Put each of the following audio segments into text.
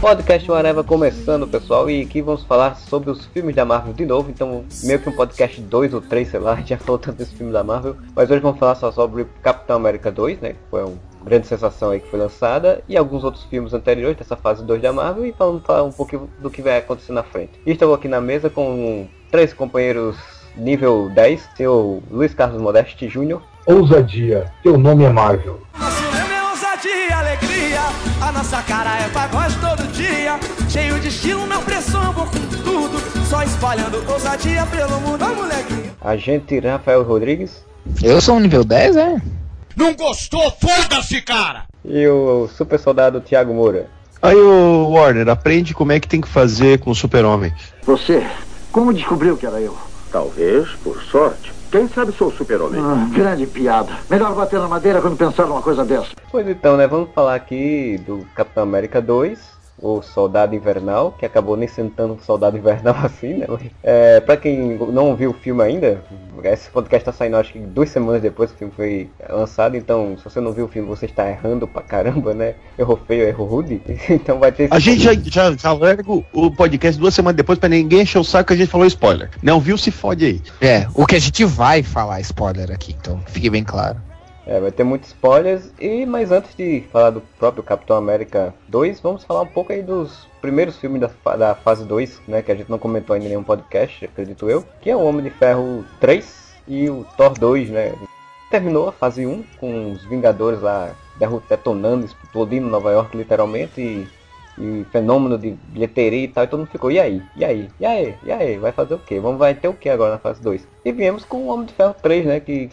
Podcast Areva começando, pessoal, e aqui vamos falar sobre os filmes da Marvel de novo. Então, meio que um podcast 2 ou 3, sei lá, já falou tanto desse filme da Marvel. Mas hoje vamos falar só sobre Capitão América 2, né? Que foi uma grande sensação aí que foi lançada, e alguns outros filmes anteriores dessa fase 2 da Marvel, e falando falar um pouquinho do que vai acontecer na frente. E estou aqui na mesa com três companheiros nível 10, seu Luiz Carlos Modeste Júnior. Ousadia, teu nome é Marvel. Nosso lema é ousadia alegria. A nossa cara é pagode todo dia. Cheio de estilo, na pressão, vou com tudo. Só espalhando ousadia pelo mundo, molequinho. Agente Rafael Rodrigues. Eu sou um nível 10, é? Não gostou? Foda-se, cara! E o super soldado Thiago Moura. Aí o Warner, aprende como é que tem que fazer com o super-homem. Você, como descobriu que era eu? Talvez, por sorte. Quem sabe sou o super-homem? Ah, grande piada. Melhor bater na madeira quando pensar numa coisa dessa. Pois então, né? Vamos falar aqui do Capitão América 2, o Soldado Invernal, que acabou nem sendo tanto Soldado Invernal assim, né? É, pra quem não viu o filme ainda, esse podcast tá saindo acho que duas semanas depois que o filme foi lançado, então se você não viu o filme você está errando pra caramba, né? Errou feio, errou rude. Então vai ter A gente já, já, já larga o- o podcast duas semanas depois pra ninguém encher o saco que a gente falou spoiler. Não viu, se fode aí. É, o que a gente vai falar spoiler aqui, então fique bem claro. É, vai ter muitos spoilers. E mas antes de falar do próprio Capitão América 2, vamos falar um pouco aí dos primeiros filmes da, da fase 2, né? Que a gente não comentou ainda em nenhum podcast, acredito eu. Que é o Homem de Ferro 3 e o Thor 2, né? Terminou a fase 1 com os Vingadores lá detonando, explodindo Nova York literalmente e, e fenômeno de bilheteria e tal, e todo mundo ficou, e aí? E aí? E aí? E aí? Vai fazer o quê? Vamos vai ter o que agora na fase 2? E viemos com o Homem de Ferro 3, né? Que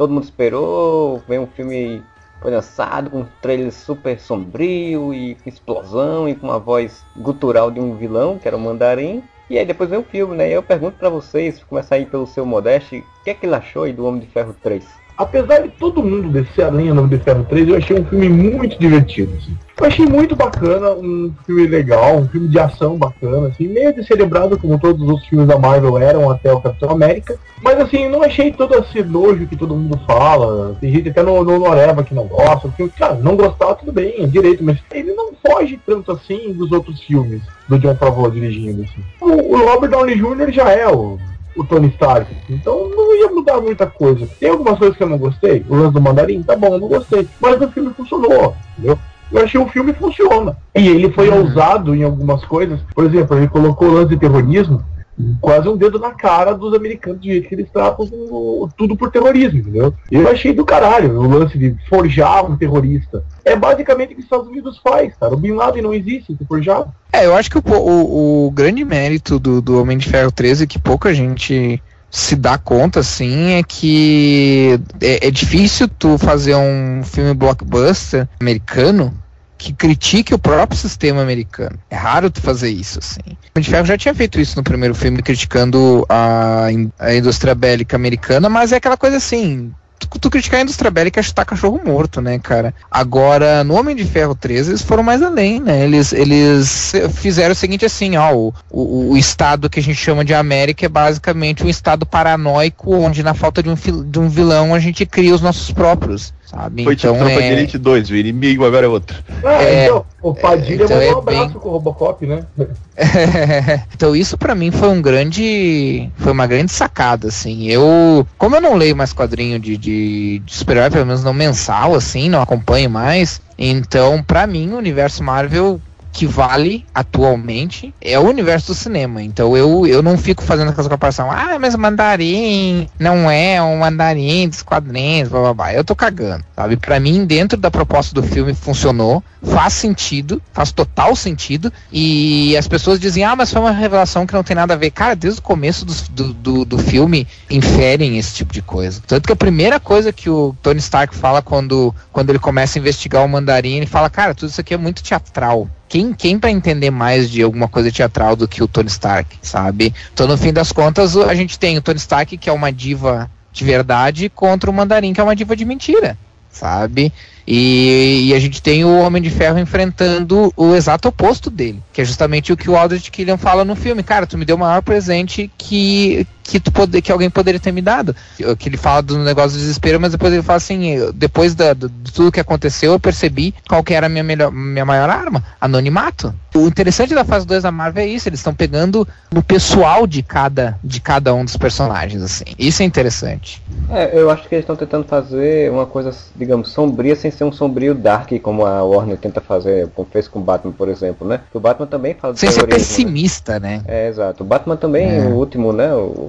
todo mundo esperou, vem um filme foi lançado com um trailer super sombrio e com explosão e com uma voz gutural de um vilão, que era o Mandarim. E aí depois vem o filme, né? E eu pergunto pra vocês, começar aí pelo seu Modeste, o que é que ele achou aí do Homem de Ferro 3? Apesar de todo mundo descer a linha no Homem de Ferro 3, eu achei um filme muito divertido. assim. Eu achei muito bacana, um filme legal, um filme de ação bacana, assim, meio descerebrado como todos os outros filmes da Marvel eram até o Capitão América. Mas assim, não achei todo esse nojo que todo mundo fala. Tem gente até no, no Noreva que não gosta. O filme, cara, não gostar tudo bem, é direito, mas ele não foge tanto assim dos outros filmes do John Favreau dirigindo. Assim. O, o Robert Downey Jr. já é o, o Tony Stark. Então não ia mudar muita coisa. Tem algumas coisas que eu não gostei. O lance do mandarim, tá bom, eu não gostei. Mas o filme funcionou, entendeu? Eu achei o filme funciona. E ele foi ousado em algumas coisas. Por exemplo, ele colocou o lance de terrorismo quase um dedo na cara dos americanos, do jeito que eles tratam tudo por terrorismo, entendeu? Eu achei do caralho o lance de forjar um terrorista. É basicamente o que os Estados Unidos faz, cara. O Bin Laden não existe, se forjado. É, eu acho que o, o, o grande mérito do, do Homem de Ferro 13 que pouca gente se dá conta, assim, é que é, é difícil tu fazer um filme blockbuster americano que critique o próprio sistema americano. É raro tu fazer isso, assim. O Homem de Ferro já tinha feito isso no primeiro filme, criticando a, a indústria bélica americana, mas é aquela coisa assim, tu, tu criticar a indústria bélica é chutar cachorro morto, né, cara? Agora, no Homem de Ferro 13, eles foram mais além, né? Eles, eles fizeram o seguinte assim, ó, o, o, o estado que a gente chama de América é basicamente um estado paranoico, onde na falta de um, de um vilão a gente cria os nossos próprios, sabe? Foi tipo então Tropa de é... Elite 2, o inimigo agora é outro. Ah, É, então, o Padilha então mandou é um abraço bem- com o Robocop, né? então isso pra mim foi um grande foi uma grande sacada assim eu como eu não leio mais quadrinho de, de, de super-herói pelo menos não mensal assim não acompanho mais então pra mim o universo Marvel que vale atualmente é o universo do cinema. Então eu, eu não fico fazendo aquela comparação. Ah, mas mandarim não é um mandarim dos quadrinhos, blá blá blá. Eu tô cagando, sabe? Pra mim, dentro da proposta do filme, funcionou, faz sentido, faz total sentido. E as pessoas dizem, ah, mas foi uma revelação que não tem nada a ver. Cara, desde o começo do, do, do, do filme inferem esse tipo de coisa. Tanto que a primeira coisa que o Tony Stark fala quando, quando ele começa a investigar o mandarim, ele fala, cara, tudo isso aqui é muito teatral quem, quem para entender mais de alguma coisa teatral do que o Tony Stark, sabe? Então, no fim das contas, a gente tem o Tony Stark, que é uma diva de verdade, contra o Mandarim, que é uma diva de mentira, sabe? E, e, a gente tem o Homem de Ferro enfrentando o exato oposto dele, que é justamente o que o Aldrich Killian fala no filme. Cara, tu me deu o maior presente que, que, tu pode, que alguém poderia ter me dado. Que ele fala do negócio do desespero, mas depois ele fala assim: depois da, de tudo que aconteceu, eu percebi qual que era a minha, melhor, minha maior arma: anonimato. O interessante da fase 2 da Marvel é isso, eles estão pegando no pessoal de cada, de cada um dos personagens, assim. Isso é interessante. É, eu acho que eles estão tentando fazer uma coisa, digamos, sombria sem ser um sombrio dark, como a Warner tenta fazer, como fez com o Batman, por exemplo, né? O Batman também fala Sem ser pessimista, né? né? É, exato. O Batman também, é. o último, né?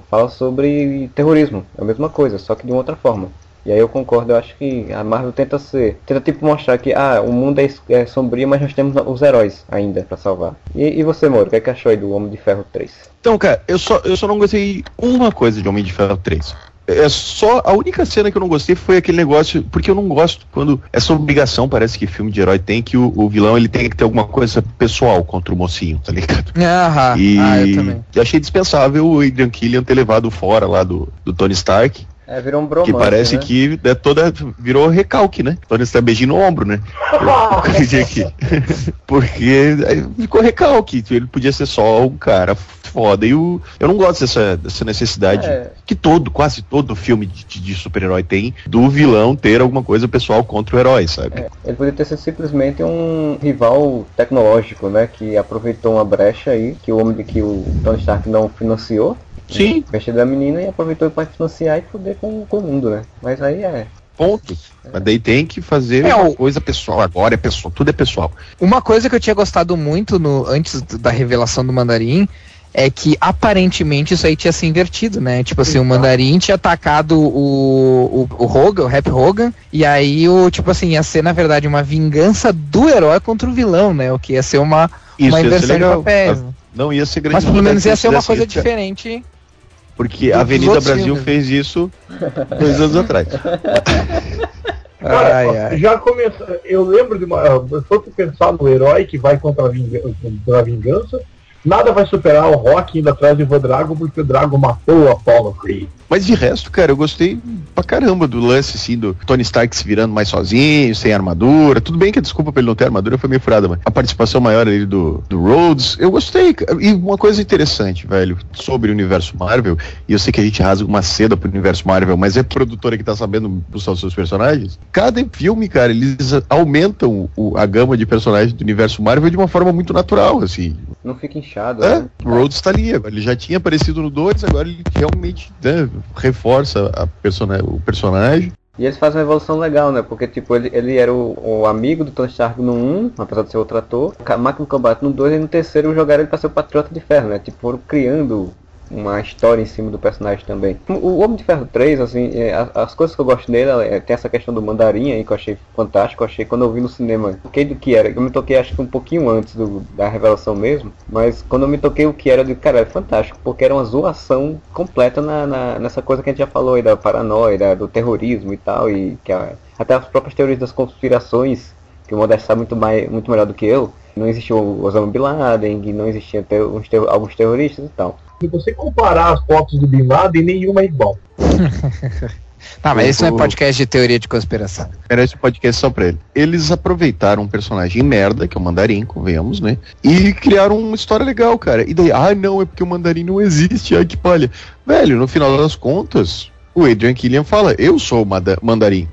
Fala sobre terrorismo. É a mesma coisa, só que de uma outra forma. E aí eu concordo, eu acho que a Marvel tenta ser, tenta tipo mostrar que ah, o mundo é, é sombrio, mas nós temos os heróis ainda para salvar. E, e, você, Moro, o que, é que achou aí do Homem de Ferro 3? Então, cara, eu só, eu só não gostei uma coisa de Homem de Ferro 3. É só a única cena que eu não gostei foi aquele negócio, porque eu não gosto quando essa obrigação parece que filme de herói tem que o, o vilão ele tem que ter alguma coisa pessoal contra o mocinho, tá ligado? Aham. E ah, eu também. achei dispensável o Adrian Killian ter levado fora lá do, do Tony Stark. É, virou um bromance, Que parece né? que é toda, virou recalque, né? Tony está beijando o ombro, né? Porque ficou recalque. Ele podia ser só um cara foda. E o, eu não gosto dessa, dessa necessidade é. que todo, quase todo filme de, de super-herói tem do vilão ter alguma coisa pessoal contra o herói, sabe? É. Ele poderia ter sido simplesmente um rival tecnológico, né? Que aproveitou uma brecha aí que o homem que o Tony Stark não financiou. Sim. Vestido da menina e aproveitou para financiar e poder com, com o mundo, né? Mas aí é ponto. Mas daí tem que fazer é, uma coisa pessoal. Agora é pessoal, tudo é pessoal. Uma coisa que eu tinha gostado muito no antes da revelação do Mandarim é que aparentemente isso aí tinha se invertido, né? Tipo assim, o Mandarim tinha atacado o, o, o Hogan, o Rap Hogan, e aí o, tipo assim, ia ser na verdade uma vingança do herói contra o vilão, né? O que ia ser uma, isso, uma inversão de papéis. Não ia ser grande. Mas pelo menos ia ser uma coisa diferente. Porque a Avenida Brasil filmes. fez isso dois anos atrás. Cara, ai, ai. já começou. Eu lembro de uma. Se fosse pensar no herói que vai contra a vingança, contra a vingança Nada vai superar o Rock indo atrás do Drago porque o Drago matou o Apollo Creed. Mas de resto, cara, eu gostei pra caramba do lance, assim, do Tony Stark se virando mais sozinho, sem armadura. Tudo bem que a desculpa pra ele não ter armadura foi meio furada, mas a participação maior ali do, do Rhodes, eu gostei. E uma coisa interessante, velho, sobre o universo Marvel, e eu sei que a gente rasga uma seda pro universo Marvel, mas é produtora que tá sabendo buscar os seus personagens. Cada filme, cara, eles aumentam o, a gama de personagens do universo Marvel de uma forma muito natural, assim. Não fica inchado. É, né? o Rhodes tá ali, ele já tinha aparecido no 2, agora ele realmente né, reforça a persona o personagem. E eles fazem uma evolução legal, né? Porque, tipo, ele, ele era o, o amigo do Tony Stark no 1, apesar de ser outro ator. Máquina de combate no 2 e no terceiro jogaram ele pra ser o Patriota de Ferro, né? Tipo, foram criando uma história em cima do personagem também. O Homem de Ferro 3, assim, é, as coisas que eu gosto nele, é, tem essa questão do mandarim aí que eu achei fantástico, eu achei quando eu vi no cinema, toquei do que era, eu me toquei acho que um pouquinho antes do, da revelação mesmo, mas quando eu me toquei o que era, eu digo, cara, é fantástico, porque era uma zoação completa na, na, nessa coisa que a gente já falou aí, da paranoia, da, do terrorismo e tal, e que a, até as próprias teorias das conspirações, que o Modesto sabe muito, mais, muito melhor do que eu, não existiu o Osama Bin Laden, não existiam ter, alguns terroristas e tal se você comparar as fotos do Bin Laden, nenhuma é igual. Tá, mas isso não é podcast de teoria de conspiração. Era esse podcast só pra ele. Eles aproveitaram um personagem merda, que é o Mandarim, convenhamos, né? E criaram uma história legal, cara. E daí, ah, não, é porque o Mandarim não existe, ai que palha. Velho, no final das contas, o Adrian Killian fala, eu sou o Mandarim,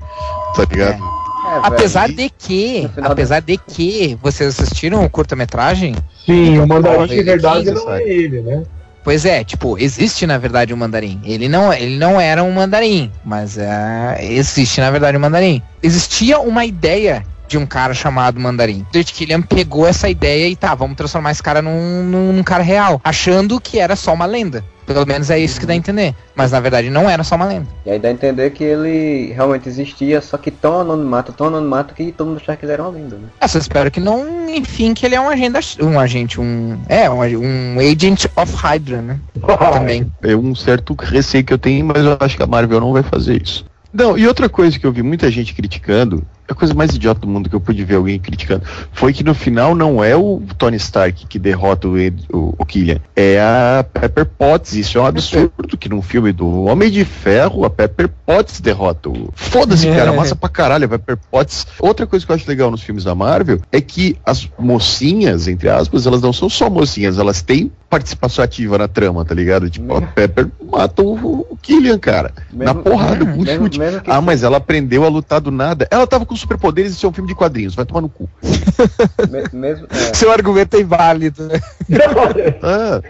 tá ligado? É. É, apesar de que, apesar de que, vocês assistiram o curta-metragem? Sim, o Mandarim, de verdade, não é ele, né? Pois é, tipo, existe na verdade um mandarim. Ele não, ele não era um mandarim, mas é, existe na verdade um mandarim. Existia uma ideia de um cara chamado Mandarim. David Killian pegou essa ideia e tá, vamos transformar esse cara num, num, num cara real, achando que era só uma lenda. Pelo menos é isso que dá a entender. Mas na verdade não era só uma lenda. E aí dá a entender que ele realmente existia, só que tão anonimato, tão anonimato que todo mundo achava que ele era uma lenda, né? Eu só espero que não, enfim, que ele é um agente, um agente, um. É, um, um agent of Hydra, né? Também. É um certo receio que eu tenho, mas eu acho que a Marvel não vai fazer isso. Não, e outra coisa que eu vi muita gente criticando, a coisa mais idiota do mundo que eu pude ver alguém criticando, foi que no final não é o Tony Stark que derrota o, o, o Killian, é a Pepper Potts. Isso é um absurdo que num filme do Homem de Ferro, a Pepper Potts derrota o. Foda-se, É. cara, massa pra caralho, a Pepper Potts. Outra coisa que eu acho legal nos filmes da Marvel é que as mocinhas, entre aspas, elas não são só mocinhas, elas têm participação ativa na trama, tá ligado? Tipo, a Pepper mata o, o Killian, cara. na Mesmo- porrada, Uhum. com um mesmo- chute. mesmo Ah, mas ela aprendeu a lutar do nada. Ela tava com superpoderes e isso é um filme de quadrinhos, vai tomar no cu. Me- mesmo, é, Seu argumento é inválido. né? Ah,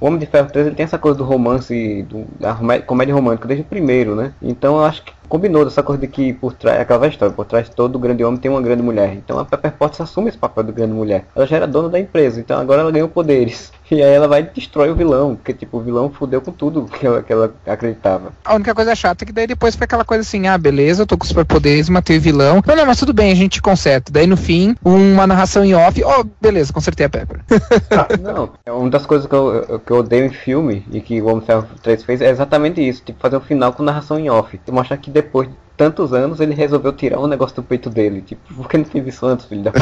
o Homem de Ferro 3 ele tem essa coisa do romance, do, da comédia romântica desde o primeiro, né? Então eu acho que combinou dessa coisa de que por trás, aquela velha história, por trás todo grande homem tem uma grande mulher. Então a Pepper Potts assume esse papel de grande mulher. Ela já era dona da empresa, então agora ela ganhou poderes. E aí ela vai e destrói o vilão, porque tipo, o vilão fudeu com tudo que ela, que ela acreditava. A única coisa chata é que daí depois foi aquela coisa assim, ah, beleza, eu tô com superpoderes, matei o vilão. Não, não, mas tudo bem, a gente conserta. Daí no fim, uma narração em off, ó, beleza, consertei a Pepper. Não, é uma das coisas que eu, que eu odeio em filme e que o Homem de Ferro 3 fez é exatamente isso, tipo, fazer um final com narração em off. E mostrar que depois de tantos anos ele resolveu tirar um negócio do peito dele. Tipo, por que não teve isso antes, filho da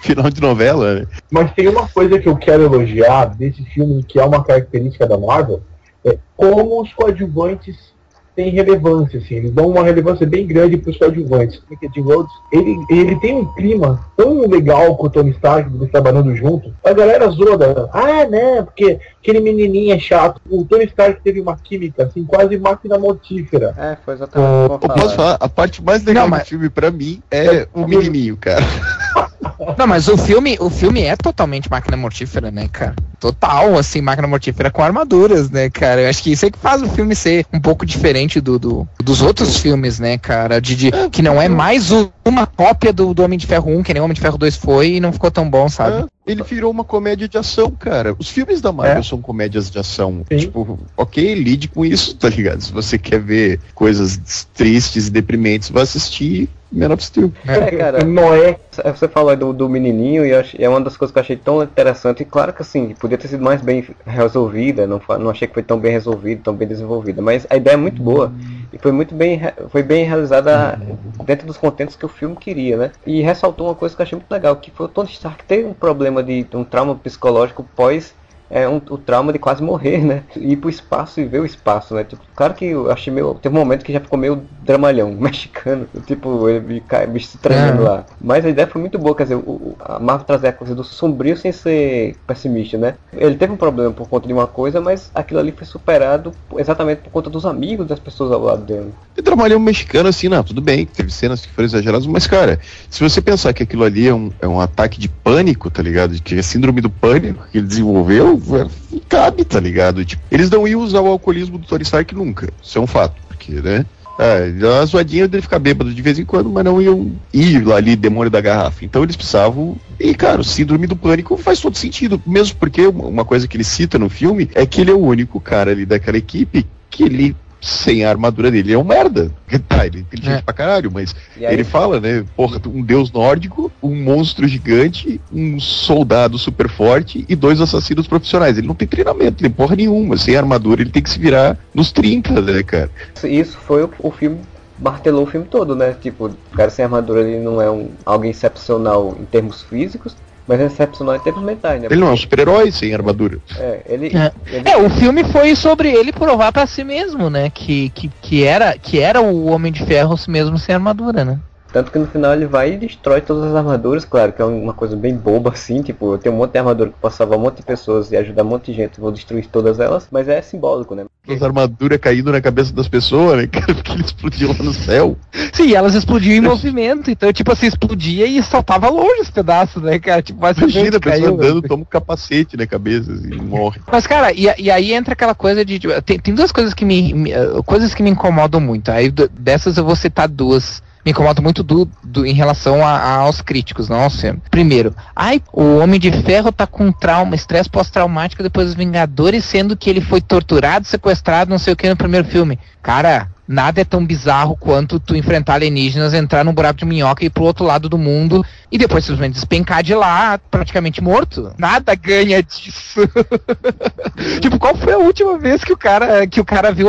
final de novela, né? Mas tem uma coisa que eu quero elogiar desse filme, que é uma característica da Marvel, é como os coadjuvantes têm relevância, assim, eles dão uma relevância bem grande para os coadjuvantes. O D. Rhodes, ele, ele tem um clima tão legal com o Tony Stark, eles trabalhando junto. A galera zoa, da- ah, né, porque aquele menininho é chato. O Tony Stark teve uma química, assim, quase máquina mortífera. É, foi exatamente como Eu posso falar, a parte mais legal Não, mas- do filme pra mim é o menininho, cara. Não, mas o filme, o filme é totalmente máquina mortífera, né, cara? Total, assim, máquina mortífera com armaduras, né, cara? Eu acho que isso é que faz o filme ser um pouco diferente do, do- dos outros filmes, né, cara? De, de- que não é mais o- uma cópia do, do Homem de Ferro 1, que nem o Homem de Ferro 2 foi e não ficou tão bom, sabe? É, ele virou uma comédia de ação, cara. Os filmes da Marvel É. são comédias de ação. Sim. Tipo, ok, lide com isso, tá ligado? Se você quer ver coisas tristes e deprimentes, vai assistir Man of Steel. É, cara, Noé, você falou aí do, do menininho e é uma das coisas que eu achei tão interessante. E claro que assim, podia ter sido mais bem resolvida, não, não achei que foi tão bem resolvida, tão bem desenvolvida. Mas a ideia é muito boa e foi muito bem, foi bem realizada dentro dos contentos que o filme queria, né? E ressaltou uma coisa que eu achei muito legal, que foi o Tony Stark ter um problema de um trauma psicológico pós é um, o trauma de quase morrer, né? Ir pro espaço e ver o espaço, né? Tipo, claro que eu achei meio. Teve um momento que já ficou meio dramalhão, mexicano. Tipo, ele me cai- bicho se tremendo É. lá. Mas a ideia foi muito boa, quer dizer, o, a Marvel trazer a coisa do sombrio sem ser pessimista, né? Ele teve um problema por conta de uma coisa, mas aquilo ali foi superado exatamente por conta dos amigos das pessoas ao lado dele. E trabalhou um mexicano assim, não, tudo bem, teve cenas que foram exageradas, mas, cara, se você pensar que aquilo ali é um, é um ataque de pânico, tá ligado? Que é síndrome do pânico que ele desenvolveu, cabe, tá ligado? Tipo, eles não iam usar o alcoolismo do Tony Stark nunca, isso é um fato, porque, né? É, a zoadinha dele ficar bêbado de vez em quando, mas não iam ir lá ali, demônio da garrafa. Então eles precisavam. E, cara, o síndrome do pânico faz todo sentido. Mesmo porque uma uma coisa que ele cita no filme é que ele é o único cara ali daquela equipe que ele. Sem a armadura dele, é um merda. Tá, ele é inteligente É. pra caralho, mas ele fala, né? Porra, um deus nórdico, um monstro gigante, um soldado super forte e dois assassinos profissionais. Ele não tem treinamento, tem porra nenhuma. Sem armadura, ele tem que se virar nos 30, né, cara? isso foi o, o filme. Martelou o filme todo, né? Tipo, o cara sem armadura ele não é um, alguém excepcional em termos físicos, mas é excepcional em termos mentais, né? Ele não é um super-herói sem armadura. É, ele, É. ele- É, o filme foi sobre ele provar pra si mesmo, né? Que, que, que, era, que era o Homem de Ferro mesmo sem armadura, né? Tanto que no final ele vai e destrói todas as armaduras, claro, que é uma coisa bem boba assim, tipo, eu tenho um monte de armadura que posso salvar um monte de pessoas e ajudar um monte de gente, vou destruir todas elas, mas é simbólico, né? As armaduras caindo na cabeça das pessoas, né, cara? Porque ele explodiu lá no céu. Sim, elas explodiam em movimento, então, tipo assim, explodia e soltava longe os pedaços, né, cara? Tipo, saber Imagina a pessoa caiu, andando, né? toma um capacete na cabeça assim, e morre. Mas, cara, e, e aí entra aquela coisa de. tipo, tem, tem duas coisas que me, me- eh, coisas que me incomodam muito. Aí dessas eu vou citar duas me incomoda muito do, do em relação a, a, aos críticos, não filme. Primeiro, ai, o Homem de Ferro tá com trauma, estresse pós-traumático depois dos Vingadores, sendo que ele foi torturado, sequestrado, não sei o que no primeiro filme. Cara, nada é tão bizarro quanto tu enfrentar alienígenas, entrar num buraco de minhoca e ir pro outro lado do mundo e depois simplesmente despencar de lá, praticamente morto. Nada ganha disso. tipo, qual foi a última vez que o cara que o cara viu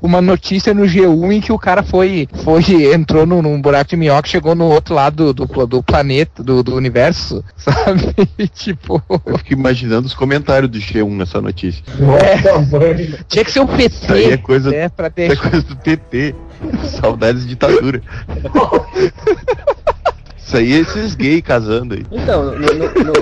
uma notícia no G1 em que o cara foi foi entrou num, num buraco de minhoca, chegou no outro lado do, do, do planeta, do, do, universo, sabe? tipo, eu fico imaginando os comentários do G1 nessa notícia. É, tinha que ser um PT, Isso aí é coisa, né, pra ter... é coisa do PT. Saudades de ditadura. Isso aí é esses gays casando aí. Então, no, no, no...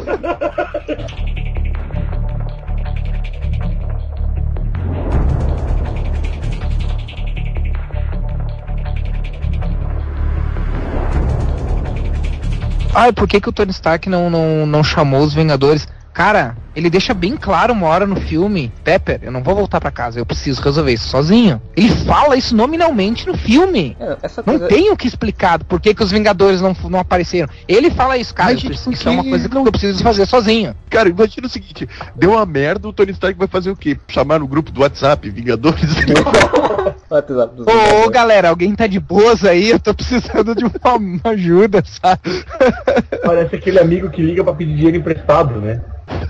Ai, por que, que o Tony Stark não, não, não chamou os Vingadores? Cara, ele deixa bem claro uma hora no filme, Pepper, eu não vou voltar para casa, eu preciso resolver isso sozinho. Ele fala isso nominalmente no filme. É, não coisa... tem o que explicar por que, que os Vingadores não, não apareceram. Ele fala isso, cara, Mas, preciso, isso é uma coisa que eu preciso fazer sozinho. Cara, imagina o seguinte, deu uma merda, o Tony Stark vai fazer o quê? Chamar no grupo do WhatsApp, Vingadores? Ô, oh, galera, alguém tá de boas aí? Eu tô precisando de uma, uma ajuda, sabe? Parece aquele amigo que liga para pedir dinheiro emprestado, né?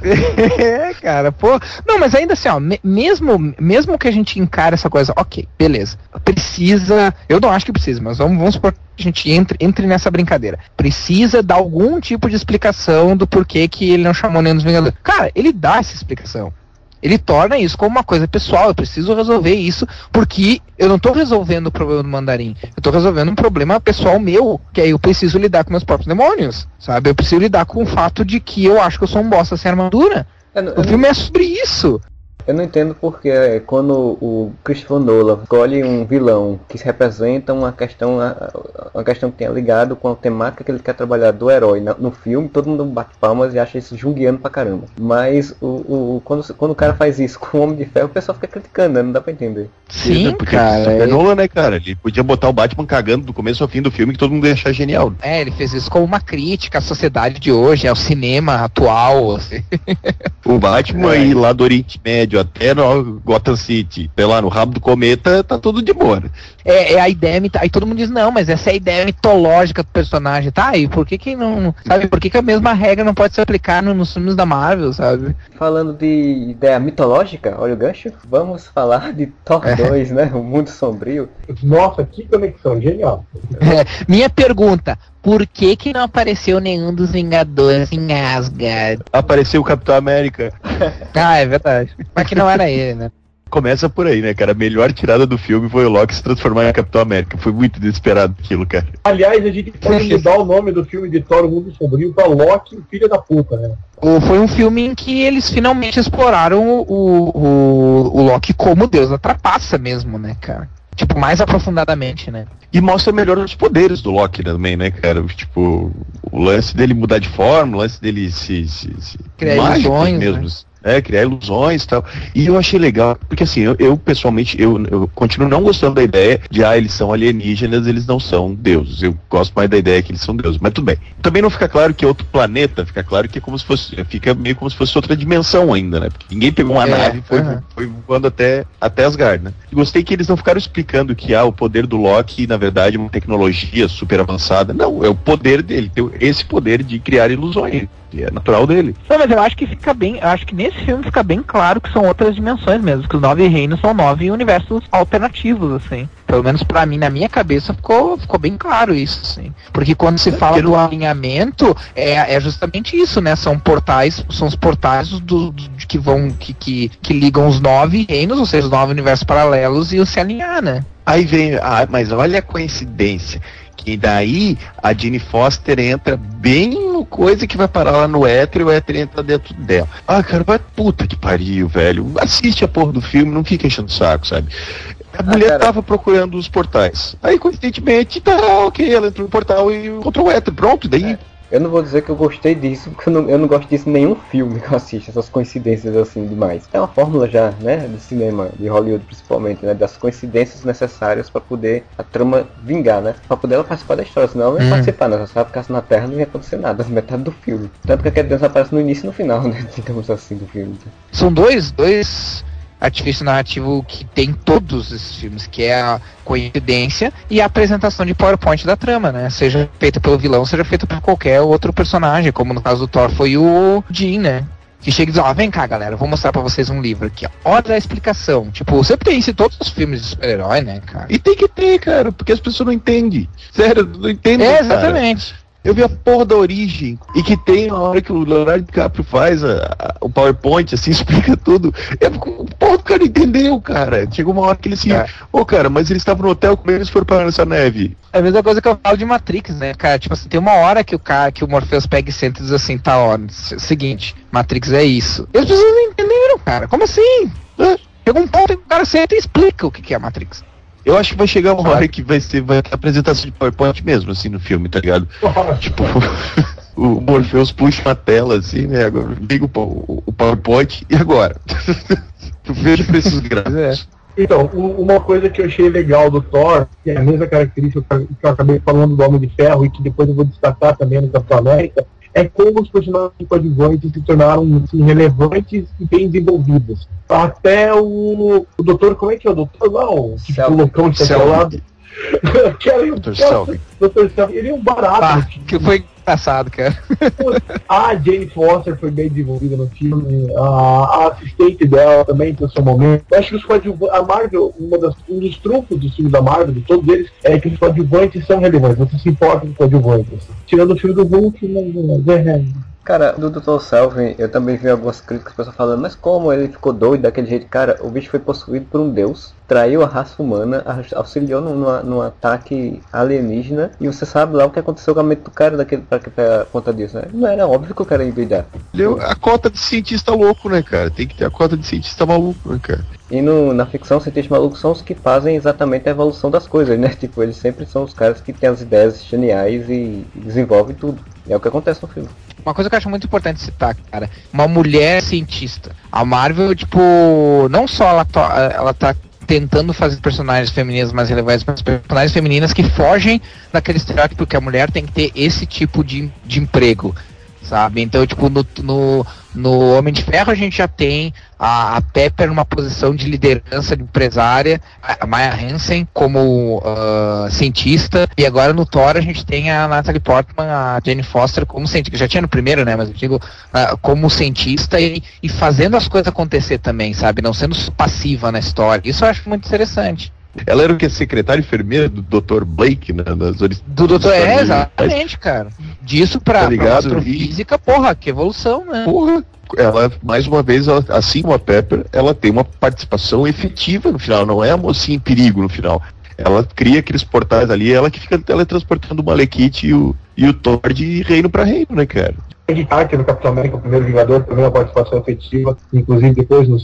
é, cara, pô. Não, mas ainda assim, ó, me, mesmo, mesmo que a gente encare essa coisa, ok, beleza. Precisa. Eu não acho que precisa, mas vamos, vamos supor que a gente entre, entre nessa brincadeira. Precisa dar algum tipo de explicação do porquê que ele não chamou nem dos Vingadores. Cara, ele dá essa explicação ele torna isso como uma coisa pessoal. Eu preciso resolver isso porque eu não estou resolvendo o problema do mandarim. Eu estou resolvendo um problema pessoal meu, que aí eu preciso lidar com meus próprios demônios, sabe? Eu preciso lidar com o fato de que eu acho que eu sou um bosta sem armadura. Eu, eu, o filme é sobre isso. Eu não entendo porque é, quando o Christopher Nolan escolhe um vilão que representa uma questão, uma questão que tenha ligado com a temática que ele quer trabalhar do herói no filme, todo mundo bate palmas e acha isso junguiano pra caramba. Mas o, o, quando, quando o cara faz isso com o Homem de Ferro, o pessoal fica criticando, né? Não dá pra entender. Sim, cara. É Nolan, né, cara? Ele podia botar o Batman cagando do começo ao fim do filme que todo mundo ia achar genial. É, ele fez isso como uma crítica à sociedade de hoje, ao cinema atual. Assim. O Batman é. ir lá do Oriente Médio até no Gotham City, sei lá, no rabo do cometa, tá tudo de boa. Né? É, é, a ideia, aí todo mundo diz, não, mas essa é a ideia mitológica do personagem, tá? E por que que não, sabe, por que que a mesma regra não pode se aplicar no, nos filmes da Marvel, sabe? Falando de ideia mitológica, olha o gancho, vamos falar de Thor é. 2, né? O Mundo Sombrio. Nossa, que conexão, genial. É, minha pergunta, por que que não apareceu nenhum dos Vingadores em Asgard? Apareceu o Capitão América. ah, é verdade. Mas que não era ele, né? Começa por aí, né, cara? A melhor tirada do filme foi o Loki se transformar em Capitão América. Foi muito desesperado aquilo, cara. Aliás, a gente pode mudar o nome do filme de Thor, o Mundo Sombrio, pra Loki, filha da puta, né? Foi um filme em que eles finalmente exploraram o, o, o Loki como deus da trapaça mesmo, né, cara? Tipo, mais aprofundadamente, né? E mostra melhor os poderes do Loki também, né, cara? Tipo, o lance dele mudar de forma, o lance dele se. se, se Criar ilusões, mesmo. Né? É, criar ilusões e tal. E eu achei legal, porque assim, eu, eu pessoalmente, eu, eu, continuo não gostando da ideia de, ah, eles são alienígenas, eles não são deuses. Eu gosto mais da ideia que eles são deuses, mas tudo bem. Também não fica claro que é outro planeta, fica claro que é como se fosse, fica meio como se fosse outra dimensão ainda, né? Porque ninguém pegou uma é, nave e foi, uhum. foi voando até, até Asgard, né? E gostei que eles não ficaram explicando que, ah, o poder do Loki, na verdade, é uma tecnologia super avançada. Não, é o poder dele, tem esse poder de criar ilusões que é natural dele. Não, mas eu acho que fica bem, acho que nesse filme fica bem claro que são outras dimensões mesmo, que os nove reinos são nove universos alternativos, assim. Pelo menos para mim, na minha cabeça, ficou, ficou bem claro isso, assim. Porque quando se fala do alinhamento, é, é justamente isso, né? São portais, são os portais do, do que vão, que, que, que ligam os nove reinos, ou seja, os nove universos paralelos, e o se alinhar, né? Aí vem, ah, mas olha a coincidência. Que daí a Jane Foster entra bem no coisa que vai parar lá no éter e o éter entra dentro dela. Ah, cara, vai puta que pariu, velho. Assiste a porra do filme, não fica enchendo o saco, sabe? A mulher ah, tava procurando os portais. Aí, coincidentemente, tá ok, ela entrou no portal e encontrou o éter. Pronto, daí. É Eu não vou dizer que eu gostei disso, porque eu não, eu não gosto disso em nenhum filme que eu assisto, essas coincidências assim demais. É uma fórmula já, né, do cinema, de Hollywood principalmente, né, das coincidências necessárias para poder a trama vingar, né, para poder ela participar da história, senão ela não ia Hum. participar, né, se ela ficasse na Terra não ia acontecer nada, metade do filme. Tanto que a criança aparece no início e no final, né, digamos assim, do filme. São dois, dois artifícios narrativos que tem todos esses filmes, que é a coincidência e a apresentação de PowerPoint da trama, né? Seja feita pelo vilão, seja feita por qualquer outro personagem, como no caso do Thor foi o Jean, né? Que chega e diz, ó, vem cá galera, vou mostrar pra vocês um livro aqui, ó. Olha a explicação. Tipo, sempre tem isso em todos os filmes de super-herói, né, cara? E tem que ter, cara, porque as pessoas não entendem. Sério, não entendem. É, cara. Eu vi a porra da origem. E que tem a hora que o Leonardo DiCaprio faz a- a- o PowerPoint, assim, explica tudo. É, o porra do cara entendeu, cara. Chegou uma hora que ele assim, É. ô cara, mas eles estavam no hotel, como eles foram parar nessa neve? É a mesma coisa que eu falo de Matrix, né, cara? Tipo assim, tem uma hora que o cara, que o Morpheus pega e senta e diz assim, tá, ó, seguinte, Matrix é isso. E as pessoas não entenderam, cara. Como assim? Hã? Chega um ponto que o cara senta e explica o que que é Matrix. Eu acho que vai chegar uma hora que vai ser vai ter apresentação de PowerPoint mesmo, assim, no filme, tá ligado? Tipo, o Morpheus puxa uma tela, assim, né? Agora liga o, o PowerPoint e agora? Veja pra esses gráficos. Então, uma coisa que eu achei legal do Thor, que é a mesma característica que eu acabei falando do Homem de Ferro e que depois eu vou destacar também no Capitão América, é como os personagens coadjuvantes se tornaram assim, relevantes e bem desenvolvidos. Até o, o doutor, como é que é o doutor lá? O loucão de teclado. Dr. Selvig. Ele é um barato. Ah, que foi engraçado, cara. A Jane Foster foi bem desenvolvida no filme, a, a assistente dela também tem o seu momento. Eu acho que os coadjuvantes, a Marvel, das, um dos trunfos dos filmes da Marvel, de todos eles, é que os coadjuvantes são relevantes, você se importa com os coadjuvantes. Tirando o filme do Hulk, não, não, é, Cara, do Dr. Selvin, eu também vi algumas críticas, pessoas falando, mas como ele ficou doido daquele jeito? Cara, o bicho foi possuído por um deus, traiu a raça humana, auxiliou num, numa- num ataque alienígena, e você sabe lá o que aconteceu com a mente do cara daquele, pra, pra conta disso, né? Não era óbvio que o cara ia envidar. Deu a cota de cientista louco, né, cara? Tem que ter a cota de cientista maluco, né, cara? E no, na ficção, cientistas malucos são os que fazem exatamente a evolução das coisas, né? Tipo, eles sempre são os caras que têm as ideias geniais e desenvolvem tudo. E é o que acontece no filme. Uma coisa que eu acho muito importante citar, cara, uma mulher cientista. A Marvel, tipo, não só ela, to- ela tá tentando fazer personagens femininas mais relevantes, mas personagens femininas que fogem daquele estereótipo que a mulher tem que ter esse tipo de, de emprego, sabe? Então, tipo, no, no, no Homem de Ferro a gente já tem a, a Pepper numa posição de liderança, de empresária, a Maya Hansen como ah, cientista, e agora no Thor a gente tem a Natalie Portman, a Jane Foster como cientista, já tinha no primeiro, né, mas eu digo ah, como cientista e, e fazendo as coisas acontecer também, sabe? Não sendo passiva na história. Isso eu acho muito interessante. Ela era o que? Secretária enfermeira do Dr. Blake, né? Nas Do nas é, exatamente, cara. Disso pra, Tá pra ligado? astrofísica, porra, que evolução, né? Porra, ela, mais uma vez, ela, assim como a Pepper, ela tem uma participação efetiva no final, não é a mocinha em perigo no final. Ela cria aqueles portais ali, ela que fica teletransportando o Malekith e o, e o Thor de reino pra reino, né, cara? Ed Carter no Capitão América, o primeiro Vingador, também uma participação efetiva, inclusive depois no,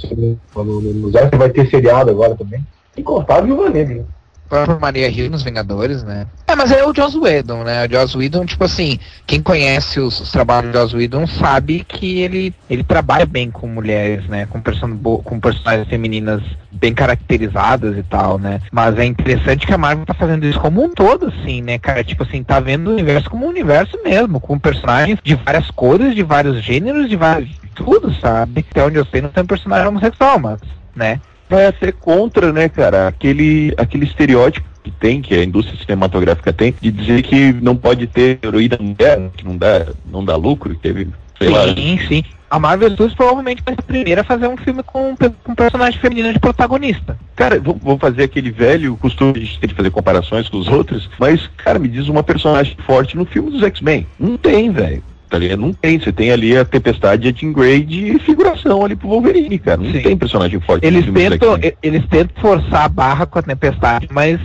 no, no, no Zé, vai ter seriado agora também. E contar a Viúva Negra. própria Maria Hill nos Vingadores, né? É, mas é o Joss Whedon, né? O Joss Whedon, tipo assim, quem conhece os, os trabalhos do Joss Whedon sabe que ele, ele trabalha bem com mulheres, né? Com, person com personagens femininas bem caracterizadas e tal, né? Mas é interessante que a Marvel tá fazendo isso como um todo, assim, né, cara? Tipo assim, tá vendo o universo como um universo mesmo, com personagens de várias cores, de vários gêneros, de vários... tudo, sabe? Até onde eu sei não tem personagem homossexual, mas, né? Vai até contra, né, cara, aquele, aquele estereótipo que tem, que a indústria cinematográfica tem, de dizer que não pode ter heroína mulher, que não dá, não dá lucro, que teve, sei lá. Sim, sim. A Marvel Studios provavelmente vai ser a primeira a fazer um filme com, com personagem feminino de protagonista. Cara, vou, vou fazer aquele velho costume de a gente ter de fazer comparações com os outros, mas, cara, me diz uma personagem forte no filme dos X-Men. Não tem, velho. Tá ligado? Não tem. Você tem ali a Tempestade a Jean Grey de figuração ali pro Wolverine, cara. Não Sim. tem personagem forte Eles tentam, eles tentam forçar a barra com a tempestade, mas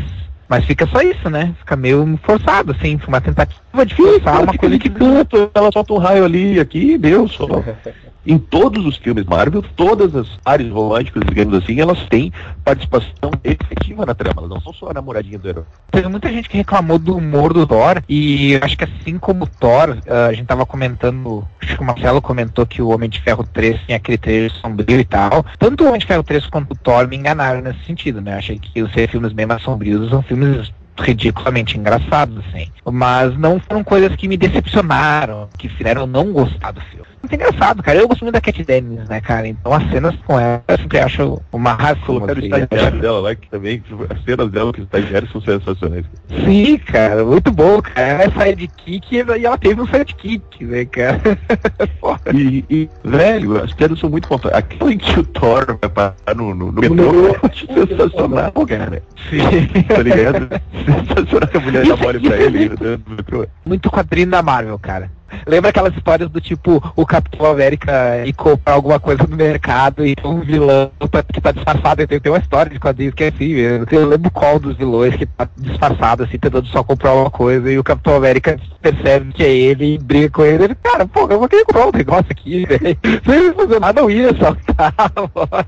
Mas fica só isso, né? Fica meio forçado, assim, uma tentativa de forçar uma coisa que. Tanto, ela solta um raio ali, aqui, deu só. em todos os filmes Marvel, todas as áreas românticas, digamos assim, elas têm participação efetiva na trama, elas não são só a namoradinha do herói. Teve muita gente que reclamou do humor do Thor, e acho que assim como o Thor, ah, a gente tava comentando, acho que o Marcelo comentou que o Homem de Ferro 3 tinha aquele trailer sombrio e tal. Tanto o Homem de Ferro 3 quanto o Thor me enganaram nesse sentido, né? Achei que os filmes bem mais sombrios são filmes news. Ridiculamente engraçados, assim. Mas não foram coisas que me decepcionaram, que fizeram não gostar do filme. Muito engraçado, cara. Eu gosto muito da Cat Dennis, né, cara? Então as cenas com ela eu sempre acho uma razão. Colocaram o assim, estagiário dela lá, que também, as cenas dela com os estagiários são sensacionais. Sim, cara, muito bom, cara. Ela é sidekick e ela teve um sidekick, né, cara? E, e, velho, as piadas são muito pontuais. Aquela em que o Thor vai parar no, no, no metrô, eu acho sensacional, cara. Sim. Tá ligado? Sensacional que a mulher dá mole pra ele metrô. Muito quadrinho da Marvel, cara. Lembra aquelas histórias do tipo o Capitão América ir comprar alguma coisa no mercado e um vilão que tá disfarçado? Tem, tem uma história de quadrinhos que é assim mesmo. Eu lembro qual dos vilões que tá disfarçado, assim, tentando só comprar uma coisa e o Capitão América percebe que é ele e briga com ele. Ele, cara, pô, eu vou querer comprar um negócio aqui, velho. Sem fazer nada, eu ia saltar.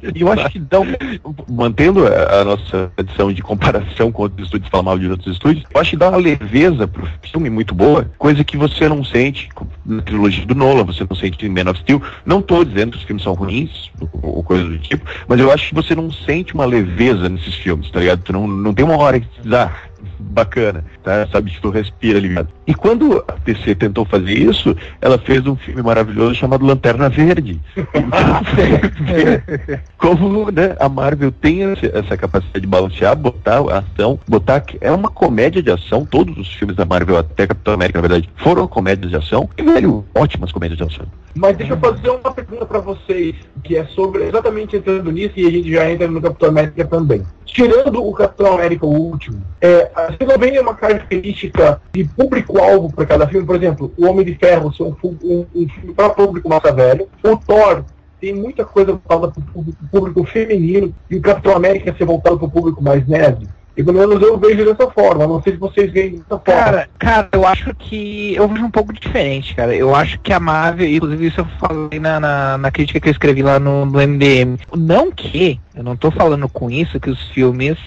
E eu acho que um, mantendo a, nossa tradição de comparação com outros estúdios, falar mal de outros estúdios, eu acho que dá uma leveza pro filme muito boa, coisa que você não sente na trilogia do Nolan, você não sente Man of Steel. Não tô dizendo que os filmes são ruins, ou, ou coisa do tipo, mas eu acho que você não sente uma leveza nesses filmes, tá ligado? Tu não, não tem uma hora que diz, bacana, tá? Sabe que tu respira ligado. E quando a DC tentou fazer isso, ela fez um filme maravilhoso chamado Lanterna Verde. Então, como né, a Marvel tem essa capacidade de balancear, botar a ação, botar que é uma comédia de ação, todos os filmes da Marvel, até Capitão América, na verdade, foram comédias de ação, e velho, ótimas comédias de ação. Mas deixa eu fazer uma pergunta pra vocês, que é sobre exatamente entrando nisso e a gente já entra no Capitão América também. Tirando o Capitão América, o último, é, você não vê uma característica de público-alvo para cada filme? Por exemplo, o Homem de Ferro ser um, um- um filme para público massa velho, o Thor tem muita coisa voltada para o público, público feminino e o Capitão América ser voltado para o público mais nerd. E pelo menos eu vejo dessa forma, não sei se vocês veem dessa forma. Cara, cara, eu acho que. Eu vejo um pouco diferente, cara. Eu acho que a Marvel, inclusive isso eu falei na, na, na crítica que eu escrevi lá no, no MDM. Não que, eu não tô falando com isso que os filmes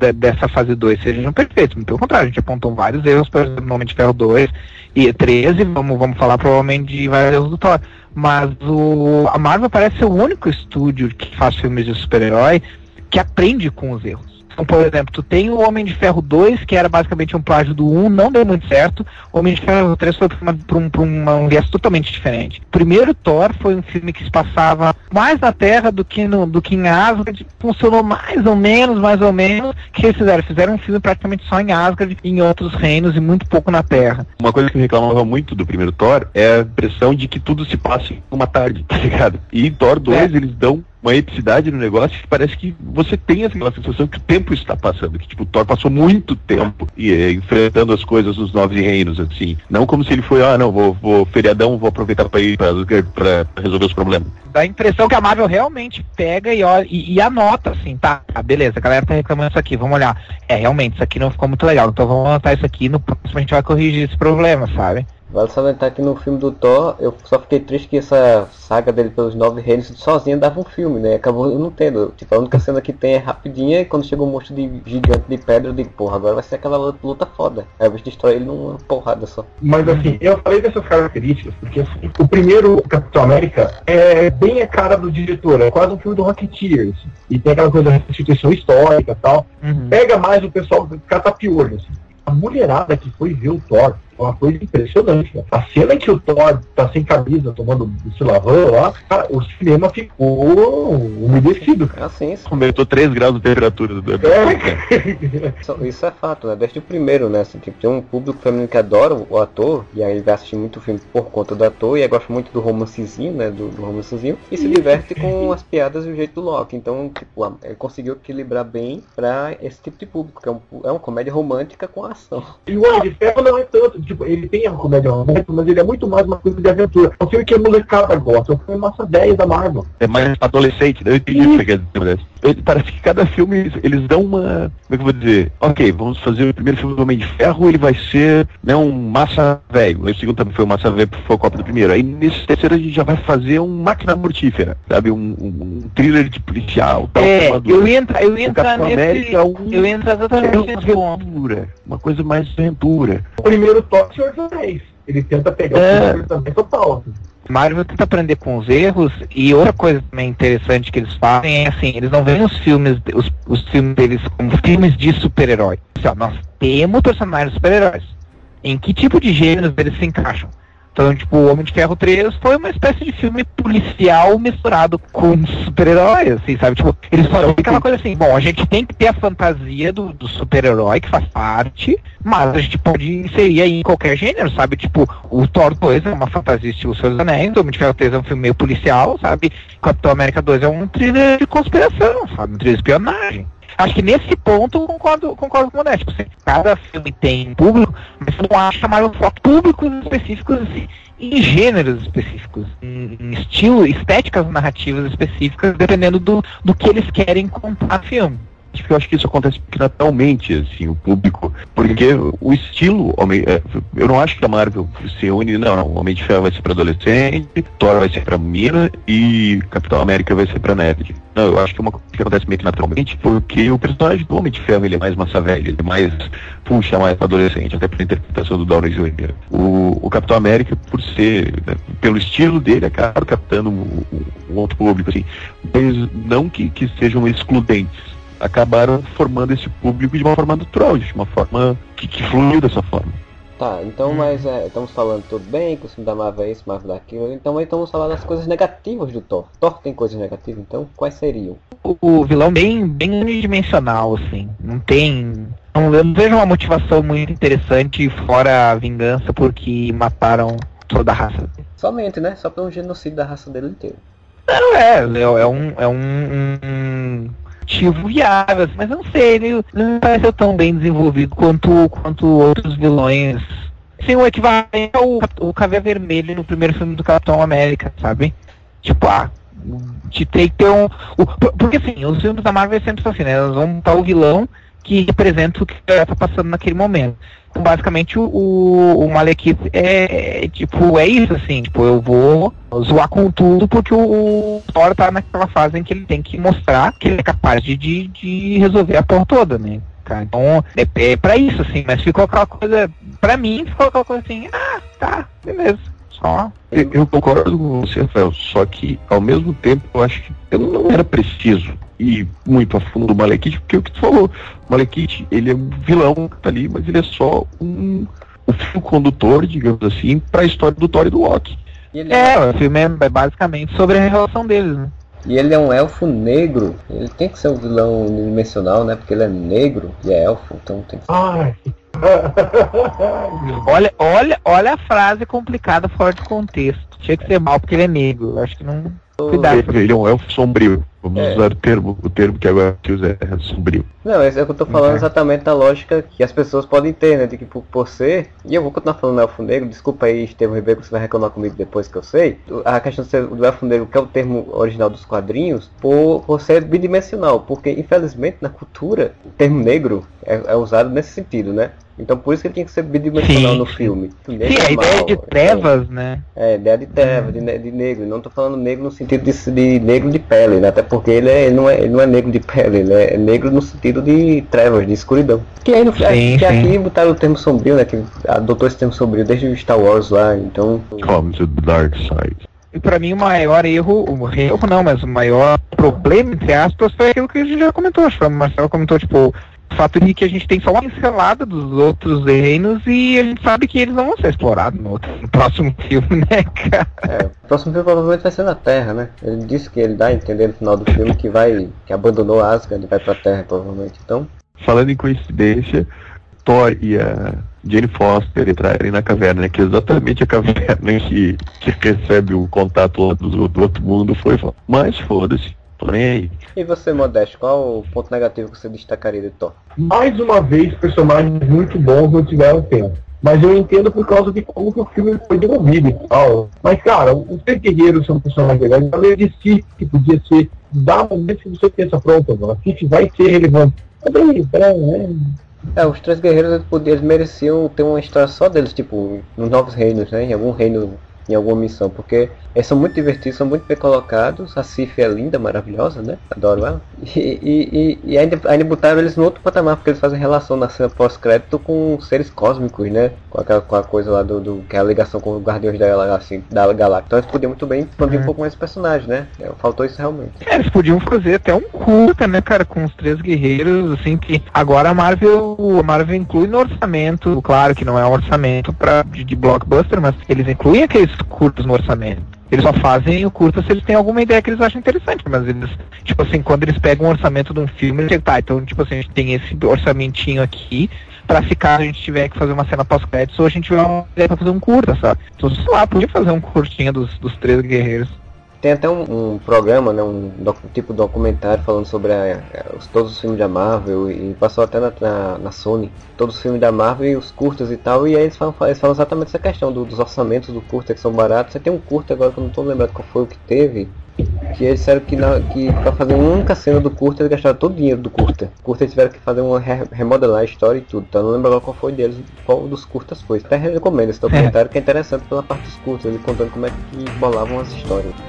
de- dessa fase 2 sejam perfeitos. Pelo contrário, a gente apontou vários erros, por exemplo, no Homem de Ferro 2 e 13, vamos, vamos falar provavelmente de vários erros do Thor. Mas o, a Marvel parece ser o único estúdio que faz filmes de super-herói que aprende com os erros. Então, por exemplo, tu tem o Homem de Ferro 2, que era basicamente um plágio do 1, não deu muito certo. O Homem de Ferro 3 foi pra um, pra um viés totalmente diferente. O primeiro Thor foi um filme que se passava mais na Terra do que, no, do que em Asgard. Funcionou mais ou menos, mais ou menos. O que eles fizeram? Fizeram um filme praticamente só em Asgard, em outros reinos e muito pouco na Terra. Uma coisa que eu reclamava muito do primeiro Thor é a impressão de que tudo se passa em uma tarde, tá ligado? E em Thor 2 É. eles dão uma epicidade no negócio que parece que você tem aquela sensação que o tempo está passando, que tipo, o Thor passou muito tempo e, eh, enfrentando as coisas dos nove reinos, assim. Não como se ele foi, ah, não, vou, vou feriadão, vou aproveitar para ir para resolver os problemas. Dá a impressão que a Marvel realmente pega e, olha, e, e anota assim, tá, ah, beleza, a galera tá reclamando isso aqui, vamos olhar. É, realmente, isso aqui não ficou muito legal, então vamos anotar isso aqui, no próximo a gente vai corrigir esse problema, sabe? Vale salientar que no filme do Thor, eu só fiquei triste que essa saga dele pelos nove reinos sozinha dava um filme, né? Acabou eu não tendo. Tipo, a única cena que tem é rapidinha e quando chega um monstro de gigante de pedra, eu digo, porra, agora vai ser aquela luta, foda. Aí o bicho destrói ele numa porrada só. Mas assim, eu falei dessas características, porque assim, o primeiro Capitão América é bem a cara do diretor, é quase um filme do Rocketeer, assim, e tem aquela coisa da restituição histórica e tal. Pega mais o pessoal do catapiolho, assim. A mulherada que foi ver o Thor uma coisa impressionante, né? A cena em que o Thor tá sem camisa, tomando se lavando lá, cara, o cinema ficou umedecido, cara. Assim, isso, Aumentou 3 graus de temperatura do É. isso- isso é fato, né? Desde o primeiro, né? Assim, tipo, tem um público feminino que adora o, ator, e aí ele vai assistir muito filme por conta do ator, e aí gosta muito do romancezinho, né? Do, do romancezinho, e se diverte com as piadas e o jeito do Loki. Então, tipo, ele conseguiu equilibrar bem pra esse tipo de público, que é, um, é uma comédia romântica com ação. E o Homem de Ferro não é tanto. Tipo, ele tem a comédia romântica, mas ele é muito mais uma coisa de aventura. É um filme que a molecada gosta, é um filme massa 10 da Marvel. É mais adolescente, né? Eu entendi o que você quer dizer, ele, Parece que cada filme eles, dão uma. Como é que eu vou dizer? Ok, vamos fazer o primeiro filme do Homem de Ferro, ele vai ser né, um massa velho. O segundo também foi um massa velho, foi a Copa do primeiro. Aí nesse terceiro a gente já vai fazer um máquina mortífera, sabe? Um, um, um thriller de policial. Tal, é, eu ia entrar, eu ia entrar nesse. América, um, eu ia entrar exatamente é nesse ponto. Uma coisa mais aventura. O primeiro toque, Senhor dos Anéis. Ele tenta pegar É. o também total. Marvel tenta aprender com os erros e outra coisa também interessante que eles fazem é assim, eles não veem os filmes, os, os filmes deles como filmes de super-herói. Assim, ó, nós temos personagens super-heróis. Em que tipo de gêneros eles se encaixam? Então, tipo, o Homem de Ferro 3 foi uma espécie de filme policial misturado com super-herói, assim, sabe? Tipo, eles falam aquela coisa assim, bom, a gente tem que ter a fantasia do, do super-herói, que faz parte, mas a gente pode inserir aí em qualquer gênero, sabe? Tipo, o Thor 2 é uma fantasia estilo dos Anéis, o Homem de Ferro 3 é um filme meio policial, sabe? Capitão América 2 é um thriller de conspiração, sabe? Um thriller de espionagem. Acho que nesse ponto concordo, concordo com o Modesto. Tipo, cada filme tem público, mas não acha mais um foco públicos específicos assim, em gêneros específicos, em, em estilo, estéticas narrativas específicas, dependendo do, do que eles querem contar no filme. Eu acho que isso acontece naturalmente, assim, o público. Porque o estilo, é, eu não acho que a Marvel se une, não, não. Homem de Ferro vai ser para adolescente, Thor vai ser para mina e Capitão América vai ser para nerd. Não, eu acho que é uma coisa que acontece meio que naturalmente, porque o personagem do Homem de Ferro ele é mais massa velha, ele é mais, puxa, mais adolescente, até pela interpretação do Downey Jr. O, o Capitão América, por ser, né, pelo estilo dele, acaba captando um, um outro público, assim, mas não que, que sejam excludentes acabaram formando esse público de uma forma natural, de uma forma que, que fluiu dessa forma. Tá, então, mas é, estamos falando tudo bem, que o filme da Marvel é isso, Marvel daquilo, então aí estamos falando das coisas negativas do Thor. Thor tem coisas negativas, então quais seriam? O, o vilão bem, bem unidimensional, assim. Não tem. Não, eu não vejo uma motivação muito interessante fora a vingança porque mataram toda a raça dele. Somente, né? Só pelo genocídio da raça dele inteira. Não, é, é, é um. É um, um, motivo viável, assim, mas não sei, ele, não me pareceu tão bem desenvolvido quanto, quanto outros vilões. Sim, o equivalente ao o Caveira Vermelho no primeiro filme do Capitão América, sabe? Tipo, ah, te tem que ter um. O, porque assim, os filmes da Marvel sempre são assim, né? Eles vão botar o vilão que representa o que está passando naquele momento. Basicamente, o, o, Malekith é, tipo, é isso, assim, tipo, eu vou zoar com tudo porque o, o Thor tá naquela fase em que ele tem que mostrar que ele é capaz de, de, de resolver a porra toda, né? Cara. Então, é, é pra isso, assim, mas ficou aquela coisa, pra mim, ficou aquela coisa assim, ah, tá, beleza. Só. Eu, eu concordo com você, Rafael, só que ao mesmo tempo eu acho que eu não era preciso ir muito a fundo do Malekith, porque é o que tu falou, o Malekith, ele é um vilão que tá ali, mas ele é só um, um fio condutor, digamos assim, pra história do Thor e do Loki. É, o filme é basicamente sobre a relação deles, né? E ele é um elfo negro, ele tem que ser um vilão unidimensional, né? Porque ele é negro e é elfo, então tem que ser. Ai. olha, olha, olha a frase complicada fora de contexto. Tinha que ser mal porque ele é negro. Acho que não. Cuidado. Ele, ele é um elfo sombrio. Vamos É. usar o termo, o termo que agora se usa é sombrio. Não, esse é o que eu tô falando Ok. exatamente da lógica que as pessoas podem ter, né? De que por, por ser, e eu vou continuar falando elfo negro, desculpa aí, Estevam Ribeiro, que você vai reclamar comigo depois que eu sei. A questão de ser do elfo negro, que é o termo original dos quadrinhos, por, por ser bidimensional, porque infelizmente na cultura o termo negro é, é usado nesse sentido, né? Então por isso que ele tinha que ser bidimensional Sim, no sim. filme. O negro Sim, é a ideia de é- trevas, né? É, ideia de treva, de, ne- de negro. Não tô falando negro no sentido de, de negro de pele, né? Até porque ele, é, ele, não é, ele não é negro de pele, ele é negro no sentido de trevas, de escuridão. Que aí no, Sim, é, que sim. aqui botaram o termo sombrio, né? Que adotou esse termo sombrio desde o Star Wars lá, então. Come to the dark side. E pra mim o maior erro, o erro não, mas o maior problema, entre aspas, foi aquilo que a gente já comentou. Acho que o Marcelo comentou, tipo, o fato de que a gente tem só uma pincelada dos outros reinos e a gente sabe que eles não vão ser explorados no, outro- no próximo filme, né, cara? É, o próximo filme provavelmente vai ser na Terra, né? Ele disse que ele dá a entender no final do filme que vai. que abandonou Asgard e vai pra Terra provavelmente. Então. Falando em coincidência, Thor e a Jane Foster entrarem na caverna, né, que é exatamente a caverna que, que recebe o contato lá do, do outro mundo foi. Mas foda-se, tô nem aí. E você, Modesto, qual o ponto negativo que você destacaria de Thor? Mais uma vez, personagens muito bons não tiveram tempo. Mas eu entendo por causa de como que o filme foi desenvolvido e tal. Mas, cara, os três guerreiros são personagens legais. Eu falei de si que podia ser. Dá um momento que você pensa, pronto, mano, a City vai ser relevante. Peraí, peraí, né? É, os três guerreiros eles mereciam ter uma história só deles, tipo, nos Novos Reinos, né? Em algum reino, em alguma missão, porque eles são muito divertidos, são muito bem colocados. A Sif é linda, maravilhosa, né? Adoro ela. E, e, e, e ainda, ainda botaram eles no outro patamar, porque eles fazem relação na cena pós-crédito com seres cósmicos, né? Com, aquela, com a coisa lá do, do. que é a ligação com os Guardiões da Galáxia. Da Galáxia. Então eles podiam muito bem expandir um pouco mais os personagens, né? É, faltou isso realmente. É, eles podiam fazer até um curta, né, cara, com os três guerreiros, assim, que agora a Marvel, a Marvel inclui no orçamento, claro que não é um orçamento pra, de, de blockbuster, mas eles incluem aqueles curtos no orçamento. Eles só fazem o curta se eles têm alguma ideia que eles acham interessante, mas eles, tipo assim, quando eles pegam o orçamento de um filme, eles tá, então, tipo assim, a gente tem esse orçamentinho aqui, pra caso a gente tiver que fazer uma cena pós-créditos, ou a gente tiver uma ideia pra fazer um curta, sabe? Então, sei lá, podia fazer um curtinho dos, dos três guerreiros. Tem até um, um programa, né, um docu- tipo documentário falando sobre a- a- os- todos os filmes da Marvel e passou até na, na, na Sony, todos os filmes da Marvel e os curtas e tal, e aí eles falam, eles falam exatamente essa questão do- dos orçamentos do curta que são baratos. Você tem um curta agora que eu não estou lembrando qual foi o que teve, que eles disseram que, na, que pra fazer uma única cena do curta eles gastaram todo o dinheiro do curta. O curta eles tiveram que fazer uma re- remodelar a história e tudo, então eu não lembro agora qual foi deles, qual dos curtas foi. Até recomendo esse documentário que é interessante pela parte dos curtas, ele contando como é que bolavam as histórias.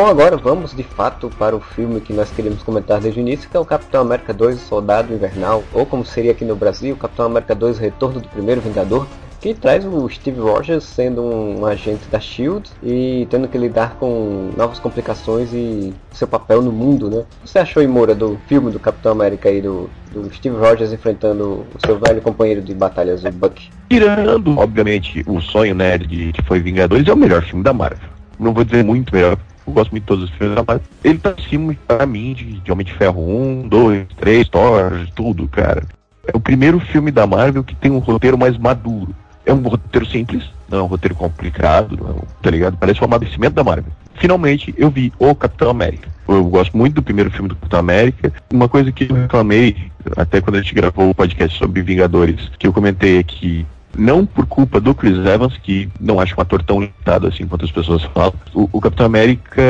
Então agora vamos de fato para o filme que nós queríamos comentar desde o início, que é o Capitão América 2 o Soldado Invernal, ou como seria aqui no Brasil, Capitão América 2 o Retorno do Primeiro Vingador, que traz o Steve Rogers sendo um agente da SHIELD e tendo que lidar com novas complicações e seu papel no mundo, né? Você achou, Imora, do filme do Capitão América aí, do, do Steve Rogers enfrentando o seu velho companheiro de batalhas, o Buck? Tirando, obviamente, o sonho nerd de que foi Vingadores, é o melhor filme da Marvel. Não vou dizer muito melhor, eu gosto muito de todos os filmes Marvel. Ele tá acima, pra mim, de, de Homem de Ferro 1, 2, 3, Thor, tudo, cara. É o primeiro filme da Marvel que tem um roteiro mais maduro. É um roteiro simples, não é um roteiro complicado, não tá ligado? Parece um amadurecimento da Marvel. Finalmente eu vi o Capitão América. Eu gosto muito do primeiro filme do Capitão América. Uma coisa que eu reclamei, até quando a gente gravou o podcast sobre Vingadores, que eu comentei que não por culpa do Chris Evans, que não acho um ator tão limitado assim quanto as pessoas falam, o, o Capitão América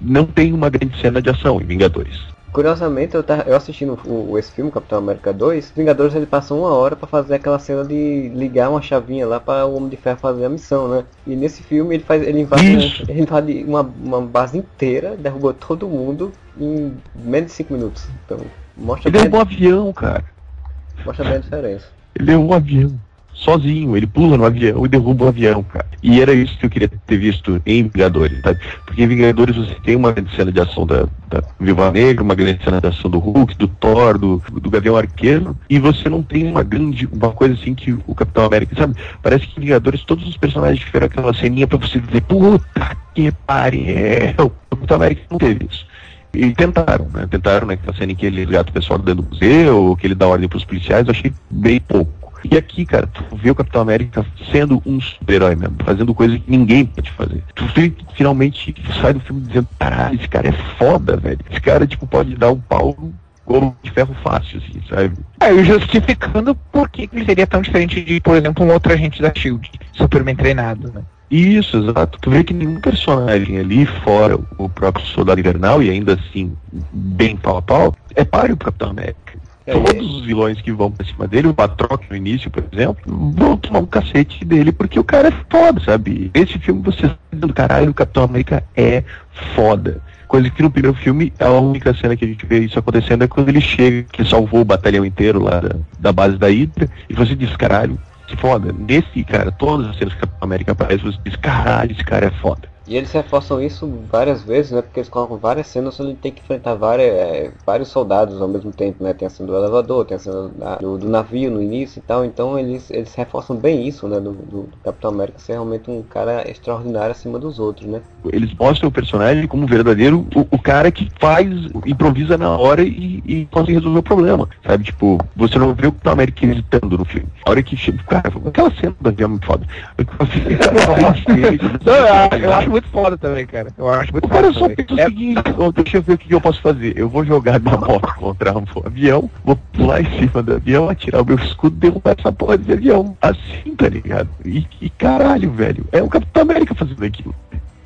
não tem uma grande cena de ação em Vingadores. Curiosamente, eu, tava, eu assistindo o, esse filme, Capitão América 2, Vingadores ele passou uma hora pra fazer aquela cena de ligar uma chavinha lá para o Homem de Ferro fazer a missão, né? E nesse filme ele faz ele invade, Isso. ele invade uma, uma base inteira, derrubou todo mundo em menos de 5 minutos. Então, mostra Ele é bem, um avião, cara. mostra bem a diferença. Ele é um avião. Sozinho, ele pula no avião e derruba o avião, cara. E era isso que eu queria ter visto em Vingadores, sabe? Porque em Vingadores você tem uma grande cena de ação da, da Viva Negra, uma grande cena de ação do Hulk, do Thor, do, do Gavião Arqueiro, e você não tem uma grande, uma coisa assim que o Capitão América, sabe? Parece que em Vingadores todos os personagens tiveram aquela ceninha pra você dizer, puta que pariu. O Capitão América não teve isso. E tentaram, né? Tentaram naquela cena em que ele resgata o pessoal dentro do museu, que ele dá ordem pros policiais, eu achei bem pouco. E aqui, cara, tu vê o Capitão América sendo um super-herói mesmo, fazendo coisa que ninguém pode fazer. Tu finalmente sai do filme dizendo, caralho, esse cara é foda, velho. Esse cara, tipo, pode dar um pau no golo de ferro fácil, assim, sabe? É, e justificando por que que ele seria tão diferente de, por exemplo, um outro agente da SHIELD, Superman treinado, né? Isso, exato. Tu vê que nenhum personagem ali, fora o próprio Soldado Invernal, e ainda assim, bem pau a pau, é páreo pro Capitão América. É, Todos os vilões que vão pra cima dele, o Patroc no início, por exemplo, vão tomar um cacete dele porque o cara é foda, sabe? Esse filme você está dizendo, caralho, o Capitão América é foda. Coisa que no primeiro filme, a única cena que a gente vê isso acontecendo é quando ele chega, que salvou o batalhão inteiro lá da, da base da Hydra, e você diz, caralho, que foda. Nesse, cara, todas as cenas que o Capitão América aparece, você diz, caralho, esse cara é foda. E eles reforçam isso várias vezes, né? Porque eles colocam várias cenas onde ele tem que enfrentar várias, é, vários soldados ao mesmo tempo, né? Tem a cena do elevador, tem a cena da- do, do navio no início e tal. Então eles, eles reforçam bem isso, né? Do, do, do Capitão América ser realmente um cara extraordinário acima dos outros, né? Eles mostram o personagem como verdadeiro, o, o cara que faz, improvisa na hora e, e consegue resolver o problema. Sabe, tipo, você não vê o Capitão América hesitando no filme. A hora que chega, cara, aquela cena do avião é muito foda. Não, eu, eu acho muito foda também, cara. Eu acho muito O cara foda só pensa o seguinte, "Ó, deixa eu ver o que eu posso fazer. Eu vou jogar minha moto contra um avião, vou pular em cima do avião, atirar o meu escudo e derrubar essa porra de avião. Assim, tá ligado? E, e caralho, velho. É o Capitão América fazendo aquilo.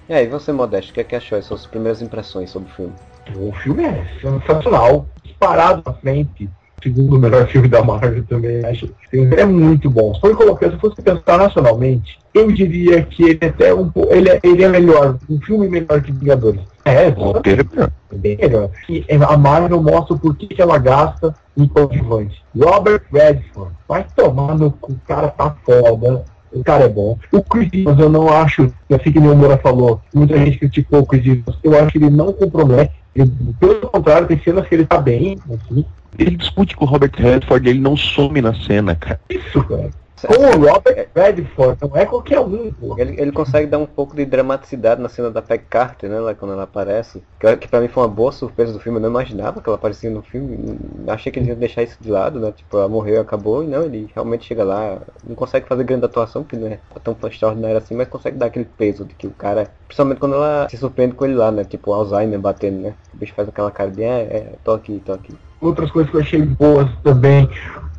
E aí, você, Modesto, o que é que achou? As suas primeiras impressões sobre o filme? O filme é sensacional, disparado na frente. Segundo melhor filme da Marvel também, acho. É muito bom. Se for colocar, se fosse pensar nacionalmente, eu diria que ele é até um pouco. Ele é, ele é melhor, um filme melhor que Vingadores. É, roteiro é melhor. é bem melhor. E a Marvel mostra o porquê que ela gasta em coadjuvante. Robert Redford, vai tomar no cu, o cara tá foda. O cara é bom. O Chris Evans, eu não acho, assim que o Moura falou, muita gente criticou o Chris Evans, eu acho que ele não compromete. Ele, pelo contrário, tem cenas que ele tá bem, assim. Ele discute com o Robert Redford, ele não some na cena, cara. Isso, cara. Com o Robert Redford, não é qualquer um, pô. Ele, ele consegue dar um pouco de dramaticidade na cena da Peg Carter, né? Lá quando ela aparece. Que, que pra mim foi uma boa surpresa do filme. Eu não imaginava que ela aparecia no filme. Achei que eles iam deixar isso de lado, né? Tipo, ela morreu e acabou. E não, ele realmente chega lá. Não consegue fazer grande atuação, porque não é tão extraordinário assim, mas consegue dar aquele peso de que o cara. Principalmente quando ela se surpreende com ele lá, né? Tipo, o Alzheimer batendo, né? O bicho faz aquela cara de, é, é, tô aqui, tô aqui. outras coisas que eu achei boas também.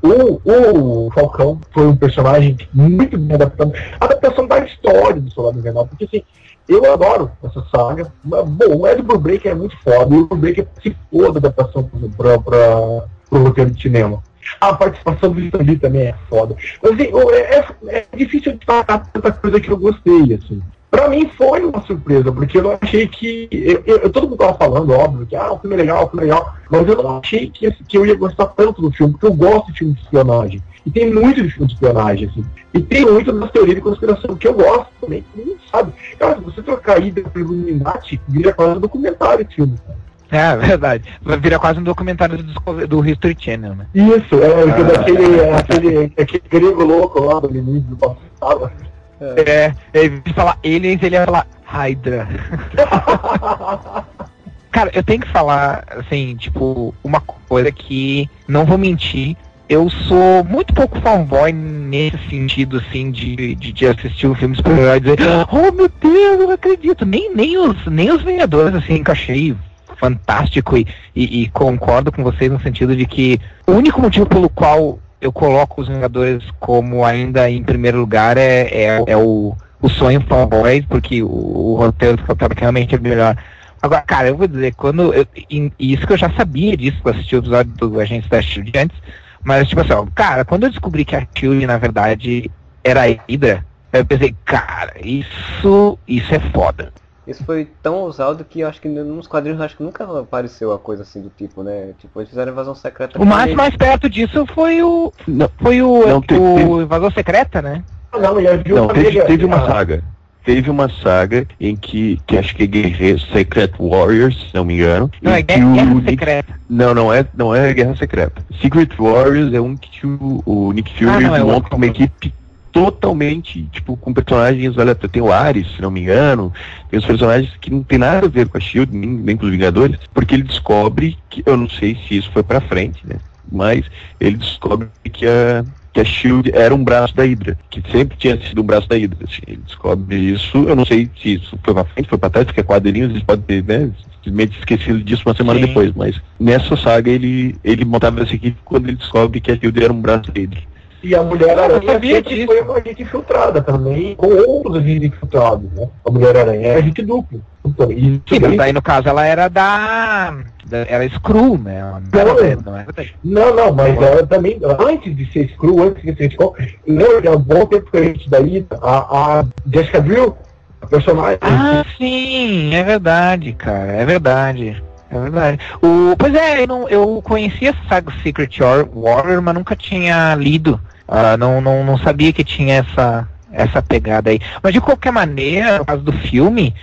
O, o Falcão foi um personagem muito bem adaptado. A adaptação da história do Soldado Invernal, porque assim, eu adoro essa saga. Mas, Bom, o Ed Brubaker é muito foda, e o Brubaker participou da adaptação para o roteiro de cinema. A participação do Stan Lee também é foda. Mas assim, é, é- é difícil destacar tanta coisa que eu gostei, assim. Pra mim foi uma surpresa, porque eu achei que. Eu, eu- todo mundo tava falando, óbvio, que ah, o filme é legal, o filme é legal, mas eu não achei que, que eu ia gostar tanto do filme, porque eu gosto de filme de espionagem. E tem muito de filme de espionagem, assim. E tem muito das teorias de conspiração, que eu gosto também, que ninguém sabe. Cara, se você trocar Ida pelo Illuminati, vira quase um documentário de filme. É, verdade. Vai virar quase um documentário do, do History Channel, né? Isso, é, daquele, aquele, aquele grego louco lá do início do passado. É, é, de falar aliens, ele ia falar Hydra. Cara, eu tenho que falar, assim, tipo, uma coisa que, não vou mentir, eu sou muito pouco fanboy nesse sentido, assim, de, de, de assistir um filme super-herói e dizer, oh meu Deus, eu não acredito. Nem, nem, os, nem os Vingadores, assim, achei fantástico e, e, e concordo com vocês no sentido de que o único motivo pelo qual eu coloco os Vingadores como ainda em primeiro lugar é, é, é o, o sonho fanboy, porque o, o roteiro do Capitão realmente é melhor. Agora, cara, eu vou dizer, quando. Eu, em- isso que eu já sabia disso, que eu assisti o episódio do Agente da Shield antes, mas tipo assim, ó, cara, quando eu descobri que a Shield, na verdade, era a Hydra, eu pensei, cara, isso. isso é foda. Isso foi tão ousado que eu acho que nos quadrinhos acho que nunca apareceu a coisa assim do tipo, né? Tipo, eles fizeram invasão secreta. O mais, mais perto disso foi o. Não, Foi o, Não, o teve- Invasão Secreta, né? Ah, não, Não, teve, teve uma ah, saga. Teve uma saga em que, que acho que é Guerreiro Secret Warriors, se não me engano. Não, é que Guerra, o Guerra Nick- Secreta. Não, não é, não é Guerra Secreta. Secret Warriors é um que o, o Nick Ah, Fury não, é monta outro. uma equipe totalmente, tipo, com personagens, olha, tem o Ares, se não me engano, tem os personagens que não tem nada a ver com a SHIELD, nem, nem com os Vingadores, porque ele descobre que, eu não sei se isso foi pra frente, né, mas ele descobre que a, que a SHIELD era um braço da Hydra, que sempre tinha sido um braço da Hydra, assim, ele descobre isso, eu não sei se isso foi pra frente, foi pra trás, porque é quadrinhos, eles podem ter, né, simplesmente esquecido disso uma semana Sim. depois, mas nessa saga ele, ele montava essa equipe quando ele descobre que a SHIELD era um braço dele. E a Mulher Aranha sempre foi uma agente infiltrada também, com outros agentes infiltrados, né? A Mulher Aranha é agente duplo. Então, e Sim, mas daí- no caso ela era da. da era Screw, né? Ela Não era, Não. não era Não, não, mas ela também, antes de ser Screw, antes de ser Screw, lembra, um bom tempo que a gente daí, a, a Jessica Drill, a personagem, Ah, sim, é verdade, cara, é verdade. É verdade. O, pois é, eu, não, eu conhecia essa saga Secret War- Warrior, mas nunca tinha lido. Ah, não, não, não sabia que tinha essa, essa pegada aí. Mas de qualquer maneira, no caso do filme,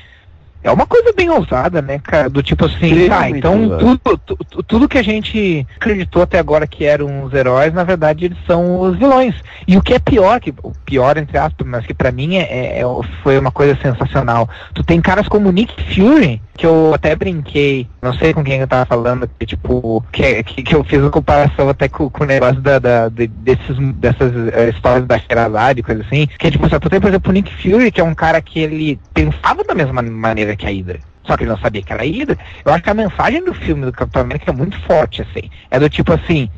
é uma coisa bem ousada, né, cara? Do tipo assim, Extremamente ah, então tudo, tu- tu- tudo que a gente acreditou até agora que eram os heróis, na verdade eles são os vilões. E o que é pior, que o pior entre aspas, mas que pra mim é, é- é- foi uma coisa sensacional. Tu tem caras como Nick Fury, que eu até brinquei, não sei com quem eu tava falando, que tipo, que, que, que eu fiz uma comparação até com, com o negócio da, da- de- desses, dessas eh, histórias da Sherazade e coisa assim, que tipo, só tu tem, por exemplo, o Nick Fury, que é um cara que ele pensava da mesma maneira que a Hydra. Só que ele não sabia que era a Hydra. Eu acho que a mensagem do filme do Capitão América é muito forte, assim. É do tipo assim,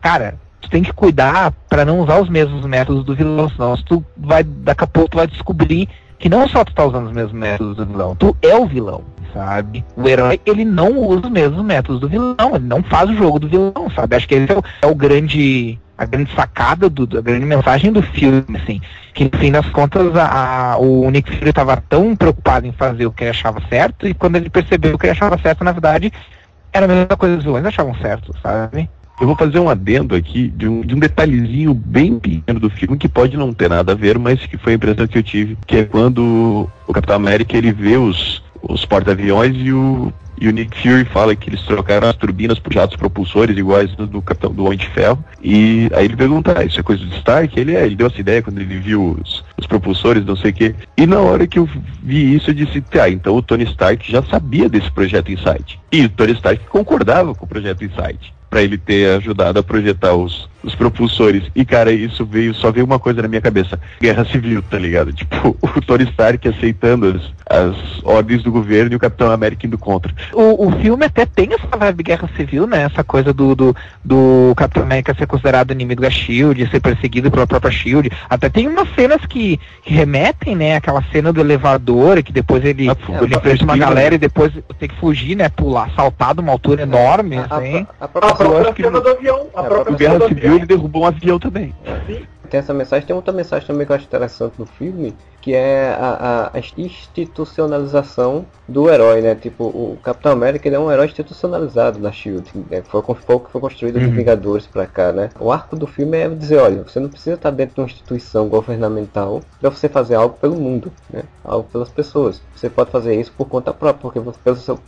cara, tu tem que cuidar pra não usar os mesmos métodos do vilão, senão tu vai, daqui a pouco tu vai descobrir que não só tu tá usando os mesmos métodos do vilão, tu é o vilão, sabe? O herói, ele não usa os mesmos métodos do vilão, ele não faz o jogo do vilão, sabe? Acho que esse é o, é o grande, a grande sacada, do, a grande mensagem do filme, assim, que no fim das contas a, a- o Nick Fury tava tão preocupado em fazer o que ele achava certo, e quando ele percebeu que ele achava certo, na verdade, era a mesma coisa que os vilões achavam certo, sabe? Eu vou fazer um adendo aqui de um, de um detalhezinho bem pequeno do filme que pode não ter nada a ver, mas que foi a impressão que eu tive, que é quando o Capitão América ele vê os, os porta-aviões e o, e o Nick Fury fala que eles trocaram as turbinas por jatos propulsores iguais do, Capitão do Homem de Ferro. E aí ele pergunta, ah, isso é coisa do Stark? Ele é, ele deu essa ideia quando ele viu os, os propulsores, não sei o quê. E na hora que eu vi isso, eu disse, tá, então o Tony Stark já sabia desse projeto Insight. E o Tony Stark concordava com o projeto Insight para ele ter ajudado a projetar os, os propulsores. E, cara, isso veio, só veio uma coisa na minha cabeça. Guerra civil, tá ligado? Tipo, o Tony Stark aceitando as, as ordens do governo e o Capitão América indo contra. O, o filme até tem essa vibe guerra civil, né? Essa coisa do, do, do Capitão América ser considerado inimigo da Shield, ser perseguido pela própria Shield. Até tem umas cenas que, que remetem, né? Aquela cena do elevador, que depois ele, Ah, ele é, enfrenta uma sim, galera né? e depois tem que fugir, né? Pular, saltar de uma altura enorme, A, a- assim. a A própria própria cena do avião. A É, própria Guerra do Civil avião. ele derrubou um avião também. Tem essa mensagem, tem outra mensagem também que eu acho interessante no filme, que é a, a institucionalização do herói, né? Tipo, o Capitão América ele é um herói institucionalizado na SHIELD, né? Foi, o que foi construído dos Uhum. Vingadores pra cá, né? O arco do filme é dizer, olha, você não precisa estar dentro de uma instituição governamental pra você fazer algo pelo mundo, né? Algo pelas pessoas. Você pode fazer isso por conta própria, porque você,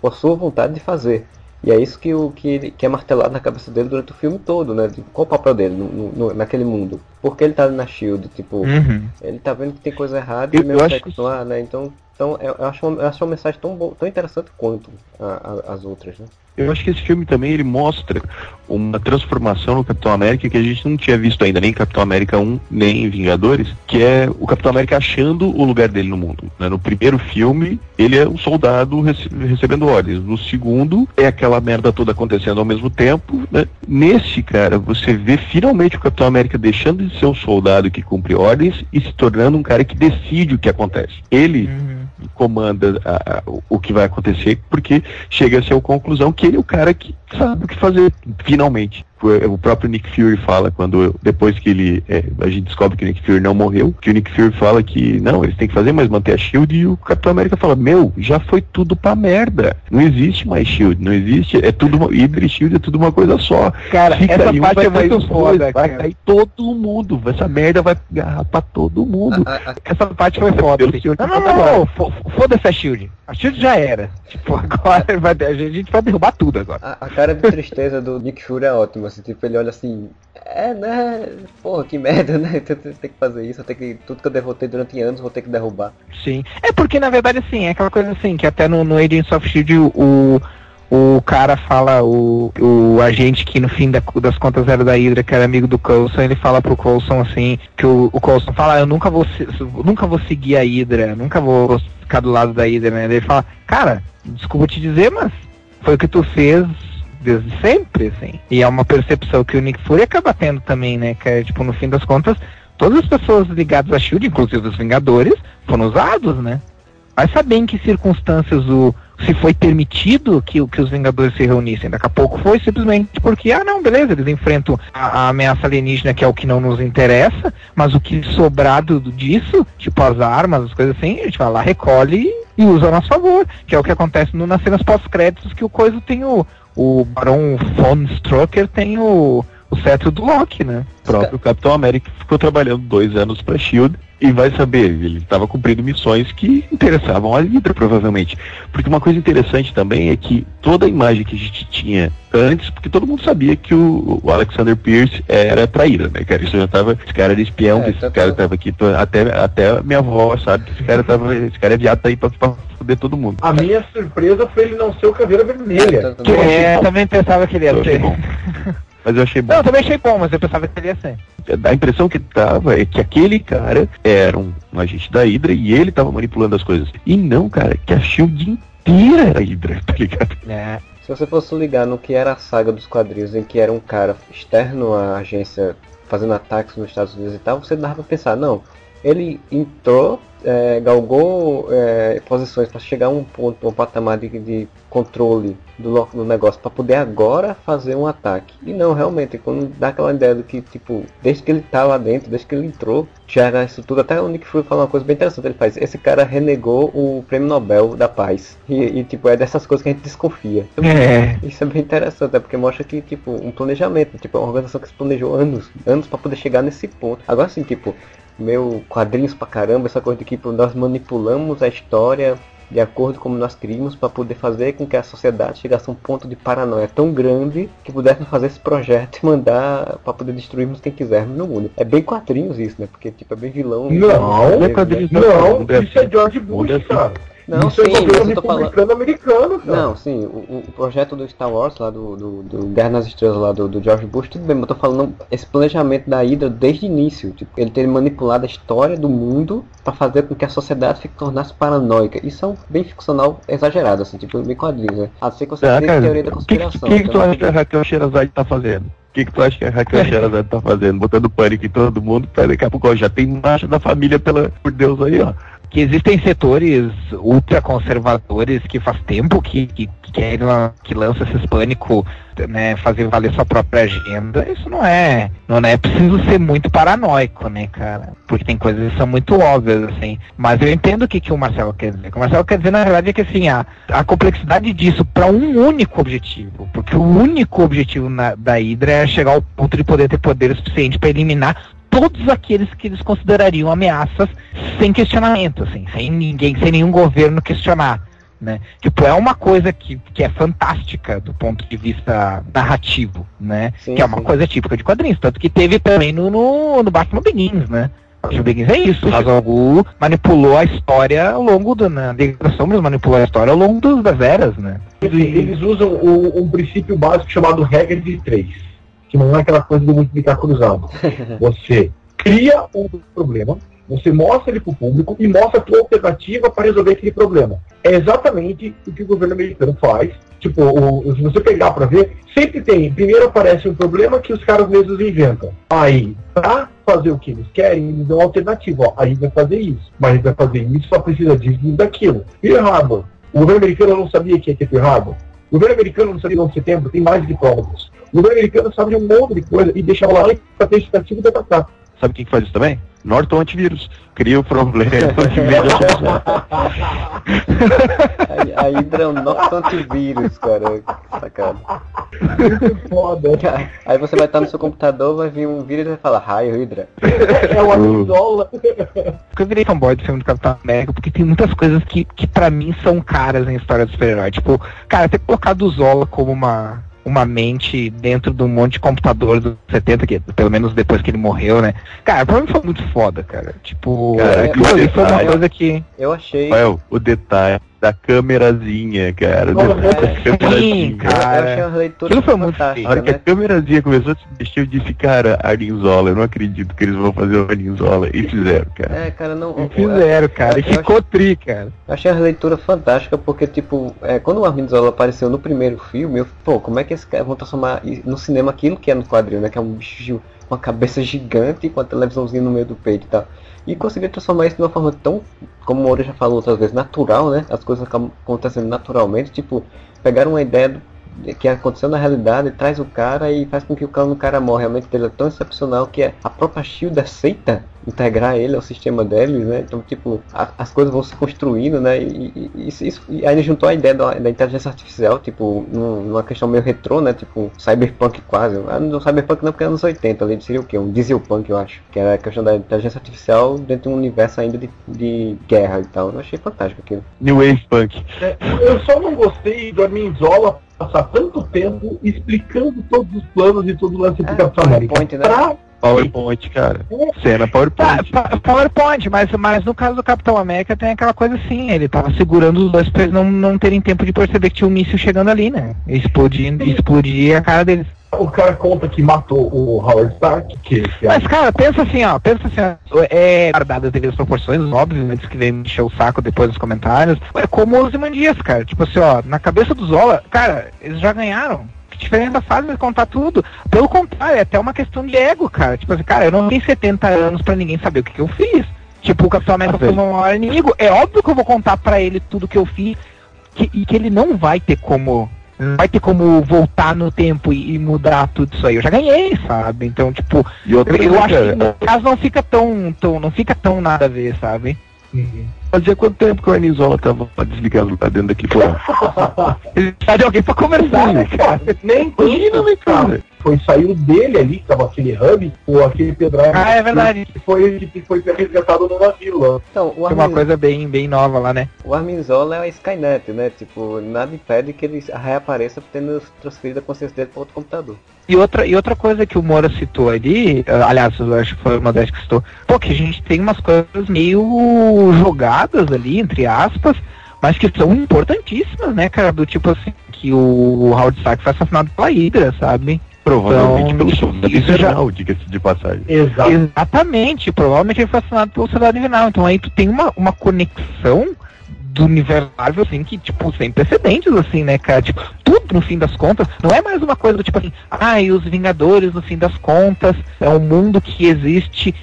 por sua vontade de fazer. E é isso que, o, que, ele- que é martelado na cabeça dele durante o filme todo, né? Tipo, qual o papel dele no, no- naquele mundo? Por que ele tá na SHIELD? Tipo, Uhum. ele tá vendo que tem coisa errada Eu- e acho que- né? Então, então eu, eu acho uma, eu acho uma mensagem tão, bo- tão interessante quanto a- a- as outras, né? Eu acho que esse filme também ele mostra uma transformação no Capitão América que a gente não tinha visto ainda, nem em Capitão América 1, nem em Vingadores, que é o Capitão América achando o lugar dele no mundo. né? No primeiro filme, ele é um soldado rece- recebendo ordens. No segundo, é aquela merda toda acontecendo ao mesmo tempo. Né? Nesse, cara, você vê finalmente o Capitão América deixando de ser um soldado que cumpre ordens e se tornando um cara que decide o que acontece. Ele Uhum. Comanda a- a- o que vai acontecer, porque chega a ser a conclusão que ele é o cara que sabe o que fazer, finalmente. O próprio Nick Fury fala, quando depois que ele. é, a gente descobre que o Nick Fury não morreu, que o Nick Fury fala que não, eles têm que fazer, mas manter a Shield, e o Capitão América fala, meu, já foi tudo pra merda. Não existe mais Shield, não existe, é tudo uma, Hydra e Shield é tudo uma coisa só. Cara, Fica essa aí, um parte vai é cair muito dois, foda, Vai cara. cair todo mundo, essa merda vai agarrar pra todo mundo. A- a- Essa parte foi foda. Assim. Não, não, não, não, fo- Foda-se a Shield. A Shield já era. Tipo, agora vai, a gente vai derrubar tudo agora. A, a cara de tristeza do Nick Fury é ótima, assim, tipo, ele olha assim, é, né, porra, que merda, né, tem, tem- tem que fazer isso, tenho que, tudo que eu derrotei durante anos, vou ter que derrubar. Sim. É porque, na verdade, assim, é aquela coisa assim, que até no, no Agents of Shield o, o cara fala, o, o agente que no fim da- das contas era da Hydra, que era amigo do Coulson, ele fala pro Coulson assim, que o, o Coulson fala, "Ah, eu nunca vou, nunca vou seguir a Hydra, nunca vou ficar do lado da Hydra, né? Ele fala, cara, desculpa te dizer, mas foi o que tu fez desde sempre, assim. E é uma percepção que o Nick Fury acaba tendo também, né? Que é, tipo, no fim das contas, todas as pessoas ligadas a SHIELD, inclusive os Vingadores, foram usados, né? Vai saber em que circunstâncias o se foi permitido que, que os Vingadores se reunissem. Daqui a pouco foi simplesmente porque, ah não, beleza, eles enfrentam a, a ameaça alienígena que é o que não nos interessa, mas o que sobrar do- disso, tipo as armas, as coisas assim, a gente vai lá, recolhe e usa a nosso favor, que é o que acontece no, nas cenas pós-créditos, que o coisa tem o, o Baron von Strucker tem o, o cetro do Loki, né? O próprio Capitão América ficou trabalhando dois anos pra Shield e vai saber, ele estava cumprindo missões que interessavam a Hydra, provavelmente. Porque uma coisa interessante também é que toda a imagem que a gente tinha antes, porque todo mundo sabia que o, o Alexander Pierce era traíra, né, cara? Isso já tava, esse cara era espião, É, esse tanto- cara tava aqui, até, até minha avó sabe que esse cara tava, esse cara é viado tá aí pra, pra foder todo mundo. A minha surpresa foi ele não ser o Caveira Vermelha. É, eu também pensava que ele ia ser. Mas eu achei bom. Não, eu também achei bom, mas eu pensava que ele ia ser. a impressão que tava é que aquele cara era um, um agente da Hydra e ele tava manipulando as coisas. E não, cara, que a Shield inteira era Hydra, tá ligado? É. Se você fosse ligar no que era a saga dos quadrinhos, em que era um cara externo à agência fazendo ataques nos Estados Unidos e tal, você dava pra pensar, não, ele entrou, é, galgou é, posições para chegar a um ponto, um patamar de, de controle do, do negócio para poder agora fazer um ataque. E não, realmente, quando dá aquela ideia do que, tipo, desde que ele tá lá dentro, desde que ele entrou, já era isso tudo. Até o Nick Fury fala uma coisa bem interessante, ele faz, esse cara renegou o prêmio Nobel da Paz. E, e, tipo, é dessas coisas que a gente desconfia. É. Isso é bem interessante, é porque mostra que, tipo, um planejamento, tipo, é uma organização que se planejou anos, anos para poder chegar nesse ponto. Agora sim, tipo, meu quadrinhos pra caramba, essa coisa de que tipo, nós manipulamos a história de acordo como nós queríamos para poder fazer com que a sociedade chegasse a um ponto de paranoia tão grande que pudéssemos fazer esse projeto e mandar para poder destruirmos quem quisermos no mundo. É bem quadrinhos isso, né? Porque tipo é bem vilão. Não, Não é quadrinhos, Não, Mundo é isso é. George Bush, cara. Não, isso sim, é governo mas eu tô falando- americano, cara. Não, sim, o, o projeto do Star Wars lá do, do, do Guerra nas Estrelas lá do, do George Bush, tudo bem, mas eu tô falando esse planejamento da Hydra desde o início, tipo, ele ter manipulado a história do mundo pra fazer com que a sociedade se tornasse paranoica. Isso é um bem ficcional exagerado, assim, tipo, bem quadrinhos, né? A ser que você cara, em teoria da o que, que, conspiração. que, que tu então- acha que a Raquel Sherazade tá fazendo? O que, que tu acha que a Raquel Sherazade tá fazendo? Botando pânico em todo mundo, pra daqui a pouco ó, já tem marcha da família, pela, por Deus aí, ó. Que existem setores ultraconservadores que faz tempo que, que, que querem que lança esses pânico, né, fazer valer sua própria agenda, isso não é, não é preciso ser muito paranoico, né, cara? Porque tem coisas que são muito óbvias, assim. Mas eu entendo o que, que o Marcelo quer dizer. O que o Marcelo quer dizer, na verdade, é que assim, a, a complexidade disso para um único objetivo, porque o único objetivo na- da Hydra é chegar ao ponto de poder ter poder suficiente para eliminar todos aqueles que eles considerariam ameaças sem questionamento, assim, sem ninguém, sem nenhum governo questionar. Né? Tipo, é uma coisa que, que é fantástica do ponto de vista narrativo, né? Sim, que é uma sim. coisa típica de quadrinhos, tanto que teve também no, no, no Batman Begins, né? Batman Begins é isso, o Ghul manipulou a história ao longo Liga das Sombras manipulou a história ao longo dos, das eras, né? Eles, eles usam o- um princípio básico chamado regra de três, que não é aquela coisa do multiplicar cruzado. Você cria um problema, você mostra ele para o público e mostra a tua alternativa para resolver aquele problema. É exatamente o que o governo americano faz. Tipo, o- se você pegar para ver, sempre tem. Primeiro aparece um problema que os caras mesmos inventam. Aí, para fazer o que eles querem, eles dão uma alternativa. Ó, a gente vai fazer isso, mas a gente vai fazer isso, só precisa disso e daquilo. Pearl Harbor. O governo americano não sabia que ia ter Pearl Harbor. O governo americano não sabia que 11 de setembro tem mais de provas. O governo americano sabe de um monte de coisa e deixava lá para ter justificativa de atacar. Sabe quem que faz isso também? Norton Antivírus. Cria o problema de vez a solução. A, a Hydra é um nosso antivírus, cara. Que Sacado. Foda. Aí você vai estar no seu computador, vai vir um vírus e vai falar, raio Hydra. É uma pistola. Porque eu virei fanboy do filme do Capitão América, porque tem muitas coisas que, que para mim são caras em história do super-herói. Tipo, cara, ter colocado o Zola como uma, uma mente dentro de um monte de computador dos 70, que pelo menos depois que ele morreu, né? Cara, pra mim foi muito foda, cara. Tipo, Cara, ali foi uma coisa que. Eu achei. Rafael, o detalhe da câmerazinha, cara. É, sim, cara. eu achei uma leitura Aquilo foi muito A hora que a né? câmerazinha começou a se mexer, eu disse, cara, Arninzola, eu não acredito que eles vão fazer o Arninzola. E fizeram, cara. É, cara, não. E fizeram, cara. E eu- eu ficou tri, cara. Eu achei a leitura fantástica porque, tipo, é, quando o Armin Zola apareceu no primeiro filme, eu, pô, como é que esse cara vão transformar no cinema aquilo que é no quadril, né? Que é um bicho uma cabeça gigante com a televisãozinha no meio do peito e tal. E conseguir transformar isso de uma forma tão, como o Moura já falou outras vezes, natural, né? As coisas acontecendo naturalmente, tipo, pegaram uma ideia do, que aconteceu na realidade, traz o cara e faz com que o cara, o cara. Realmente ele é tão excepcional que é, a própria Shield aceita integrar ele ao sistema deles, né? Então, tipo, a- as coisas vão se construindo, né? E, e- isso, isso- e aí ele juntou a ideia da, da inteligência artificial, tipo, num- numa questão meio retrô, né? Tipo, cyberpunk quase. Ah, não cyberpunk não, porque é anos 80, ali seria o quê? Um dieselpunk, eu acho. Que era a questão da inteligência artificial dentro de um universo ainda de, de guerra e tal. Eu achei fantástico aquilo. New Wave Punk. É, eu só não gostei do Arminzola passar tanto tempo explicando todos os planos e todo o lance do Capitão América. PowerPoint, né? Pra PowerPoint, cara. Cena Tá, PowerPoint. pa- PowerPoint, mas, mas no caso do Capitão América tem aquela coisa assim, ele tava segurando os dois pra eles não, não terem tempo de perceber que tinha um míssil chegando ali, né? Explodindo, explodir a cara deles. o cara conta que matou o Howard Stark, que, que é Mas, cara, pensa assim, ó, pensa assim, ó, é guardado as devidas proporções, óbvio, antes que vem encher o saco depois nos comentários. É como os Imandias, cara. Tipo assim, ó, na cabeça do Zola, cara, eles já ganharam. Diferença faz eles contar tudo? Pelo contrário, é até uma questão de ego, cara. Tipo assim, cara, eu não tenho 70 anos pra ninguém saber o que, que eu fiz. Tipo, o Capitão América foi velho. meu maior inimigo. É óbvio que eu vou contar pra ele tudo que eu fiz que- e que ele não vai ter como não vai ter como voltar no tempo e, e mudar tudo isso aí. Eu já ganhei, sabe? Então, tipo, eu, eu acho que cara, no caso não fica tão, tão não fica tão nada a ver, sabe? Fazia quanto tempo que o Arnizola tava desligado lá dentro daqui fora? Ele precisa de alguém pra conversar, né, cara? nem Imagina, né, cara? Foi saiu dele ali, que tava aquele hub, ou aquele pedrado Ah, é verdade. que foi, que foi resgatado no navio lá. Então, o Foi uma Armin, coisa bem, bem nova lá, né? o Armin Zola é a Skynet, né? Tipo, nada impede que ele reapareça tendo transferido a consciência dele para outro computador. E outra, e outra coisa que o Moura citou ali, aliás, eu acho que foi uma das que citou, pô, que a gente tem umas coisas meio jogadas ali, entre aspas, mas que são importantíssimas, né, cara? Do tipo assim, que o Howard Stark foi assassinado pela Hydra, sabe? Provavelmente Então, pelo soldado isso já- invernal, diga-se de passagem. Exato. Exatamente, provavelmente ele foi assassinado pelo Soldado Invernal. Então aí tu tem uma, uma conexão do universo Marvel, assim, que, tipo, sem precedentes, assim, né, cara? Tipo, tudo, no fim das contas, não é mais uma coisa do tipo assim, ah, e os Vingadores, no fim das contas, é um mundo que existe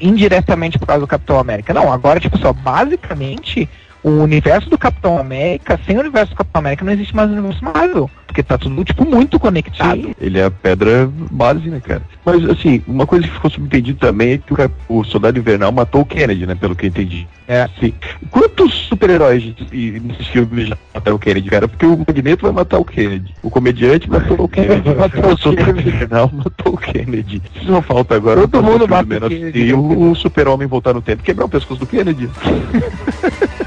indiretamente por causa do Capitão América. Não, agora, tipo, só, basicamente, o universo do Capitão América, sem o universo do Capitão América, não existe mais o universo Marvel. Porque tá tudo, tipo, muito conectado. Sim, ele é a pedra base, né, cara? Mas, assim, uma coisa que ficou subentendido também é que o, o Soldado Invernal matou o Kennedy, né, pelo que eu entendi. É. Sim. Quantos super-heróis e- nesses filmes já mataram o Kennedy, cara? Porque o Magneto vai matar o Kennedy. O comediante matou o Kennedy. Matou o o Soldado Invernal matou o Kennedy. Só falta agora Todo mundo mata o Kennedy. Steel, o, o super-homem voltar no tempo e quebrar o pescoço do Kennedy.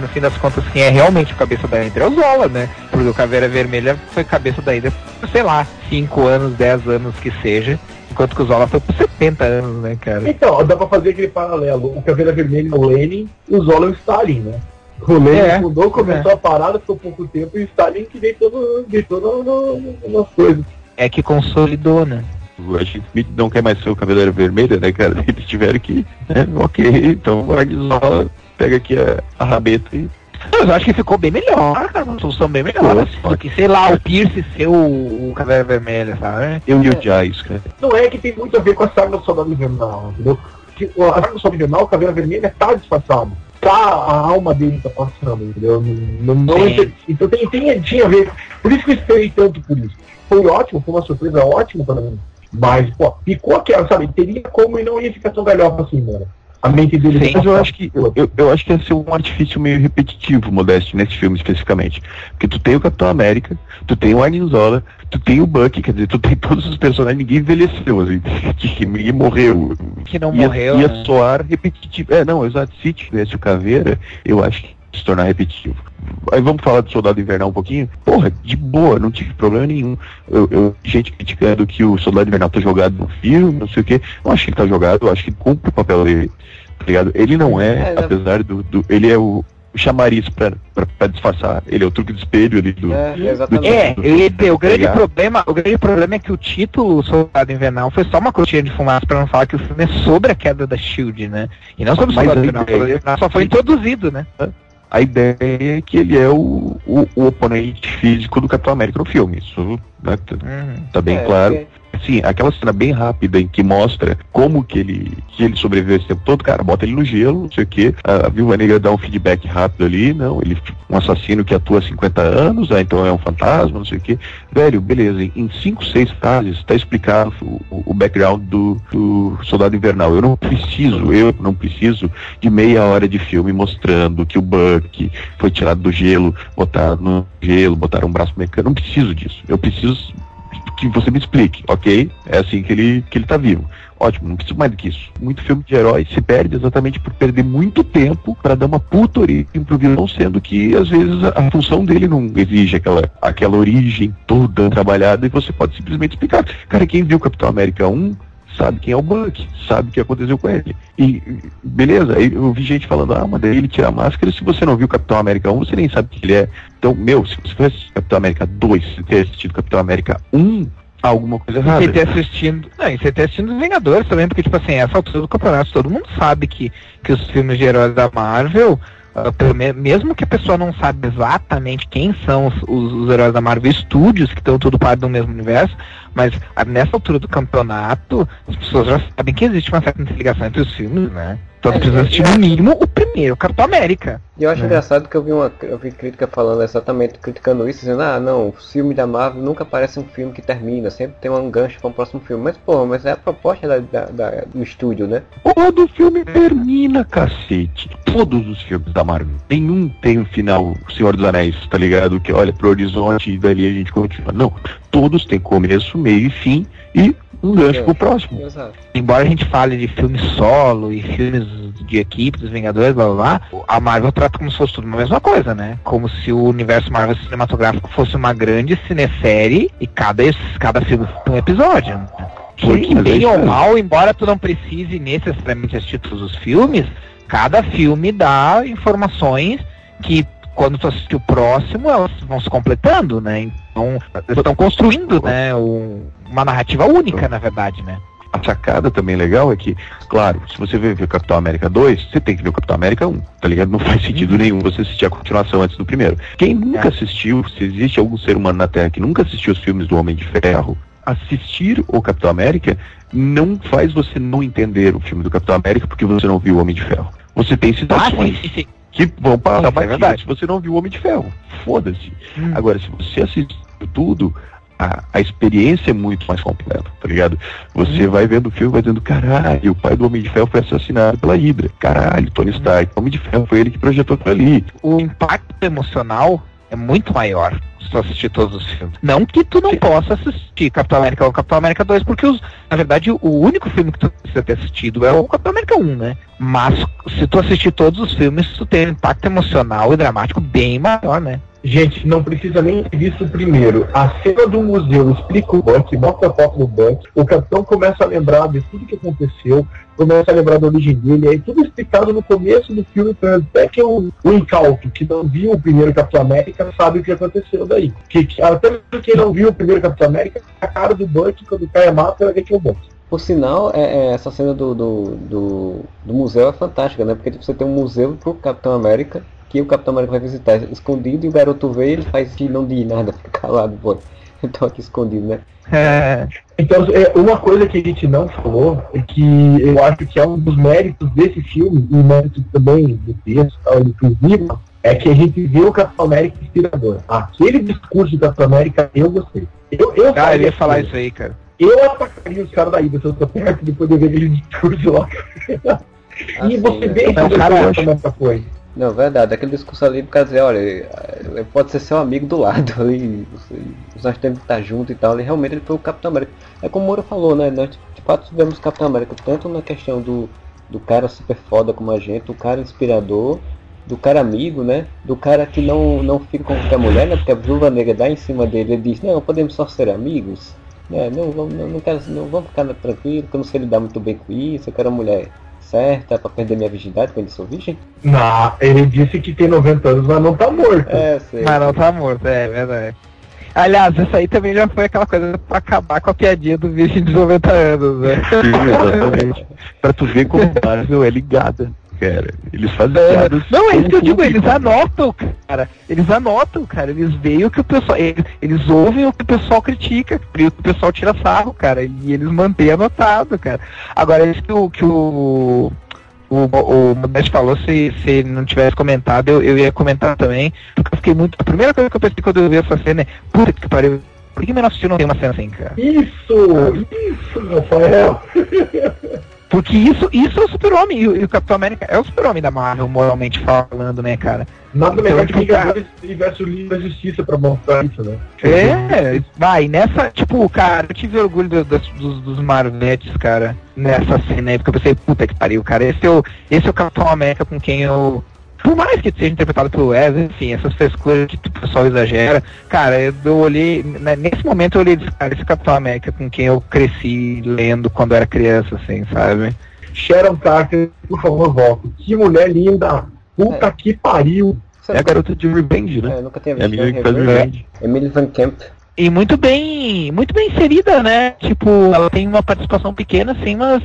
no fim das contas, quem é realmente o cabeça da Hydra é o Zola, né? Porque o Caveira Vermelha foi cabeça da Hydra por, sei lá, 5 anos, 10 anos que seja. Enquanto que o Zola foi por 70 anos, né, cara? Então, dá pra fazer aquele paralelo. O Caveira Vermelha é o Lenin e o Zola é o Stalin, né? O Lenin É, mudou, começou a parada, ficou pouco tempo, e o Stalin que deitou, no, deitou no, no, nas coisas. É que consolidou, né? O Agente Smith não quer mais ser o Cavaleiro Vermelho, né, cara? Eles tiveram que. né, ok, então o Arnizola pega aqui a, a rabeta e Mas eu acho que ficou bem melhor, cara. Uma solução bem melhor. Ficou, assim, do que, sei lá, o Pierce ser o, o Caveira Vermelha, sabe? eu e o Jais, cara. Não é que tem muito a ver com a saga do Soldado Invernal, entendeu? Que a saga do Soldado Invernal, o Caveira Vermelha tá disfarçado. Tá, a alma dele tá passando, entendeu? Não, não, não então tem, tem, tinha a ver. Por isso que eu esperei tanto por isso. Foi ótimo, foi uma surpresa ótima pra mim. Mas, pô, ficou aquela, sabe? Teria como e não ia ficar tão galhofa assim, mano. A mente dele Sim, Mas eu acho que eu, eu- eu acho que ia ser um artifício meio repetitivo, Modeste, nesse filme especificamente. Porque tu tem o Capitão América, tu tem o Arnizola, tu tem o Bucky, quer dizer, tu tem todos os personagens, ninguém envelheceu, assim, que ninguém morreu. Que não ia, morreu, Ia né? soar repetitivo. É, não, exato. Se tivesse o Caveira, eu acho que se tornar repetitivo. Aí vamos falar do Soldado Invernal um pouquinho? Porra, de boa, não tive problema nenhum. Eu, eu gente criticando que o Soldado Invernal tá jogado no filme, não sei o quê. Não acho que ele tá jogado, eu acho que ele cumpre o papel dele, tá ligado? Ele não é, É, apesar do, do- Ele é o, chamariz pra, pra, pra disfarçar. Ele é o truque do espelho ali do. É, exatamente. É, ia dizer, o grande Pegar. problema, o grande problema é que o título Soldado Invernal foi só uma cortina de fumaça pra não falar que o filme é sobre a queda da Shield, né? E não sobre o Soldado Invernal. ideia- O Soldado Invernal só foi introduzido, né? A ideia é que ele é o, o, o oponente físico do Capitão América no filme. Isso né, tá, Uhum. tá bem É, claro. porque- Sim, aquela cena bem rápida em que mostra como que ele, que ele sobreviveu esse tempo todo, cara, bota ele no gelo, não sei o que, a Viúva Negra dá um feedback rápido ali, não, ele um assassino que atua há 50 anos, ah, então é um fantasma, não sei o que. Velho, beleza, em 5, 6 frases está explicado o, o background do, do Soldado Invernal. Eu não preciso, eu não preciso de meia hora de filme mostrando que o Buck foi tirado do gelo, botado no gelo, botaram um braço mecânico. Não preciso disso. Eu preciso que você me explique, ok? É assim que ele, que ele tá vivo. Ótimo, não preciso mais do que isso. Muito filme de herói se perde exatamente por perder muito tempo para dar uma puta origem pro vilão, sendo que às vezes a, função dele não exige aquela, aquela origem toda trabalhada e você pode simplesmente explicar. Cara, quem viu Capitão América 1 sabe quem é o Buck, sabe o que aconteceu com ele. E beleza, eu vi gente falando, ah, mas daí ele tira a máscara, se você não viu Capitão América 1, você nem sabe quem ele é. Então, meu, se você assistir Capitão América 2, se ter assistido Capitão América 1, alguma coisa errada. E você ter assistindo. Não, e você ter assistindo Vingadores também, porque, tipo assim, essa altura do campeonato, todo mundo sabe que, que os filmes de heróis da Marvel. Uh, mesmo que a pessoa não saiba exatamente quem são os, os, os heróis da Marvel Studios, que estão tudo parte do mesmo universo, mas uh, nessa altura do campeonato, as pessoas já sabem que existe uma certa ligação entre os filmes, né? Então é, precisa assistir no mínimo o primeiro, Capitão América. E eu acho né? engraçado que eu vi uma eu vi crítica falando exatamente, criticando isso, dizendo, ah não, o filme da Marvel nunca parece um filme que termina, sempre tem um gancho para o próximo filme. Mas pô, mas é a proposta da, da, da, do estúdio, né? Todo filme termina, cacete. Todos os filmes da Marvel. Nenhum tem o um final Senhor dos Anéis, tá ligado? Que olha pro horizonte e dali a gente continua. Não. Todos têm começo, meio e fim. E um gancho é, pro próximo. Exato. Embora a gente fale de filmes solo e filmes de equipe dos Vingadores, blá blá blá, a Marvel trata como se fosse tudo a mesma coisa, né? Como se o universo Marvel cinematográfico fosse uma grande cinesérie e cada, cada filme um episódio. Que, bem ou mal, embora tu não precise necessariamente assistir todos os filmes, cada filme dá informações que quando tu assistir o próximo, elas vão se completando, né? Então, eles estão construindo, né, um, uma narrativa única, na verdade, né? A sacada também legal é que, claro, se você ver o Capitão América 2, você tem que ver o Capitão América 1, tá ligado? Não faz sentido uhum. nenhum você assistir a continuação antes do primeiro. Quem nunca é. assistiu, se existe algum ser humano na Terra que nunca assistiu os filmes do Homem de Ferro, assistir o Capitão América não faz você não entender o filme do Capitão América porque você não viu o Homem de Ferro. Você tem situações ah, sim, sim, sim. Que vão passar é se você não viu o Homem de Ferro. Foda-se. Hum. Agora, se você assistiu tudo, a, a experiência é muito mais completa, tá ligado? Você uhum. vai vendo o filme, vai dizendo, caralho, o pai do Homem de Ferro foi assassinado pela Hydra. Caralho, Tony Stark, o Homem de Ferro foi ele que projetou aquilo ali. O impacto emocional é muito maior se tu assistir todos os filmes. Não que tu não Sim. possa assistir Capitão América 1 ou Capitão América 2, porque os, na verdade o único filme que tu precisa ter assistido é o Capitão América 1, né? Mas se tu assistir todos os filmes, tu tem um impacto emocional e dramático bem maior, né? Gente, não precisa nem ter visto primeiro. A cena do museu explica o Buck, mostra a foto do Buck, o capitão começa a lembrar de tudo que aconteceu, começa a lembrar da origem dele, aí tudo explicado no começo do filme, até que o, o incauto que não viu o primeiro Capitão América sabe o que aconteceu daí. Que, que, até quem não viu o primeiro Capitão América, a cara do Buck, quando cai a mata, vai ver que é o Buck. Por sinal, é, é, essa cena do, do, do, do, museu é fantástica, né? Porque tipo, você tem um museu pro Capitão América que o Capitão América vai visitar escondido e o garoto vê ele faz que não diz nada, fica calado, pô. Então aqui escondido, né? É. Então, é, uma coisa que a gente não falou é que eu acho que é um dos méritos desse filme, e mérito também do texto, inclusive, é que a gente vê o Capitão América inspirador. Aquele discurso do Capitão América eu gostei. Eu, eu ah, eu ia falar isso aí, cara. Eu atacaria os caras daí, se eu tô perto, depois de ver aquele discurso lá. e você né? vê que o cara foi. Não, verdade. Aquele discurso ali, por causa dizer, olha, pode ser seu amigo do lado ali, nós temos que estar junto e tal. E realmente ele foi o Capitão América. É como o Moura falou, né? Nós de fato tivemos o Capitão América tanto na questão do, do cara super foda como a gente, do cara inspirador, do cara amigo, né? Do cara que não, não fica com qualquer mulher, né? Porque a viúva negra dá em cima dele e diz, não, podemos só ser amigos. Né? Não, não, não, não, quero, não vamos ficar tranquilo, que eu não sei lidar muito bem com isso, eu quero uma mulher certa pra perder minha virgindade quando eu sou virgem? Não, ele disse que tem 90 anos, mas não tá morto. É, sei. Mas não tá morto, é verdade. Aliás, isso aí também já foi aquela coisa pra acabar com a piadinha do virgem de 90 anos, né? Sim, exatamente. pra tu ver como o Marvel é ligada. Cara. Eles fazem É, piadas. não, é isso que eu digo, eles anotam, cara. Eles anotam, cara. Eles veem o que o pessoal. Eles, eles ouvem o que o pessoal critica, e o que o pessoal tira sarro, cara. E eles mantêm anotado, cara. Agora, isso que o. Que o o, o Modesto falou, se, se ele não tivesse comentado, eu, eu ia comentar também, porque eu fiquei muito. A primeira coisa que eu pensei quando eu vi essa cena é, puta que pariu, por que menor não tem uma cena assim, cara? Isso! Isso, Rafael! Porque isso, isso é o super-homem, e, o- e o Capitão América é o super-homem da Marvel, moralmente falando, né, cara? Nada Então, melhor que tipo, Vingadores tivesse o livro da justiça pra mostrar isso, né? É, vai, nessa, tipo, cara, eu tive orgulho do- das- dos, dos Marvetes, cara, nessa cena aí, porque eu pensei, puta que pariu, cara, esse é o, esse é o Capitão América com quem eu. Por mais que seja interpretado pelo Wesley, enfim, essas frescuras que o pessoal exagera, cara, eu, olhei, né, nesse momento eu olhei e cara, esse Capitão América com quem eu cresci lendo quando eu era criança, assim, sabe? Sharon Carter, por favor, volte. Que mulher linda! Puta que pariu! É a garota de Revenge, né? É, eu nunca tinha É a visto. menina que faz Revenge. Revenge. Emily Van Camp. E muito bem, muito bem inserida, né? Tipo, ela tem uma participação pequena, assim, mas,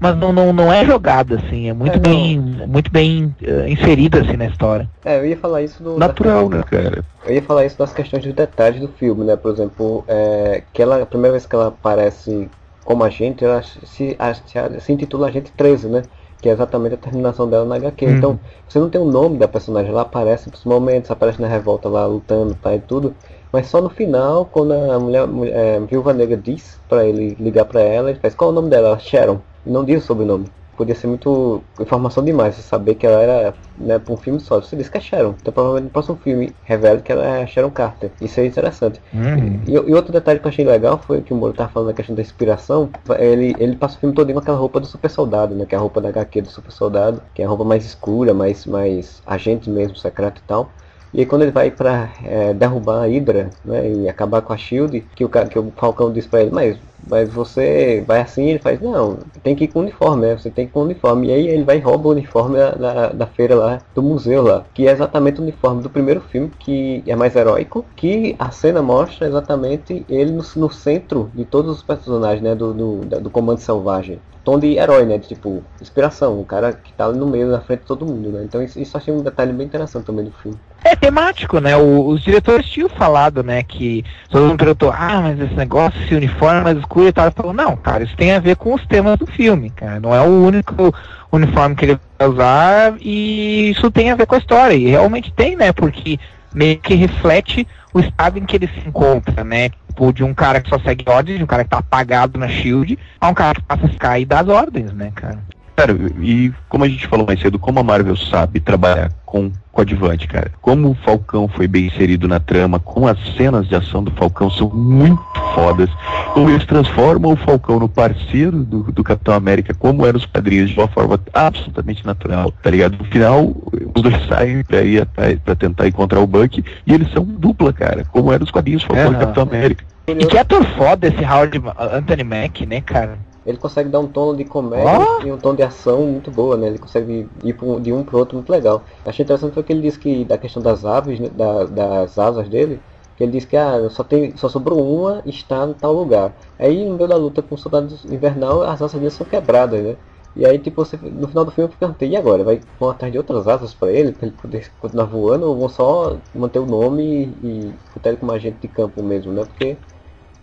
mas não, não, não é jogada, assim, é muito É, não. bem, muito bem eh, inserida, assim, na história. É, eu ia falar isso do. Natural, né, cara? Eu ia falar isso das questões dos detalhes do filme, né? Por exemplo, é, que ela, a primeira vez que ela aparece como agente, ela se, a- se, se intitula Agente 13, né? Que é exatamente a terminação dela na HQ. Uhum. Então, você não tem o nome da personagem, ela aparece nos momentos, aparece na revolta lá lutando tá, e tudo. Mas só no final, quando a mulher, é, Viúva Negra diz pra ele ligar pra ela, ele faz qual é o nome dela? Sharon. E não diz o sobrenome. Podia ser muito informação demais, você saber que ela era né, pra um filme só. Você disse que é Sharon. Então provavelmente no próximo filme revela que ela é Sharon Carter. Isso é interessante. Uhum. E, e outro detalhe que eu achei legal foi que o Moro tava falando da questão da inspiração. Ele, ele passa o filme todo com aquela roupa do super soldado, né? Que é a roupa da HQ do super soldado, que é a roupa mais escura, mais, mais agente mesmo, secreto e tal. E aí quando ele vai pra é, derrubar a Hydra, né? E acabar com a Shield, que o, que o Falcão diz pra ele, mas, mas você vai assim, ele faz, não, tem que ir com uniforme, né? Você tem que ir com uniforme. E aí ele vai e rouba o uniforme da, da, da feira lá, do museu lá, que é exatamente o uniforme do primeiro filme, que é mais heróico, que a cena mostra exatamente ele no, no centro de todos os personagens, né? Do, do, do Comando Selvagem. Tom de herói, né? De, tipo, inspiração, o cara que tá ali no meio, na frente de todo mundo, né? Então isso, isso achei um detalhe bem interessante também do filme. É temático, né? O- os diretores tinham falado, né, que todo mundo perguntou, ah, mas esse negócio, esse uniforme mais e tal. Falou, não, cara, isso tem a ver com os temas do filme, cara. Não é o único uniforme que ele vai usar e isso tem a ver com a história. E realmente tem, né? Porque meio que reflete o estado em que ele se encontra, né? Tipo, de um cara que só segue ordens, de um cara que tá apagado na Shield, a um cara que passa a ficar e dá as ordens, né, cara? Cara, e como a gente falou mais cedo, como a Marvel sabe trabalhar com coadjuvante, cara. Como o Falcão foi bem inserido na trama, como as cenas de ação do Falcão são muito fodas. Como eles transformam o Falcão no parceiro do, do Capitão América, como eram os quadrinhos, de uma forma absolutamente natural, tá ligado? No final, os dois saem pra ir atrás, pra tentar encontrar o Buck, e eles são dupla, cara, como eram os quadrinhos Falcão e Aham. Capitão América. E que ator foda esse Howard Anthony Mack, né, cara? Ele consegue dar um tom de comédia e um tom de ação muito boa, né? Ele consegue ir um- de um pro outro muito legal. Achei interessante foi que ele disse que da questão das aves, né, da- das asas dele, que ele disse que ah, só, tem, só sobrou uma e está em tal lugar. Aí no meio da luta com o soldado invernal, as asas dele são quebradas, né? E aí, tipo, você, no final do filme eu perguntando, e agora? Vai vão atrás de outras asas pra ele, pra ele poder continuar voando, ou vão só manter o nome e, e botar ele como agente de campo mesmo, né? Porque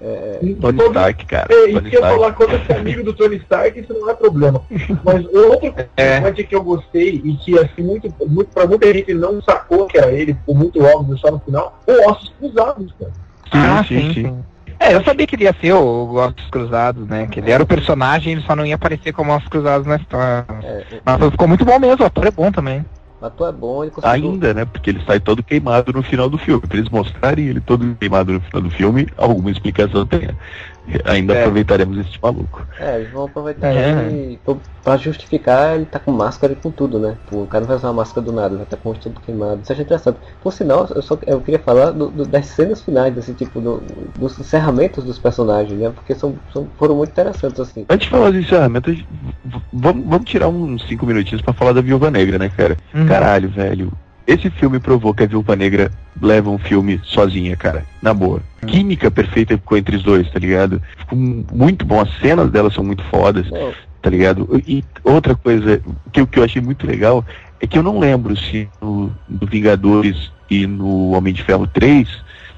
é, Tony Stark, cara. É, isso Tony que eu ia Stark. falar, quando você é amigo do Tony Stark, isso não é problema. Mas outro É. coisa que eu gostei e que assim, muito, muito, pra muita gente não sacou que era ele, por muito óbvio só no final, o Ossos Cruzados, cara. ah, sim, sim, sim. sim. É, eu sabia que ele ia ser o Ossos Cruzados, né? Que ele era o personagem, ele só não ia aparecer como Ossos Cruzados na história. é, Mas ficou muito bom mesmo, o ator é bom também. O ator é bom, ele conseguiu... Ainda, né? Porque ele sai todo queimado no final do filme. Pra eles mostrarem ele todo queimado no final do filme, alguma explicação tem. Ainda É. aproveitaremos esse maluco. É, eles vão aproveitar É. ele pra justificar ele tá com máscara e com tudo, né? O cara não vai usar uma máscara do nada, vai estar com o rosto todo queimado. Isso achei interessante. Por sinal, eu, só, eu queria falar do- do- das cenas finais, desse tipo, do- dos encerramentos dos personagens, né? Porque são, são- foram muito interessantes, assim. Antes de falar do encerramento, a gente- v- vamos, vamos tirar uns cinco minutinhos pra falar da Viúva Negra, né, cara? Uhum. Caralho, velho. Esse filme provou que a Viúva Negra leva um filme sozinha, cara. Na boa. Química perfeita ficou entre os dois, tá ligado? Ficou muito bom. As cenas delas são muito fodas. Não, tá ligado? E outra coisa que, eu- que eu achei muito legal é que eu não lembro se no, no Vingadores e no Homem de Ferro 3,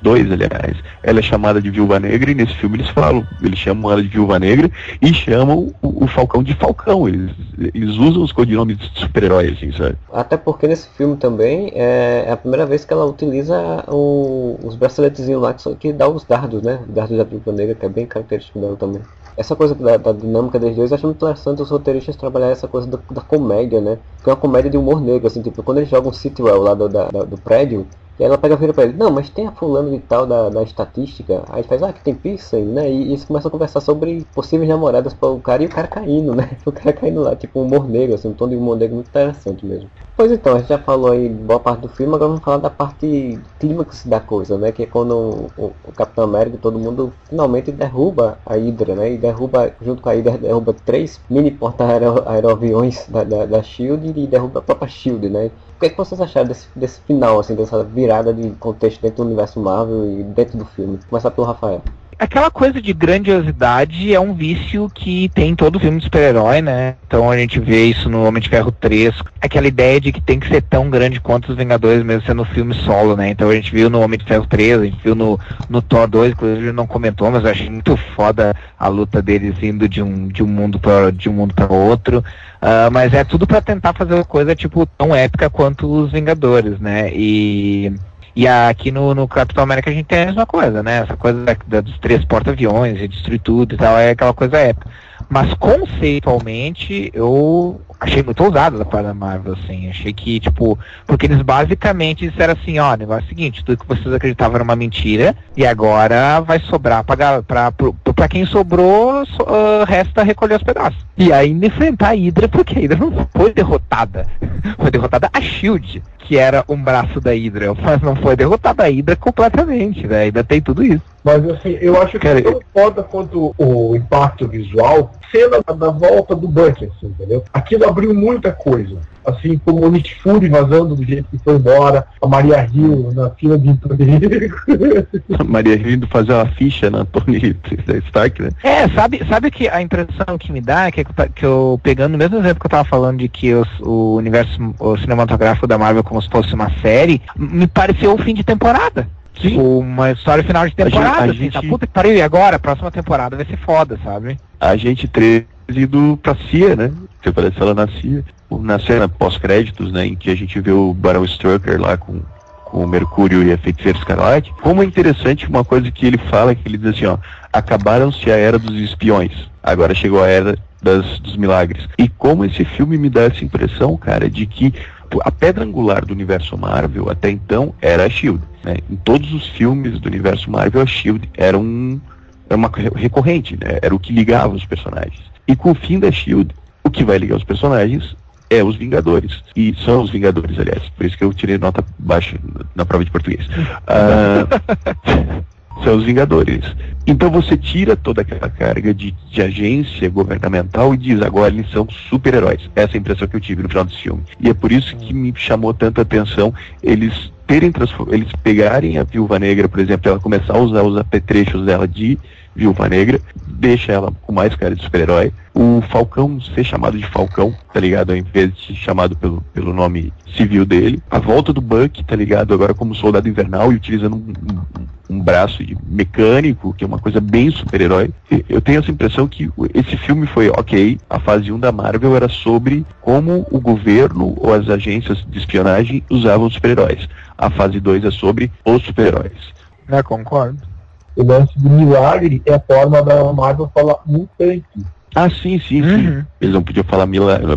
2, aliás, ela é chamada de Viúva Negra e nesse filme eles falam, eles chamam ela de Viúva Negra e chamam o, o Falcão de Falcão. Eles, eles usam os codinomes de super-herói, assim, sabe? Até porque nesse filme também é a primeira vez que ela utiliza o- os braceletezinhos lá que, que dá os dardos, né? Os dardos da Viúva Negra, que é bem característico dela também. Essa coisa da, da dinâmica dos dois, eu acho muito interessante os roteiristas trabalhar essa coisa da, da comédia, né? Que é uma comédia de humor negro, assim, tipo, quando eles jogam Sitwell lá do, da- do prédio, e ela pega e vira pra ele, não, mas tem a fulano de tal da, da estatística, aí faz, ah, que tem piercing, né? E, e eles começam a conversar sobre possíveis namoradas para o cara e o cara caindo, né? O cara caindo lá, tipo um humor negro, assim, um tom de humor negro muito interessante mesmo. Pois então, a gente já falou aí boa parte do filme, agora vamos falar da parte clímax da coisa, né? Que é quando o, o- Capitão América e todo mundo finalmente derruba a Hydra, né? E derruba, junto com a Hydra, derruba três mini porta-aeroaviões da, da, da SHIELD e derruba a própria SHIELD, né? O que, é que vocês acharam desse, desse final, assim, dessa virada de contexto dentro do universo Marvel e dentro do filme? Começar pelo Rafael. Aquela coisa de grandiosidade é um vício que tem em todo filme de super-herói, né? Então a gente vê isso no Homem de Ferro 3, aquela ideia de que tem que ser tão grande quanto os Vingadores, mesmo sendo um filme solo, né? Então a gente viu no Homem de Ferro 3, a gente viu no, no Thor 2, inclusive não comentou, mas eu achei muito foda a luta deles indo de um, de um mundo para de um mundo para outro. Ah, mas é tudo para tentar fazer uma coisa tipo tão épica quanto os Vingadores, né? E e aqui no, no Capitão América a gente tem a mesma coisa, né? Essa coisa da, da- dos três porta-aviões destruir tudo e tal, é aquela coisa épica. Mas conceitualmente eu achei muito ousado da parte da Marvel, assim. Achei que, tipo, porque eles basicamente disseram assim, ó, o negócio é o seguinte, tudo que vocês acreditavam era uma mentira, e agora vai sobrar pra, pra, pro- pra quem sobrou, so- ah, resta recolher os pedaços. E ainda enfrentar a Hydra, porque a Hydra não foi derrotada. Foi derrotada a Shield, que era um braço da Hydra, mas não foi derrotada a Hydra completamente, né? Ainda tem tudo isso. Mas assim, eu acho que é tão foda quanto o impacto visual, cena da, volta do Buck, assim, entendeu? Aquilo abriu muita coisa. Assim, como o Nick Fury vazando do jeito que foi embora, a Maria Hill na fila de emprego. Maria Rio indo fazer uma ficha na Tony Stark, né? É, sabe, sabe que a impressão que me dá é que, que eu, pegando o mesmo exemplo que eu tava falando de que os- o universo o cinematográfico da Marvel como se fosse uma série, me pareceu o fim de temporada. Sim. Uma história final de A gente- temporada, a assim, tá gente- puta que pariu, e agora? A próxima temporada vai ser foda, sabe? Agente 13 indo pra CIA, né? Que aparece ela na CIA. Na cena pós-créditos, né? Em que a gente vê o Barão Strucker lá com, com o Mercúrio e a Feiticeira Escarlate. Como é interessante uma coisa que ele fala, que ele diz assim, ó. Acabaram-se a era dos espiões. Agora chegou a era das, dos milagres. E como esse filme me dá essa impressão, cara, de que a pedra angular do universo Marvel até então era a Shield. Né? Em todos os filmes do universo Marvel, a Shield era um era uma re- recorrente, né? Era o que ligava os personagens. E com o fim da Shield, o que vai ligar os personagens é os Vingadores. E são os Vingadores, aliás. Por isso que eu tirei nota baixa na- prova de português. Ah, são os Vingadores. Então você tira toda aquela carga de, de agência governamental e diz agora eles são super-heróis. Essa é a impressão que eu tive no final desse filme. E é por isso que me chamou tanta atenção eles terem eles pegarem a Viúva Negra, por exemplo, ela começar a usar os apetrechos dela de Viúva Negra, deixa ela com mais cara de super-herói. O Falcão ser chamado de Falcão, tá ligado? Ao invés de ser chamado pelo, pelo nome civil dele. A volta do Buck, tá ligado? Agora como soldado invernal e utilizando um, um- braço de mecânico, que é uma coisa bem super-herói. Eu tenho essa impressão que esse filme foi ok, a fase 1 da Marvel era sobre como o governo ou as agências de espionagem usavam os super-heróis. A fase 2 é sobre os super-heróis. É, concordo. O lance do milagre é a forma da Marvel falar mutante. Ah, sim, sim, sim. Uhum. Eles não podiam falar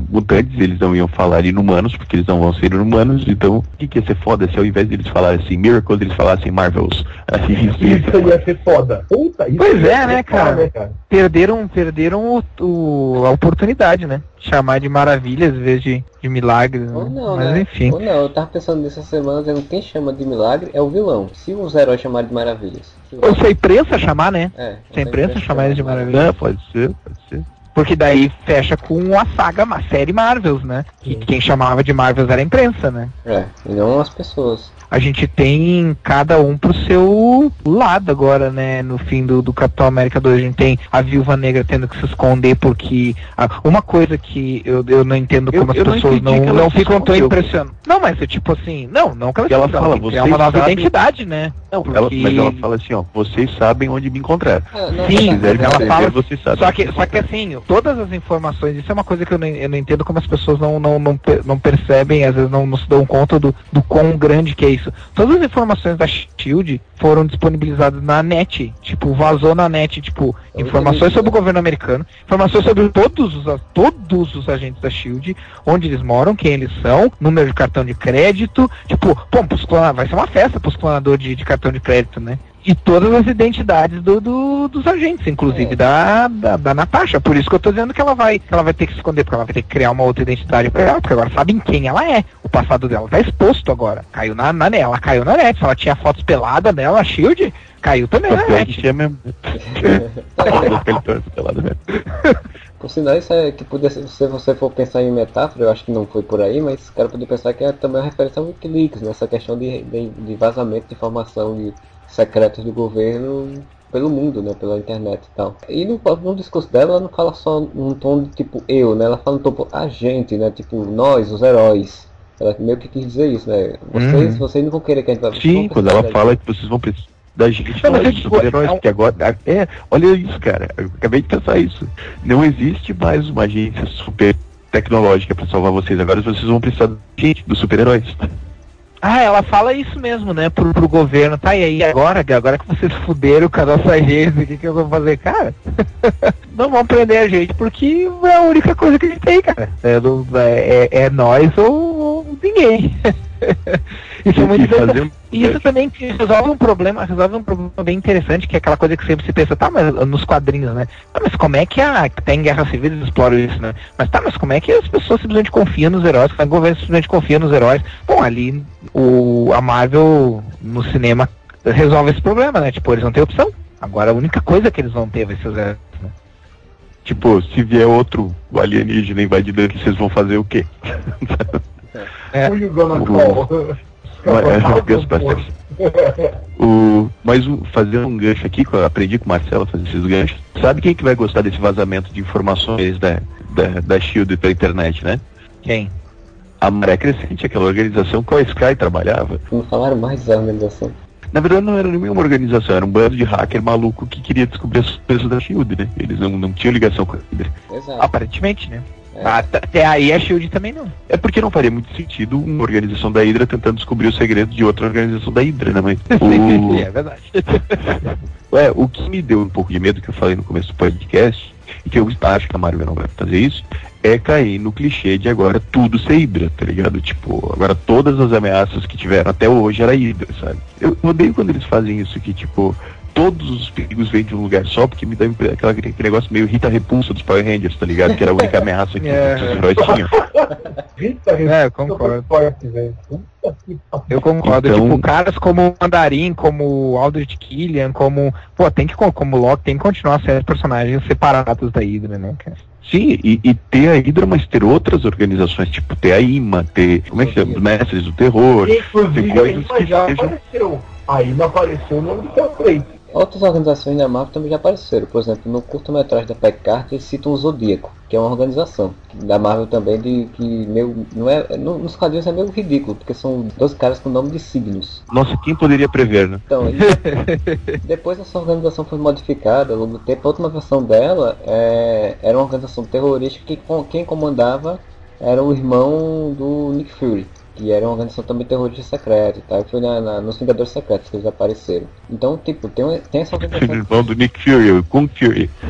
mutantes, eles não iam falar inumanos, porque eles não vão ser inumanos, então o que, que ia ser foda se ao invés deles falarem assim Miracles, eles falassem Marvels. Assim, isso ia ser ia ser foda. Puta, isso Pois ia é, ser né, foda, cara? né, cara? Perderam, perderam o, o- a oportunidade, né? Chamar de maravilhas em vez de, de milagres. Ou né? não, Mas né? enfim. Ou não, eu tava pensando nessa semana, dizendo quem chama de milagre é o vilão. Se os heróis chamarem de maravilhas. Ou se a imprensa chamar, né? É, Se a imprensa chamar eles de maravilha. É, pode ser, pode ser. Porque daí fecha com a saga, a série Marvels, né? E quem chamava de Marvels era a imprensa, né? É, e não as pessoas. A gente tem cada um pro seu lado agora, né? No fim do, do Capitão América 2, a gente tem a Viúva Negra tendo que se esconder porque. ah, uma coisa que eu, eu não entendo Eu- como eu as não pessoas não, que ela não se ficam tão impressionadas. Não, mas é tipo assim, não, não que ela, ela fala, que criar "Vocês uma nova sabem-" identidade, né? Não, Porque- ela, mas ela fala assim, ó, vocês sabem onde me encontrar. É, não, Sim, Se quiserem ela fala. vocês sabem. Só que, só que assim, todas as informações, isso é uma coisa que eu não, eu não entendo como as pessoas não, não, não, não percebem, às vezes não, não se dão conta do, do quão grande que é isso. Todas as informações da Shield foram disponibilizadas na net, tipo, vazou na net, tipo, informações sobre o governo americano, informações sobre todos os, todos os agentes da Shield, onde eles moram, quem eles são, número de cartão de crédito, tipo, pô, pros clona- vai ser uma festa pros clonadores de, de cartão de crédito, né? E todas as identidades do, do- dos agentes, inclusive É. da, da, da Natasha. Por isso que eu tô dizendo que ela vai, que ela vai ter que se esconder, porque ela vai ter que criar uma outra identidade pra ela, porque agora sabem quem ela é. O passado dela tá exposto agora. Caiu na, na ela caiu na net. Ela tinha fotos peladas dela, a Shield, caiu também na net. tinha mesmo. Pelado mesmo. Por sinal, isso é que podia ser, se você for pensar em metáfora, eu acho que não foi por aí, mas o cara podia pensar que é também uma referência ao Wikileaks, nessa questão de, de, de vazamento de informação de secretos do governo pelo mundo, né, pela internet e tal. E no, no discurso dela, ela não fala só num tom de tipo eu, né, ela fala no tom tipo, a gente, né, tipo nós, os heróis. Ela meio que quis dizer isso, né, vocês, Uhum. vocês não vão querer que a gente vá Sim, quando ela fala que vocês vão precisar da gente, Não, é super-heróis, é porque agora. É, olha isso, cara. Eu acabei de pensar isso. Não existe mais uma agência super tecnológica pra salvar vocês. Agora vocês vão precisar da gente, dos super-heróis. Ah, ela fala isso mesmo, né, pro, pro governo. Tá, e aí agora, agora que vocês fuderam com a nossa agência, o que, que eu vou fazer, cara? não vão prender a gente porque é a única coisa que a gente tem, cara. É, do- é, é nós ou, ou ninguém. isso é muito interessante. E isso também resolve um problema, resolve um problema bem interessante, que é aquela coisa que sempre se pensa, tá, mas nos quadrinhos, né? Tá, mas como é que a. Até em Guerra Civil eles exploram isso, né? Mas tá, mas como é que as pessoas simplesmente confiam nos heróis, é que o governo simplesmente confia nos heróis? Bom, ali o, a Marvel no cinema resolve esse problema, né? Tipo, eles não têm opção. Agora a única coisa que eles vão ter vai ser os heróis. Né? Tipo, se vier outro alienígena invadindo aqui, vocês vão fazer o quê? É. Who you gonna call? Mas, é. O, mas o, fazer um gancho aqui, que eu aprendi com o Marcelo a fazer esses ganchos. Sabe quem que vai gostar desse vazamento de informações da, da, da Shield pela internet, né? Quem? A Maré Crescente, aquela organização que a Sky trabalhava. Não falaram mais da organização. Na verdade não era nenhuma organização, era um bando de hacker maluco que queria descobrir as surpresas da Shield, né? Eles não, não tinham ligação com a. Exato. Aparentemente, né? É. Até aí a Shield também não. É porque não faria muito sentido uma organização da Hydra tentando descobrir os segredos de outra organização da Hydra, né, mãe? O... é verdade. É, o que me deu um pouco de medo, que eu falei no começo do podcast, e que eu acho que a Marvel não vai fazer isso, é cair no clichê de agora tudo ser Hydra, tá ligado? Tipo, agora todas as ameaças que tiveram até hoje era Hydra, sabe? Eu odeio quando eles fazem isso, que tipo, todos os perigos vêm de um lugar só, porque me dá aquela, aquele negócio meio Rita Repulsa dos Power Rangers, tá ligado? Que era a única ameaça que É. os heróis tinham. Rita, É, eu concordo. Eu concordo. Então- Tipo, caras como o Mandarim, como o Aldrich Killian, como. Pô, tem que, como o Loki, tem que continuar sendo personagens separados da Hydra, né, cara? Sim, e, e ter a Hydra, mas ter outras organizações, tipo ter a IMA, ter. Como é que chama? Os Mestres do Terror. Inclusive, Tem a coisas Ima que já sejam- apareceu. A Ima apareceu no nome do. Outras organizações da Marvel também já apareceram. Por exemplo, no curta-metragem da Peg Carter eles citam o Zodíaco, que é uma organização da Marvel também de que meio não é no- nos quadrinhos é meio ridículo, porque são dois caras com nome de signos. Nossa, quem poderia prever, né? Então, e depois essa organização foi modificada ao longo do tempo. A última versão dela é, era uma organização terrorista que com- quem comandava era o irmão do Nick Fury, que era uma organização também terrorista secreta e tal. Foi na, na- nos Vingadores Secretos que eles apareceram. Então, tipo, tem, tem essa O organização. irmão do Nick Fury, Kung Fury.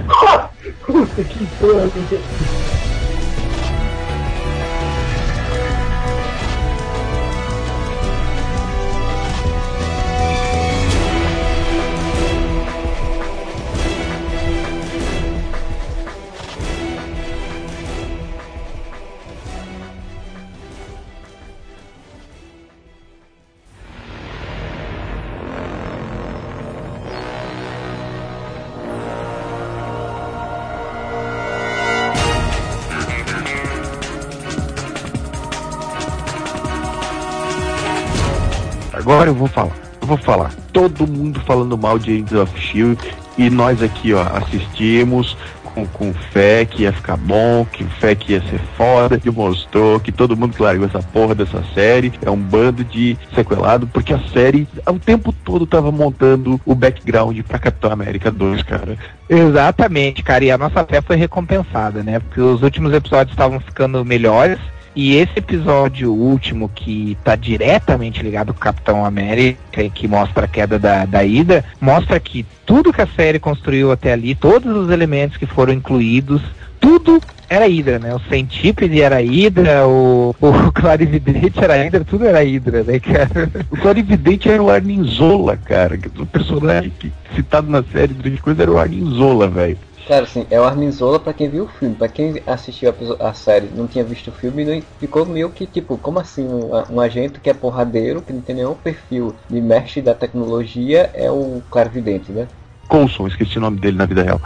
agora eu vou falar. Eu vou falar. Todo mundo falando mal de Agents of Shield e nós aqui, ó, assistimos com, com fé que ia ficar bom, que fé que ia ser foda, que mostrou que todo mundo que largou essa porra dessa série é um bando de sequelado, porque a série o tempo todo tava montando o background pra Capitão América 2, cara. Exatamente, cara, e a nossa fé foi recompensada, né? Porque os últimos episódios estavam ficando melhores. E esse episódio último, que tá diretamente ligado com o Capitão América e que mostra a queda da, da Ida, mostra que tudo que a série construiu até ali, todos os elementos que foram incluídos, tudo era Hydra, né? O Centípede era Hydra, o, o Clarividente era Hydra, tudo era Hydra, né, cara? O Clarividente era o Arninzola, cara. O personagem citado na série durante coisa era o Arninzola, velho. Cara, assim, é o Arminzola pra quem viu o filme. Pra quem assistiu a, a série não tinha visto o filme, não, ficou meio que tipo, como assim? Um, um, agente que é porradeiro, que não tem nenhum perfil de mestre da tecnologia, é o clarividente, né? Coulson, esqueci o nome dele na vida real.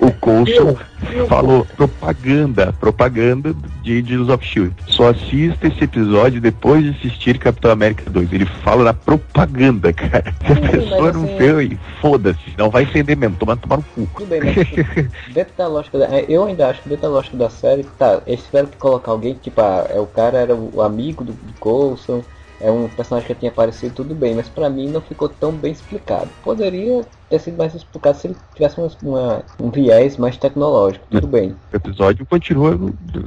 O Coulson falou propaganda, propaganda de Agents of Shield. Só assista esse episódio depois de assistir Capitão América 2. Ele fala na propaganda, cara. Se a pessoa não assim... fez, foda-se, não vai entender mesmo, tomar, tomar no cu. Tudo bem, mas assim, dentro da lógica da, eu ainda acho que dentro da lógica da série, tá, eles tiveram que colocar alguém, tipo, ah, é o cara era o amigo do, do Coulson, é um personagem que tinha aparecido tudo bem, mas para mim não ficou tão bem explicado. Poderia ter sido mais explicado se ele tivesse uma, uma, um viés mais tecnológico, tudo bem. O episódio continua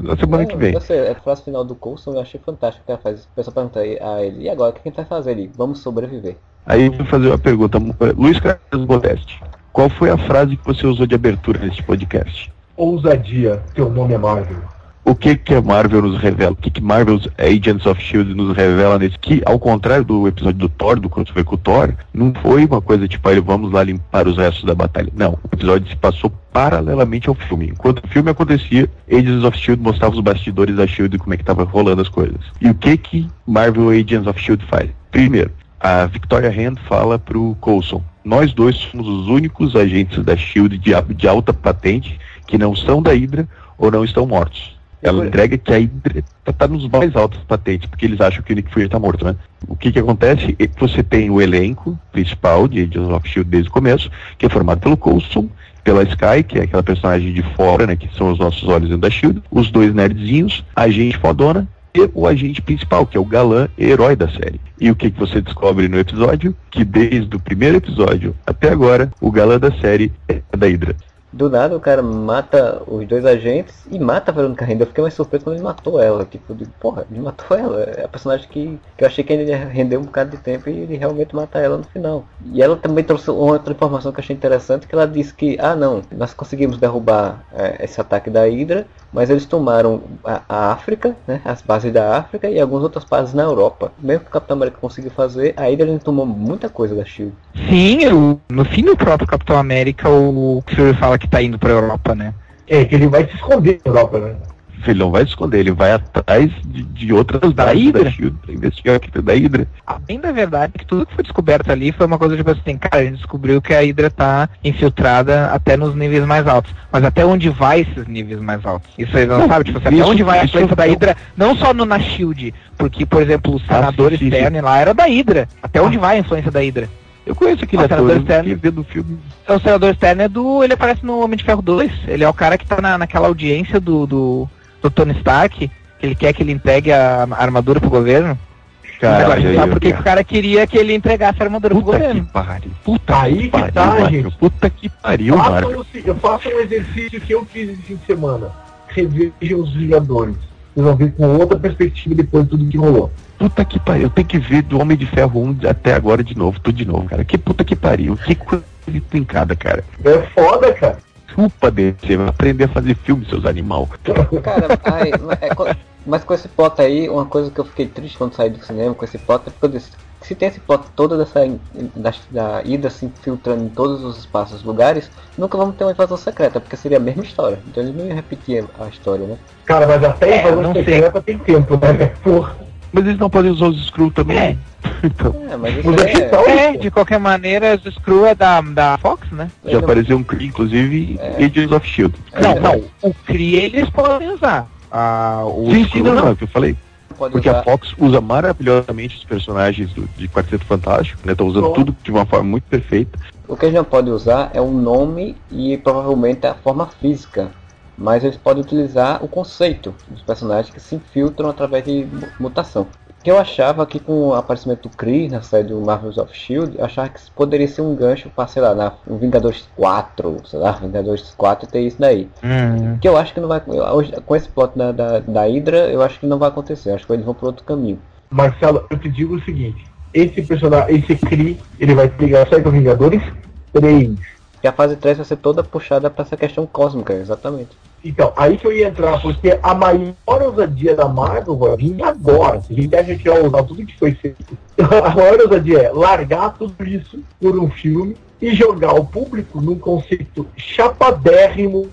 na semana que vem. Você, a frase final do Coulson eu achei fantástico que ela faz. O pessoal pergunta a ele, e agora o que a gente vai fazer ali? Vamos sobreviver. Aí eu vou fazer uma pergunta, Luiz Carlos Modeste. Qual foi a frase que você usou de abertura nesse podcast? Ousadia, teu nome é Marvel o que que a Marvel nos revela, o que que Marvel's Agents of S.H.I.E.L.D. nos revela nesse, que ao contrário do episódio do Thor, do crossover com o Thor, não foi uma coisa tipo, aí vamos lá limpar os restos da batalha. Não, o episódio se passou paralelamente ao filme. Enquanto o filme acontecia, Agents of S.H.I.E.L.D. mostrava os bastidores da S.H.I.E.L.D. e como é que tava rolando as coisas. E o que que Marvel Agents of S.H.I.E.L.D. faz? Primeiro, a Victoria Hand fala pro Coulson, nós dois somos os únicos agentes da S.H.I.E.L.D. de, de alta patente que não são da Hydra ou não estão mortos. Ela entrega que a Hydra está nos mais altos patentes, porque eles acham que o Nick Fury está morto, né? O que que acontece? Você tem o elenco principal de Agents of S.H.I.E.L.D. desde o começo, que é formado pelo Coulson, pela Sky, que é aquela personagem de fora, né, que são os nossos olhos dentro da S.H.I.E.L.D., os dois nerdzinhos, a agente fodona, e o agente principal, que é o galã herói da série. E o que, que você descobre no episódio? Que desde o primeiro episódio até agora, o galã da série é da Hydra. Do nada o cara mata os dois agentes e mata a Verônica Renda. Eu fiquei mais surpreso quando ele matou ela. Tipo, de, porra, ele matou ela. É a personagem que, que eu achei que ele ia render um bocado de tempo e ele realmente mata ela no final. E ela também trouxe outra informação que eu achei interessante, que ela disse que, ah não, nós conseguimos derrubar é, esse ataque da Hydra, mas eles tomaram a, a, África, né, as bases da África e algumas outras bases na Europa. Mesmo que o Capitão América conseguiu fazer, a Hydra tomou muita coisa da SHIELD. Sim, eu, no fim do próprio Capitão América, o Fury fala que tá indo pra Europa, né? É, que ele vai se esconder na Europa, né? Ele não vai se esconder, ele vai atrás de, de outras da Hydra. Da Shield pra investigar aqui da Hydra. Bem da verdade que tudo que foi descoberto ali foi uma coisa tipo assim, cara, a gente descobriu que a Hydra tá infiltrada até nos níveis mais altos. Mas até onde vai esses níveis mais altos? Isso aí não, não sabe, tipo assim, até onde vai a influência da Hydra, não só no na Shield, porque, por exemplo, o senador ah, sim, externo sim. lá era da Hydra. Até ah. onde vai a influência da Hydra? Eu conheço aquele ator, senador externo. vendo o filme. O senador externo é do. Ele aparece no Homem de Ferro 2. Ele é o cara que tá na, naquela audiência do, do, do Tony Stark, que ele quer que ele entregue a, a armadura pro governo. Cara, Agora, eu, sabe por que o cara queria que ele entregasse a armadura Puta pro governo? Que pariu. Puta aí que, pariu, tá, gente. Puta que pariu, mano. Eu faço um exercício que eu fiz esse fim de semana. Revejam os Vingadores. Vocês vão ver com outra perspectiva depois de tudo que rolou. Puta que pariu, eu tenho que ver do Homem de Ferro 1 até agora de novo, tudo de novo, cara. Que puta que pariu, que coisa trincada, cara. É foda, cara. Desculpa, DC, vai aprender a fazer filme, seus animal. Cara, ai, é, mas com esse plot aí, uma coisa que eu fiquei triste quando saí do cinema com esse plot é porque eu disse, se tem esse plot toda dessa da, da ida se infiltrando em todos os espaços, lugares, nunca vamos ter uma invasão secreta, porque seria a mesma história. Então eles não iam repetir a história, né? Cara, mas até é, invasão secreta tem tempo, né? Porra. Mas eles não podem usar os Screw também. É. então. É, mas isso é... é... de qualquer maneira, os Screw é da, da Fox, né? Já apareceu um Kree, inclusive, é. Agents of Shield. Não, não, o Kree eles podem usar. Ah, o sim, sim, não, não, é o que eu falei. pode Porque usar. a Fox usa maravilhosamente os personagens do, de Quarteto Fantástico, né? Tá usando Bom. tudo de uma forma muito perfeita. O que eles não podem usar é o nome e provavelmente a forma física. Mas eles podem utilizar o conceito dos personagens que se infiltram através de mu- mutação. Que eu achava que com o aparecimento do Kree na série do Marvels of Shield, eu achava que isso poderia ser um gancho para, sei lá, na um Vingadores 4, sei lá, Vingadores 4 ter isso daí. Hum. Que eu acho que não vai. hoje, com esse plot da, da, da Hydra, eu acho que não vai acontecer. Acho que eles vão por outro caminho. Marcelo, eu te digo o seguinte: esse personagem, esse Kree, ele vai ter ligação com Vingadores 3. E a fase 3 vai ser toda puxada para essa questão cósmica, exatamente. Então, aí que eu ia entrar, porque a maior ousadia da Marvel vai vir agora. Se a gente acha que vai usar tudo que foi feito, a maior ousadia é largar tudo isso por um filme e jogar o público num conceito chapadérrimo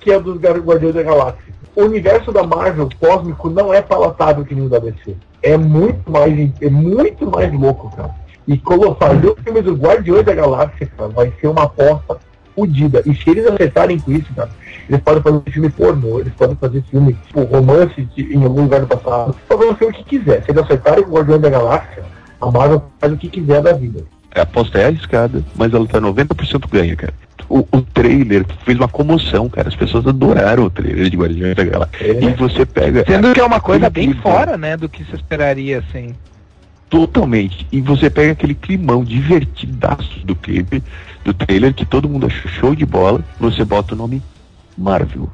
que é dos Guardiões da Galáxia. O universo da Marvel cósmico não é palatável que nem o da DC. É muito mais, é muito mais louco, cara. E colo- fazer o filme dos Guardiões da Galáxia, cara, vai ser uma aposta fodida. E se eles acertarem com isso, cara, eles podem fazer filme pornô, eles podem fazer filme, tipo, romance de- em algum lugar do passado. Podem fazer o filme que quiser. Se eles acertarem com o Guardiões da Galáxia, a Marvel faz o que quiser da vida. A aposta é arriscada, mas ela tá 90% ganha, cara. O, o trailer fez uma comoção, cara. As pessoas adoraram o trailer de Guardiões da Galáxia. E você pega. Sendo que é uma coisa bem fora, né, do que se esperaria, assim. Totalmente. E você pega aquele climão divertidaço do clipe, do trailer, que todo mundo achou show de bola. Você bota o nome Marvel.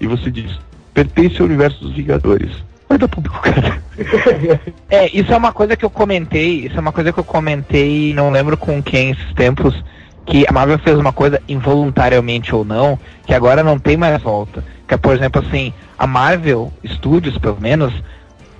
E você diz: pertence ao universo dos Vingadores. Vai dar público, cara. É, isso é uma coisa que eu comentei, isso é uma coisa que eu comentei, não lembro com quem esses tempos, que a Marvel fez uma coisa involuntariamente ou não, que agora não tem mais volta. Que é, por exemplo, assim, a Marvel Studios, pelo menos,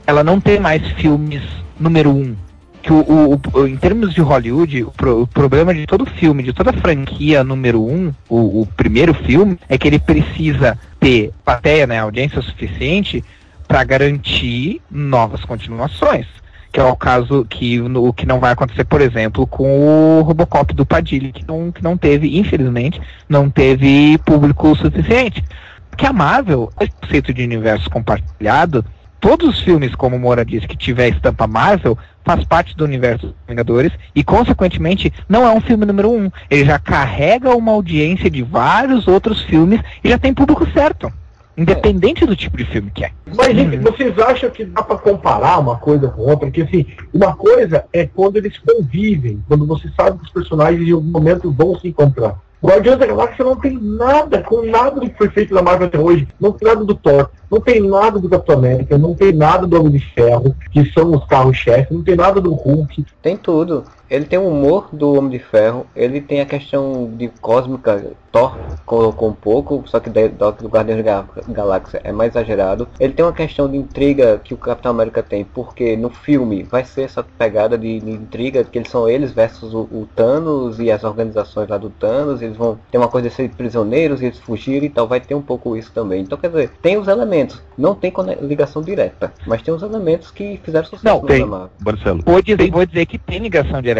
ela não tem mais filmes número um. Que o, o- o- em termos de Hollywood, o, pro- o problema de todo filme, de toda franquia número um, o, o primeiro filme, é que ele precisa ter plateia, né, audiência suficiente para garantir novas continuações. Que é o caso que, no, que não vai acontecer, por exemplo, com o Robocop do Padilha, que não, que não teve, infelizmente, não teve público suficiente. Porque a Marvel, esse conceito de universo compartilhado, todos os filmes, como Moura disse, que tiver estampa Marvel, faz parte do universo dos Vingadores e, consequentemente, não é um filme número um. Ele já carrega uma audiência de vários outros filmes e já tem público certo. Independente do tipo de filme que é. Mas, gente, vocês acham que dá pra comparar uma coisa com outra? Porque, assim, uma coisa é quando eles convivem, quando você sabe que os personagens em algum momento vão se encontrar. Guardiões da Galáxia não tem nada com nada do que foi feito da Marvel até hoje. Não tem nada do Thor, não tem nada do Capitão América, não tem nada do Homem de Ferro, que são os carros-chefe, não tem nada do Hulk. Tem tudo. Ele tem o humor do Homem de Ferro, ele tem a questão de cósmica, Thor colocou um pouco, só que do, do Guardiões da Ga- Galáxia é mais exagerado. Ele tem uma questão de intriga que o Capitão América tem, porque no filme vai ser essa pegada de, de intriga, que eles são eles versus o, o Thanos e as organizações lá do Thanos, eles vão ter uma coisa de ser prisioneiros e eles fugirem e tal, vai ter um pouco isso também. Então quer dizer, tem os elementos, não tem ligação direta, mas tem os elementos que fizeram sucesso Não, no Tem, Marvel. Marcelo. Vou dizer, vou dizer que tem ligação direta.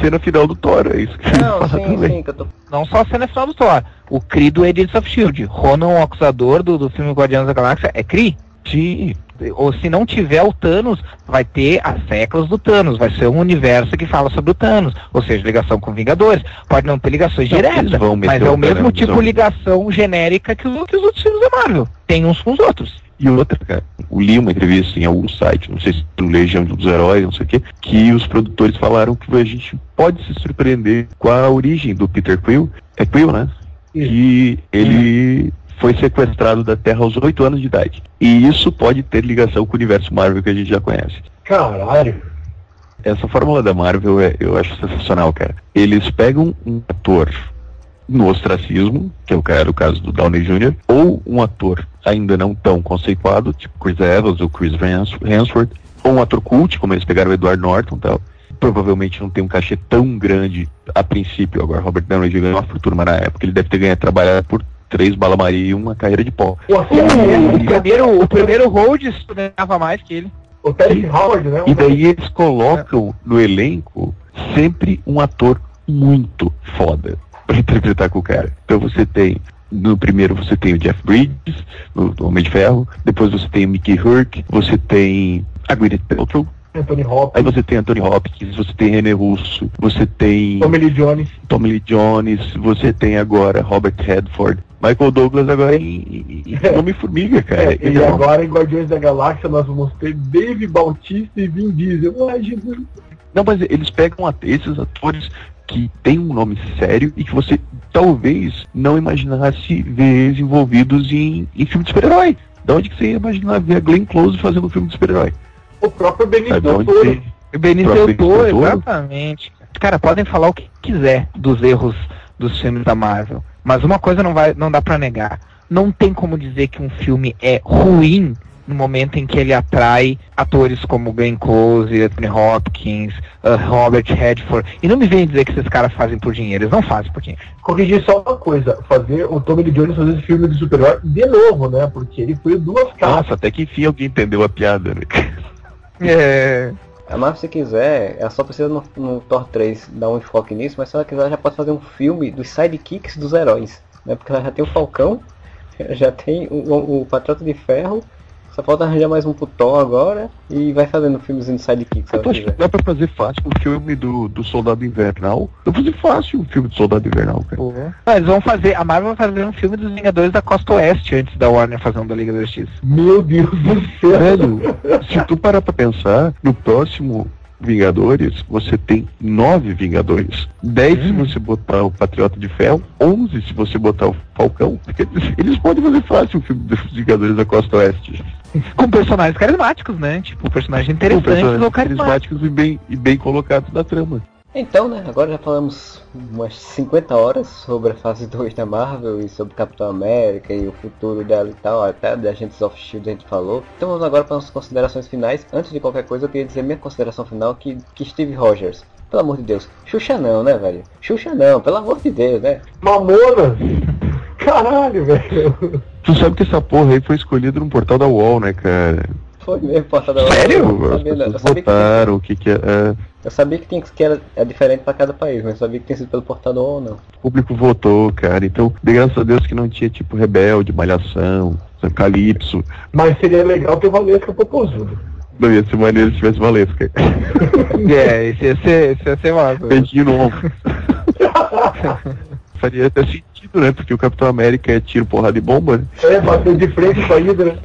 Cena final do Thor, é isso que Não, sim, também. sim, que eu tô Não só a cena final do Thor. O Kree do Agents of S.H.I.E.L.D. Ronan, o acusador do, do filme Guardiões da Galáxia, é Kree. Sim. Ou se não tiver o Thanos, vai ter as séculos do Thanos. Vai ser um universo que fala sobre o Thanos. Ou seja, ligação com Vingadores. Pode não ter ligações Não, diretas, mas é o mesmo tipo de ligação genérica que, o- que os outros filmes da Marvel. Tem uns com os outros. E outra, cara, eu li uma entrevista em algum site, não sei se no Legião dos Heróis, não sei o quê, que os produtores falaram que a gente pode se surpreender com a origem do Peter Quill. É Quill, né? Que ele foi sequestrado da Terra aos 8 anos de idade. E isso pode ter ligação com o universo Marvel que a gente já conhece. Caralho. Essa fórmula da Marvel é, eu acho sensacional, cara. Eles pegam um ator no ostracismo, que é o cara, o caso do Downey Jr., ou um ator ainda não tão conceituado, tipo Chris Evans ou Chris Hemsworth, ou um ator cult, como eles pegaram o Edward Norton e tal. Provavelmente não tem um cachê tão grande a princípio. Agora, Robert Downey Jr. ganhou uma fortuna, mas na época ele deve ter ganhado trabalhar por três bala Maria e uma carreira de pó. O, O, primeiro, o primeiro Rhodes ganhava mais que ele. o Terry Howard, né? E daí eles colocam no elenco sempre um ator muito foda pra interpretar com o cara. Então você tem, no primeiro você tem o Jeff Bridges, no, no Homem de Ferro, depois você tem o Mickey Rourke, você tem a Gwyneth Paltrow, Anthony Hopkins, aí você tem Anthony Hopkins, você tem René Russo, você tem Tommy Lee Jones. Tommy Lee Jones, você tem agora Robert Redford, Michael Douglas agora em, em em Homem-Formiga, cara. É, e é um- agora em Guardiões da Galáxia nós vamos ter Dave Bautista e Vin Diesel. Ai, Jesus. Não, mas eles pegam esses atores que têm um nome sério e que você talvez não imaginasse ver eles envolvidos em, em filme de super-herói. Da onde que você ia imaginar ver a Glenn Close fazendo um filme de super-herói? O próprio Benício da Del Toro. tem- Benício Del Toro, exatamente. Cara, podem falar o que quiser dos erros dos filmes da Marvel, mas uma coisa não vai, não dá pra negar. Não tem como dizer que um filme é ruim no momento em que ele atrai atores como Glenn Close, Anthony Hopkins, uh, Robert Redford. E não me venha dizer que esses caras fazem por dinheiro, eles não fazem por dinheiro. Corrigir só uma coisa, fazer o Tommy Lee Jones fazer esse filme de super-herói de novo, né? Porque ele foi duas caras. Nossa, até que enfim alguém entendeu a piada, né? É. A Marvel, se quiser, ela só precisa no, no Thor 3 dar um enfoque nisso, mas se ela quiser, ela já pode fazer um filme dos sidekicks dos heróis. Né? Porque ela já tem o Falcão, já tem o, o, o Patriota de Ferro, só falta arranjar mais um pro Thor agora e vai fazendo filmezinho de sidekicks Eu acho que dá pra fazer fácil um filme do, do Soldado Invernal. Dá pra fazer fácil um filme do Soldado Invernal, cara. Ah, eles vão fazer, a Marvel vai fazer um filme dos Vingadores da Costa Oeste antes da Warner fazer um da Liga da Justiça. Meu Deus do céu. Velho, se tu parar pra pensar, no próximo Vingadores, você tem nove Vingadores. Dez se você botar o Patriota de Ferro, onze se você botar o Falcão. Porque eles, eles podem fazer fácil o filme dos Vingadores da Costa Oeste. Com personagens carismáticos, né? Tipo, personagens Com interessantes personagens ou carismáticos. carismáticos e bem, e bem colocados na trama. Então, né, agora já falamos umas 50 horas sobre a fase 2 da Marvel e sobre Capitão América e o futuro dela e tal, até da Agents of Shield a gente falou. Então vamos agora para as considerações finais. Antes de qualquer coisa, eu queria dizer minha consideração final que, que Steve Rogers, pelo amor de Deus, Xuxa não, né, velho? Xuxa não, pelo amor de Deus, né? Mamona! Caralho, velho. Tu sabe que essa porra aí foi escolhida no portal da UOL, né, cara? Foi mesmo, porta da Sério? Eu As sabia, não. sabia que, votaram, o que que é... é, eu sabia que, tinha, que era é diferente para cada país, mas eu sabia que tinha sido pelo portal da ONU, não. O público votou, cara. Então, de graças a Deus que não tinha tipo Rebelde, Malhação, Calypso. Mas seria legal ter Valesca Popozuda. Não ia ser maneiro se tivesse Valesca. É, esse ia ser, esse ia ser massa. Beijinho no ombro. Faria até sentido, né? Porque o Capitão América é tiro, porrada e bomba, né? É, bater de frente com a Hydra.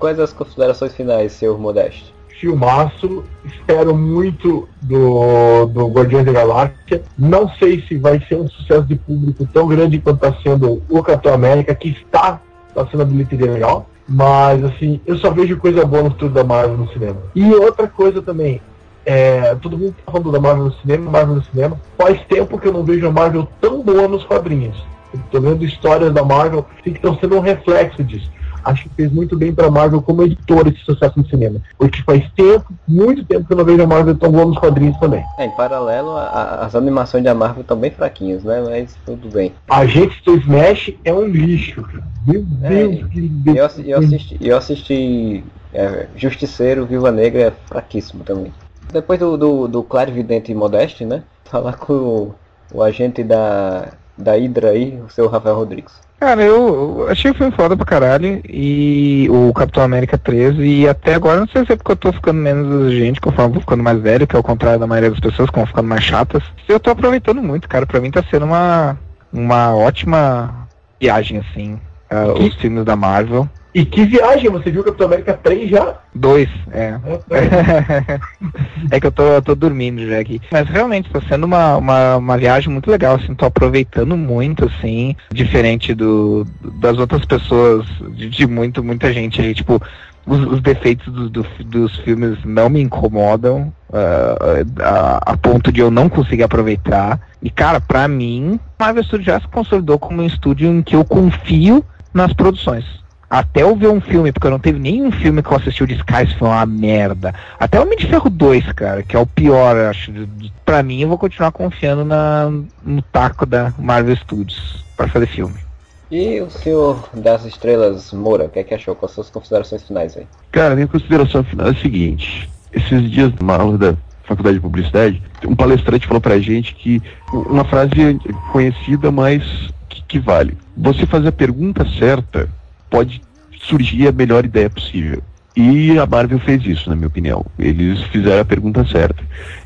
Quais as considerações finais, seu Modesto? Filmaço, espero muito do, do Guardiões da Galáxia. Não sei se vai ser um sucesso de público tão grande quanto está sendo o Capitão América, que está, tá sendo a bilheteria legal. Mas assim, eu só vejo coisa boa no futuro da Marvel no cinema. E outra coisa também, é, todo mundo tá falando da Marvel no cinema, Marvel no cinema. Faz tempo que eu não vejo a Marvel tão boa nos quadrinhos. Tô vendo histórias da Marvel que estão sendo um reflexo disso. Acho que fez muito bem pra Marvel como editora esse sucesso no cinema. Porque faz tempo, muito tempo que eu não vejo a Marvel tão boa nos quadrinhos também. É, em paralelo, a- a- as animações da Marvel estão bem fraquinhas, né? Mas tudo bem. Agentes do Smash é um lixo. Meu É, Deus, que Eu, eu assisti, eu assisti é, Justiceiro, Viúva Negra é fraquíssimo também. Depois do, do, do Claro Vidente e Modeste, né? Falar com o, o agente da, da Hydra aí, o seu Rafael Rodrigues. Cara, eu achei o filme foda pra caralho. E o Capitão América 13. E até agora, não sei se é porque eu tô ficando menos exigente conforme eu vou ficando mais velho, que é o contrário da maioria das pessoas, que vão ficando mais chatas. Eu tô aproveitando muito, cara. Pra mim tá sendo uma, uma ótima viagem, assim. ah, os filmes da Marvel. E que viagem, você viu Capitão América 3 já? Dois, é. É, que eu tô, eu tô dormindo já aqui. Mas realmente tá sendo uma, uma, uma viagem muito legal, assim, tô aproveitando muito, assim, diferente do, das outras pessoas, de, de muito, muita gente aí, tipo, os, os defeitos do, do- dos filmes não me incomodam ah, a, a ponto de eu não conseguir aproveitar. E, cara, pra mim, Marvel Studios já se consolidou como um estúdio em que eu confio nas produções. Até eu ver um filme, porque eu não teve nenhum filme que eu assisti o de Sky, foi uma merda. Até o Homem de Ferro 2, cara, que é o pior, eu acho. Pra mim, eu vou continuar confiando na, no taco da Marvel Studios pra fazer filme. E o senhor das estrelas Moura, o que é que achou? Quais são as suas considerações finais aí? Cara, minha consideração final é a seguinte. Esses dias, numa aula da Faculdade de Publicidade, um palestrante falou pra gente que uma frase conhecida, mas que, que vale. Você fazer a pergunta certa pode surgir a melhor ideia possível. E a Marvel fez isso, na minha opinião. Eles fizeram a pergunta certa,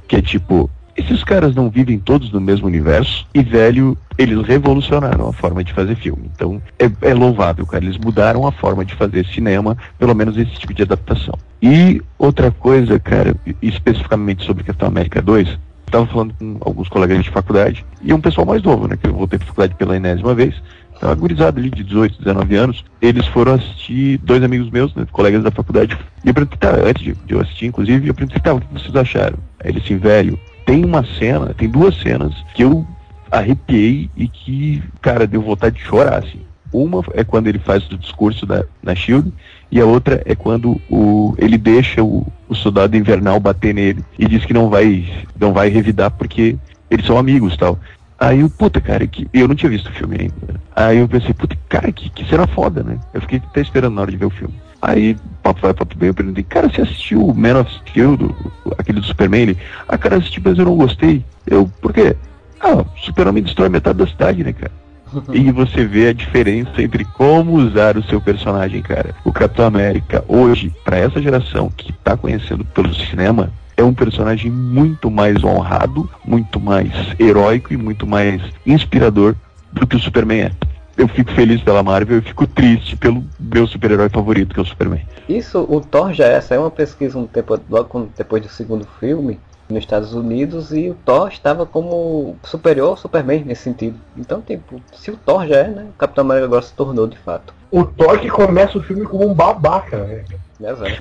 que é tipo, esses caras não vivem todos no mesmo universo e, velho, eles revolucionaram a forma de fazer filme. Então, é, é, louvável, cara. Eles mudaram a forma de fazer cinema, pelo menos esse tipo de adaptação. E outra coisa, cara, especificamente sobre Capitão América 2, estava falando com alguns colegas de faculdade e um pessoal mais novo, né, que eu voltei para faculdade pela enésima vez, tava gurizado ali de 18, 19 anos, eles foram assistir, dois amigos meus, né, colegas da faculdade, e eu perguntei, tá, antes de, de eu assistir, inclusive, eu perguntei, tá, o que vocês acharam? Aí eles assim, velho, tem uma cena, tem duas cenas que eu arrepiei e que, cara, deu vontade de chorar, assim. Uma é quando ele faz o discurso da, na Shield e a outra é quando o, ele deixa o, o soldado invernal bater nele e diz que não vai não vai revidar porque eles são amigos tal. Aí eu, puta, cara, que eu não tinha visto o filme ainda. Aí eu pensei, puta, cara, que, que cena foda, né? Eu fiquei até esperando na hora de ver o filme. Aí, papo vai, papo bem, eu perguntei, cara, você assistiu Man of Steel, do, aquele do Superman? Ele, ah, cara, assisti, mas eu não gostei. Eu, por quê? Ah, Super-Homem destrói metade da cidade, né, cara? e você vê a diferença entre como usar o seu personagem, cara. O Capitão América, hoje, para essa geração que tá conhecendo pelo cinema, é um personagem muito mais honrado, muito mais heróico e muito mais inspirador do que o Superman é. Eu fico feliz pela Marvel, eu fico triste pelo meu super-herói favorito, que é o Superman. Isso, o Thor já é, saiu uma pesquisa um tempo, logo depois do segundo filme, nos Estados Unidos e o Thor estava como superior ao Superman nesse sentido. Então, tipo, se o Thor já é, né? O Capitão América agora se tornou de fato. O Thor que começa o filme como um babaca,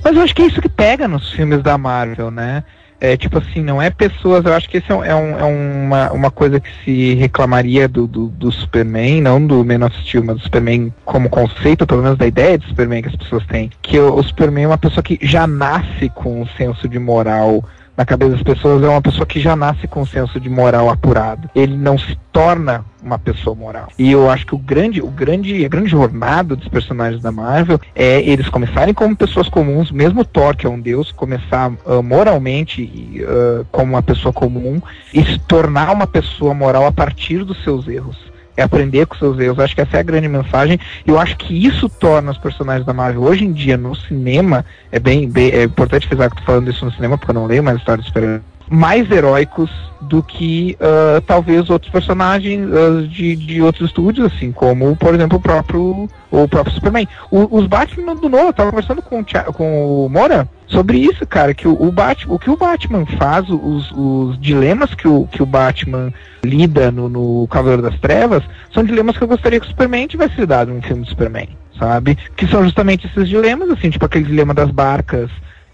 Mas eu acho que é isso que pega nos filmes da Marvel, né? É tipo assim, não é pessoas. Eu acho que isso é, um, é uma, uma coisa que se reclamaria do, do, do, Superman, não do Man of Steel, mas do Superman como conceito, pelo menos da ideia de Superman que as pessoas têm. Que o, o Superman é uma pessoa que já nasce com um senso de moral na cabeça das pessoas é uma pessoa que já nasce com um senso de moral apurado. Ele não se torna uma pessoa moral. E eu acho que o grande, o grande, a grande jornada dos personagens da Marvel é eles começarem como pessoas comuns, mesmo Thor, que é um deus, começar uh, moralmente uh, como uma pessoa comum e se tornar uma pessoa moral a partir dos seus erros é aprender com seus erros. Acho que essa é a grande mensagem. E eu acho que isso torna os personagens da Marvel hoje em dia no cinema. É bem, bem é importante frisar que tô falando isso no cinema, porque eu não leio mais histórias de super mais heróicos do que uh, talvez outros personagens uh, de, de outros estúdios, assim, como, por exemplo, o próprio, o próprio Superman. O, os Batman do Nolan, eu tava conversando com, com o Mora sobre isso, cara, que o, o, Batman, o que o Batman faz, os, os dilemas que o, que o Batman lida no, no Cavaleiro das Trevas, são dilemas que eu gostaria que o Superman tivesse lidado num filme do Superman, sabe? Que são justamente esses dilemas, assim, tipo aquele dilema das barcas,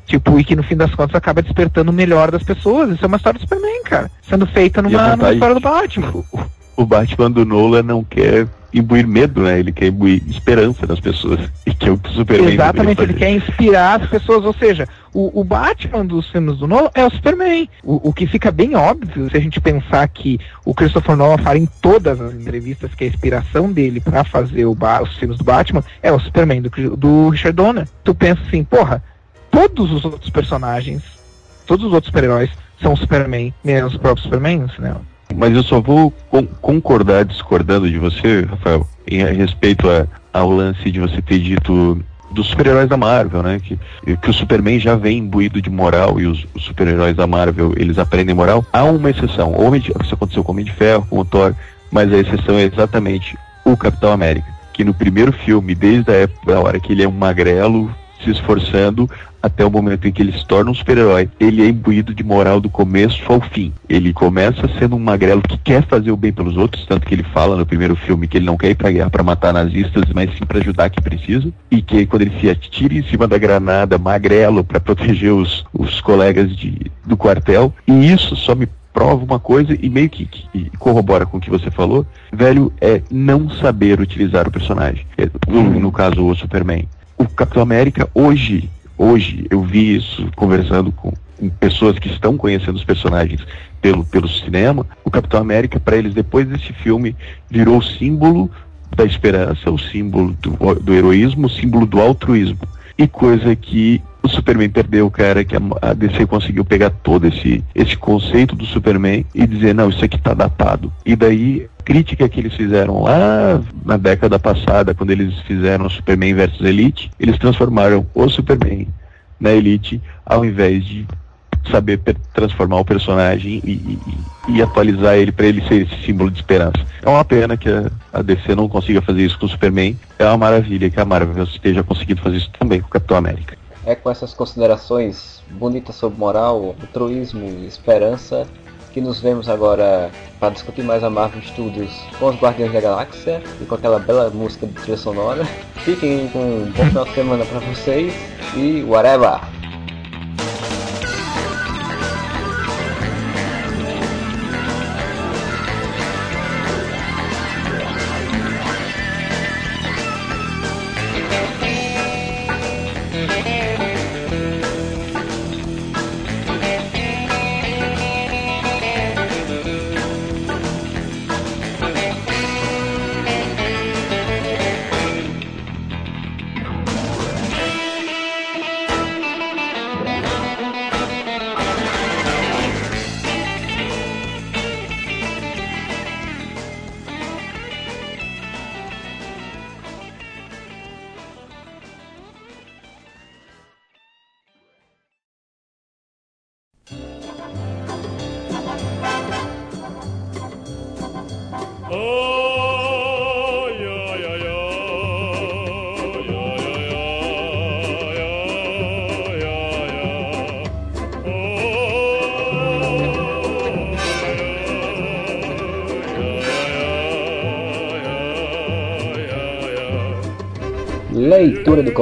Tipo, e que no fim das contas acaba despertando o melhor das pessoas. Isso é uma história do Superman, cara. Sendo feita numa, numa história do Batman. O, Batman do Nolan não quer imbuir medo, né? Ele quer imbuir esperança nas pessoas. E que é o que o Superman Exatamente, ele quer inspirar as pessoas. Ou seja, o, o, Batman dos filmes do Nolan é o Superman. O, o, que fica bem óbvio se a gente pensar que o Christopher Nolan fala em todas as entrevistas que a inspiração dele para fazer o os filmes do Batman é o Superman do, do Richard Donner. Tu pensa assim, porra, todos os outros personagens, todos os outros super-heróis são Superman, menos o próprio Superman cinema. Mas eu só vou con concordar discordando de você, Rafael, em respeito a, ao lance de você ter dito dos super-heróis da Marvel, né? Que, que o Superman já vem imbuído de moral e os, os super-heróis da Marvel eles aprendem moral. Há uma exceção. Homem de, isso aconteceu com o Homem de Ferro, com o Thor, mas a exceção é exatamente o Capitão América. Que no primeiro filme, desde a época, da hora que ele é um magrelo, se esforçando até o momento em que ele se torna um super-herói. Ele é imbuído de moral do começo ao fim. Ele começa sendo um magrelo que quer fazer o bem pelos outros, tanto que ele fala no primeiro filme que ele não quer ir pra guerra para matar nazistas, mas sim para ajudar quem precisa. E que quando ele se atira em cima da granada, magrelo, para proteger os, os colegas de, do quartel. E isso só me prova uma coisa e meio que, que, corrobora com o que você falou, velho, é não saber utilizar o personagem. É, no, no caso, o Superman o Capitão América hoje, hoje eu vi isso conversando com, pessoas que estão conhecendo os personagens pelo, pelo cinema, o Capitão América para eles depois desse filme virou o símbolo da esperança, o símbolo do, do heroísmo, o símbolo do altruísmo. E coisa que o Superman perdeu, cara, que a, DC conseguiu pegar todo esse, esse conceito do Superman e dizer, não, isso aqui tá datado. E daí, crítica que eles fizeram lá na década passada, quando eles fizeram Superman versus Elite, eles transformaram o Superman na Elite, ao invés de saber transformar o personagem e, e- e atualizar ele para ele ser esse símbolo de esperança. É uma pena que a, a DC não consiga fazer isso com o Superman. É uma maravilha que a Marvel esteja conseguindo fazer isso também com o Capitão América. É com essas considerações bonitas sobre moral, altruísmo e esperança que nos vemos agora para discutir mais a Marvel Studios com os Guardiões da Galáxia e com aquela bela música de trilha sonora. Fiquem com um bom final de semana para vocês e whatever!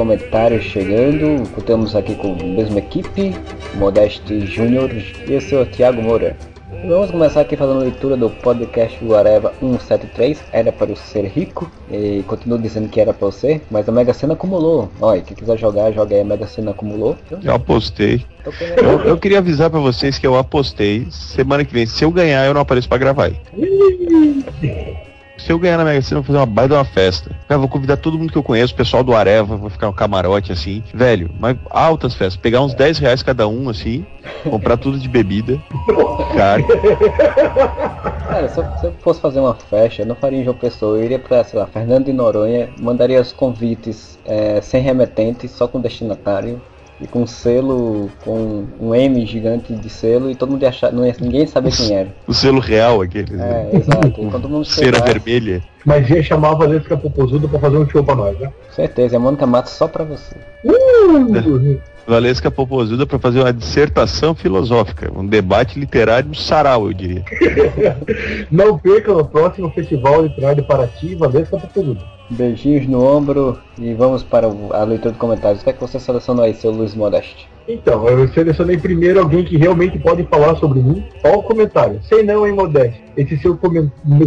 Leitura do comentário chegando, estamos aqui com a mesma equipe, Modeste Júnior e eu sou o Thiago Moura. Vamos começar aqui fazendo leitura do podcast Areva 173, era para o ser rico, e continuo dizendo que era para eu ser, mas a Mega Sena acumulou. Olha, quem quiser jogar, joga aí, a Mega Sena acumulou. Eu apostei. Eu, eu queria avisar pra vocês que eu apostei. Semana que vem, se eu ganhar, eu não apareço pra gravar. Se eu ganhar na Mega Sena, eu vou fazer uma baita uma festa. Cara, vou convidar todo mundo que eu conheço, o pessoal do Areva, vou ficar um camarote assim. Velho, mas altas festas. Pegar uns 10 reais cada um, assim. Comprar tudo de bebida. Cara, Cara, se eu, se eu fosse fazer uma festa, eu não faria em João Pessoa, eu iria pra, sei lá, Fernando de Noronha, mandaria os convites é, sem remetente, só com destinatário, e com selo, com um M gigante de selo, e todo mundo ia achar, não ia, ninguém ia saber quem era. o selo real aquele. É, exato. E quando todo mundo Cera chegasse, vermelha. Mas ia chamar a Valesca Popozuda pra fazer um show pra nós, né? com certeza, e a Mônica Matos só pra você. Uh! Valesca Popozuda para fazer uma dissertação filosófica, um debate literário no sarau, eu diria. Não perca no próximo Festival Literário de Paraty, Valesca Popozuda. Beijinhos no ombro, e vamos para a leitura de comentários. O que é que você selecionou aí, seu Luiz Modeste? Então, eu selecionei primeiro alguém que realmente pode falar sobre mim. Olha o comentário. Sei não, hein, Modeste. Esses seu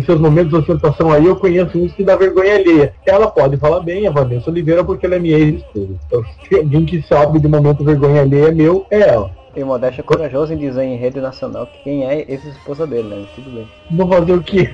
seus momentos de ostentação aí, eu conheço uns que dá vergonha alheia. Ela pode falar bem, a Vanessa Oliveira, porque ela é minha ex-esposa. Então, se alguém que sabe de momento vergonha alheia meu, é ela. E o Modeste é corajoso em dizer em rede nacional que quem é ex-esposa dele, né? Tudo bem. Vou fazer o quê?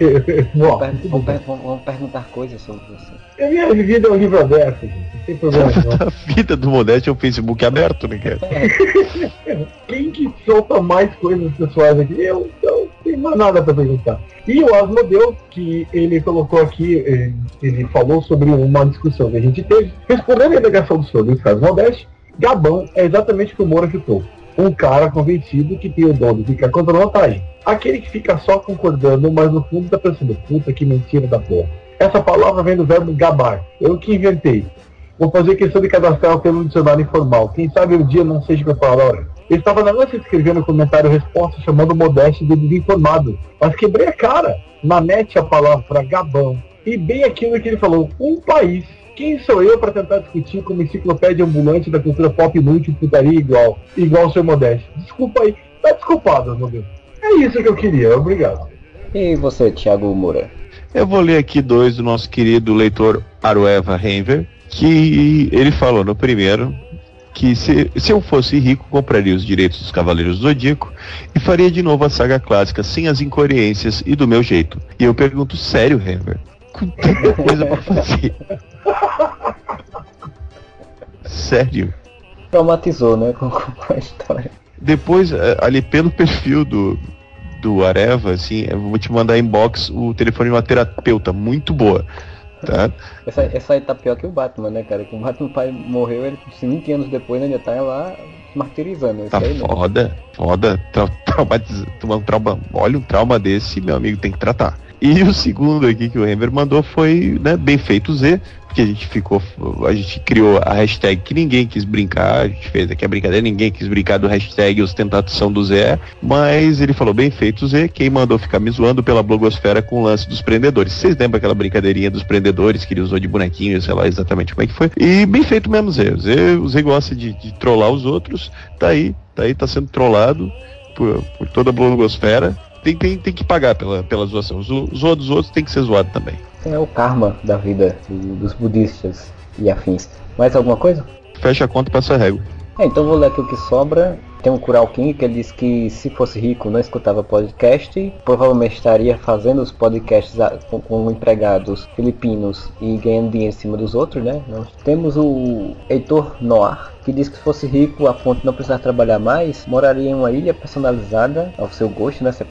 Bom, Per- vamos, per- vamos- vamos perguntar coisas sobre você. A minha vida é um livro aberto, gente. Não tem problema não. A vida do Modeste é o Facebook aberto, né, cara? Quem que solta mais coisas pessoais aqui? Eu, não tenho mais nada para perguntar. E o Asmodeu, que ele colocou aqui, eh, ele falou sobre uma discussão que a gente teve, respondendo a indagação do senhor Luiz Carlos Modeste, Gabão é exatamente o que o Moura chutou. Um cara convencido que tem o dom de ficar contra a vantagem. Aquele que fica só concordando, mas no fundo tá pensando, puta que mentira da porra. Essa palavra vem do verbo gabar. Eu que inventei. Vou fazer questão de cadastrar pelo dicionário informal. Quem sabe um dia não seja com a hora. Eu estava na lança escrevendo no comentário resposta chamando o Modeste de desinformado. Mas quebrei a cara. Na net a palavra gabão. E bem aquilo que ele falou, um país. Quem sou eu para tentar discutir como enciclopédia ambulante da cultura pop inútil putaria igual, igual o seu Modeste? Desculpa aí. Tá desculpado, meu Deus. É isso que eu queria. Obrigado. E você, Thiago Moura? Eu vou ler aqui dois do nosso querido leitor Arueva Henver, que ele falou no primeiro que se, se eu fosse rico, compraria os direitos dos Cavaleiros do Zodíaco e faria de novo a saga clássica sem as incoerências e do meu jeito. E eu pergunto, sério, Henver? Com tanta coisa pra fazer. Sério? Traumatizou, né, com, com a história. Depois, eh, ali pelo perfil do, do Areva, assim, eu vou te mandar inbox o telefone de uma terapeuta muito boa. Tá? Essa, essa aí tá pior que o Batman, né, cara? Que o Batman pai morreu, ele 20 anos depois ainda tá lá martirizando. Tá aí, né? foda, foda, tra traumatiza, tomando trauma. Olha, um trauma desse, meu amigo, tem que tratar. E o segundo aqui que o Ember mandou foi, né, bem feito Z, que a gente ficou, a gente criou a hashtag que ninguém quis brincar, a gente fez aqui a brincadeira, ninguém quis brincar do hashtag ostentação do Zé, mas ele falou bem feito Z, quem mandou ficar me zoando pela blogosfera com o lance dos prendedores. Vocês lembram aquela brincadeirinha dos prendedores que ele usou de bonequinho, sei lá exatamente como é que foi? E bem feito mesmo Zé, o Zé, o Zé gosta de, de trollar os outros, tá aí, tá aí, tá sendo trollado por, por toda a blogosfera, tem, tem, tem que pagar pela, pela zoação. Zo, zoa dos outros tem que ser zoado também. É o karma da vida do- dos budistas e afins. Mais alguma coisa? Fecha a conta pra essa régua. É, então vou ler aqui o que sobra. Tem um Kural que ele diz que se fosse rico não escutava podcast, provavelmente estaria fazendo os podcasts com, com empregados filipinos e ganhando dinheiro em cima dos outros, né? Nós temos o Heitor Noir, que diz que se fosse rico a ponto de não precisar trabalhar mais, moraria em uma ilha personalizada ao seu gosto, né? Se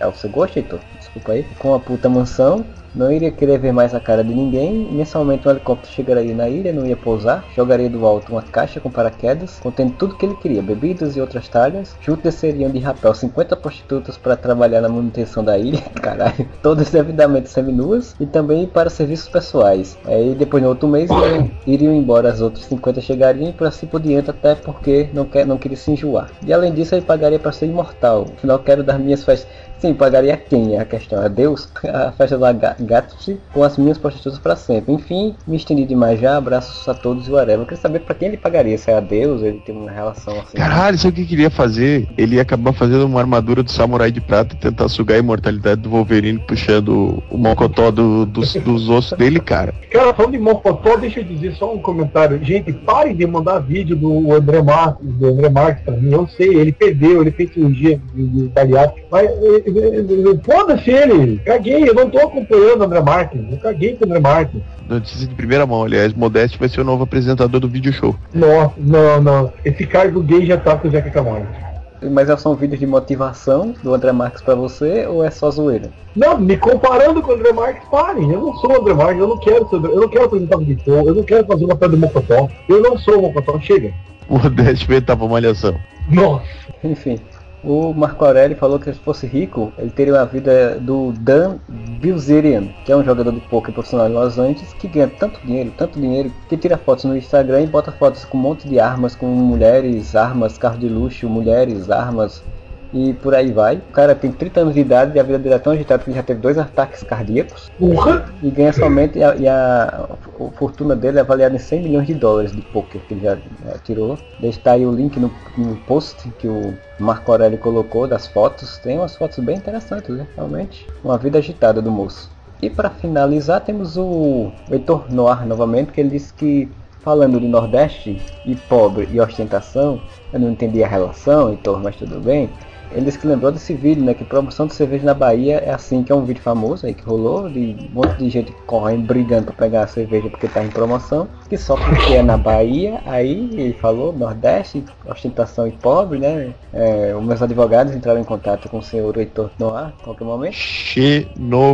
é ao seu gosto, Heitor, desculpa aí, com a puta mansão, não iria querer ver mais a cara de ninguém. Mensalmente um helicóptero chegaria na ilha, não ia pousar, jogaria do alto uma caixa com paraquedas, contendo tudo que ele queria, bebidas e outras talhas. Junto desceriam de rapel 50 prostitutas para trabalhar na manutenção da ilha, caralho, todas devidamente seminuas, e também para serviços pessoais. Aí depois no outro mês iriam, iriam embora as outras 50 chegariam e por assim por diante, até porque não, quer, não queria se enjoar. E além disso, ele pagaria para ser imortal. Afinal, quero dar minhas festas. Sim, pagaria quem? É a questão é Deus? A festa da Ga- Gatsby com as minhas prostitutas para sempre. Enfim, me estendi demais já. Abraços a todos e whatever. Eu queria saber para quem ele pagaria. Se é a Deus, ele tem uma relação assim. Caralho, sabe o que ele queria fazer? Ele ia acabar fazendo uma armadura do samurai de prata e tentar sugar a imortalidade do Wolverine puxando o mocotó do- dos, dos ossos dele, cara. Cara, falando de Mocotó, deixa eu dizer só um comentário. Gente, parem de mandar vídeo do André Marques, do André Marques pra mim. Eu sei, ele perdeu, ele fez cirurgia de, de bariátrica. Mas eh, foda-se ele. Caguei, eu não tô acompanhando o André Marques. Eu caguei com o André Marques. Notícia de primeira mão, aliás, Modeste vai ser o novo apresentador do vídeo show. Nossa, não, não. Esse cargo gay já tá com o Zeca Camargo. Mas são vídeos de motivação do André Marques para você ou é só zoeira? Não, me comparando com o André Marques, parem. Eu não sou o André Marques, eu não quero ser, eu não quero apresentar vídeo show, eu não quero fazer uma pedra do Mocotó. Eu não sou o Mocotó, chega. Modeste vai estar pra malhação. Nossa. Enfim, o Marco Aurélio falou que se fosse rico, ele teria uma vida do Dan Bilzerian, que é um jogador de poker profissional em Los Angeles, que ganha tanto dinheiro, tanto dinheiro, que tira fotos no Instagram e bota fotos com um monte de armas, com mulheres, armas, carro de luxo, mulheres, armas e por aí vai. O cara tem 30 anos de idade e a vida dele é tão agitada que ele já teve dois ataques cardíacos Porra! e ganha somente, e a, e a- a fortuna dele é avaliada em 100 milhões de dólares de poker que ele já, já tirou. Deixa aí o link no, no post que o Marco Aurélio colocou das fotos. Tem umas fotos bem interessantes, né? Realmente. Uma vida agitada do moço. E para finalizar temos o Heitor Noir novamente, que ele disse que falando de Nordeste e pobre e ostentação, eu não entendi a relação, Heitor, mas tudo bem. Ele disse que lembrou desse vídeo, né? Que promoção de cerveja na Bahia é assim, que é um vídeo famoso aí que rolou, de um monte de gente correndo, brigando pra pegar a cerveja porque tá em promoção. Que só porque é na Bahia, aí ele falou, Nordeste, ostentação e pobre, né? É, os meus advogados entraram em contato com o senhor Heitor Noir a qualquer momento.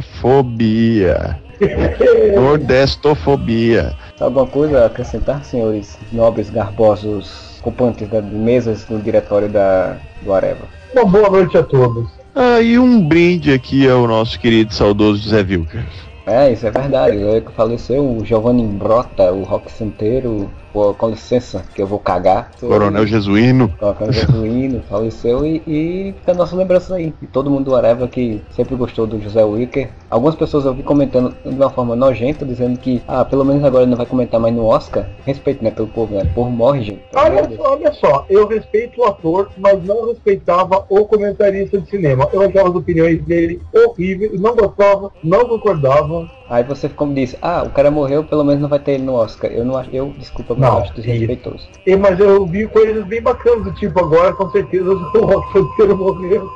Xenofobia. Nordestofobia. Alguma coisa a acrescentar, senhores nobres, garbosos, ocupantes da- de mesas no diretório da, do Areva? Uma boa noite a todos. Ah, e um brinde aqui ao nosso querido e saudoso José Wilker. É, isso é verdade. É que faleceu o Giovanni Brota, o rock santeiro. Pô, com licença, que eu vou cagar. Coronel Jesuíno. Coronel Jesuíno faleceu e, e fica a nossa lembrança aí. E todo mundo do Areva que sempre gostou do José Wicker. Algumas pessoas eu vi comentando de uma forma nojenta, dizendo que, ah, pelo menos agora ele não vai comentar mais no Oscar. Respeito, né, pelo povo, né? O povo morre, gente. Olha só, olha só, eu respeito o ator, mas não respeitava o comentarista de cinema. Eu achava as opiniões dele horríveis, não gostava, não concordava. Aí você como disse, ah, o cara morreu, pelo menos não vai ter ele no Oscar. Eu não acho, eu, desculpa, mas Não, acho desrespeitoso. E, mas eu vi coisas bem bacanas, do tipo, agora com certeza o Rock Santeiro morreu.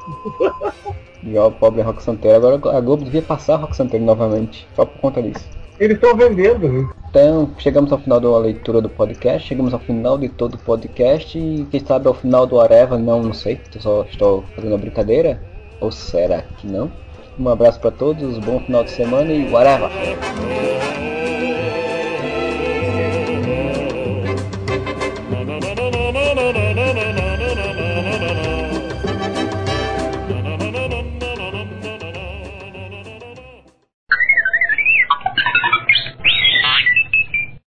E ó, pobre Rock Santeiro. Agora a Globo devia passar Rock Santeiro novamente, só por conta disso. Eles estão vendendo, né? Então, chegamos ao final da leitura do podcast, chegamos ao final de todo o podcast e quem sabe ao final do Areva, não, não sei, só estou fazendo uma brincadeira, ou será que não? Um abraço para todos, bom final de semana e whatever!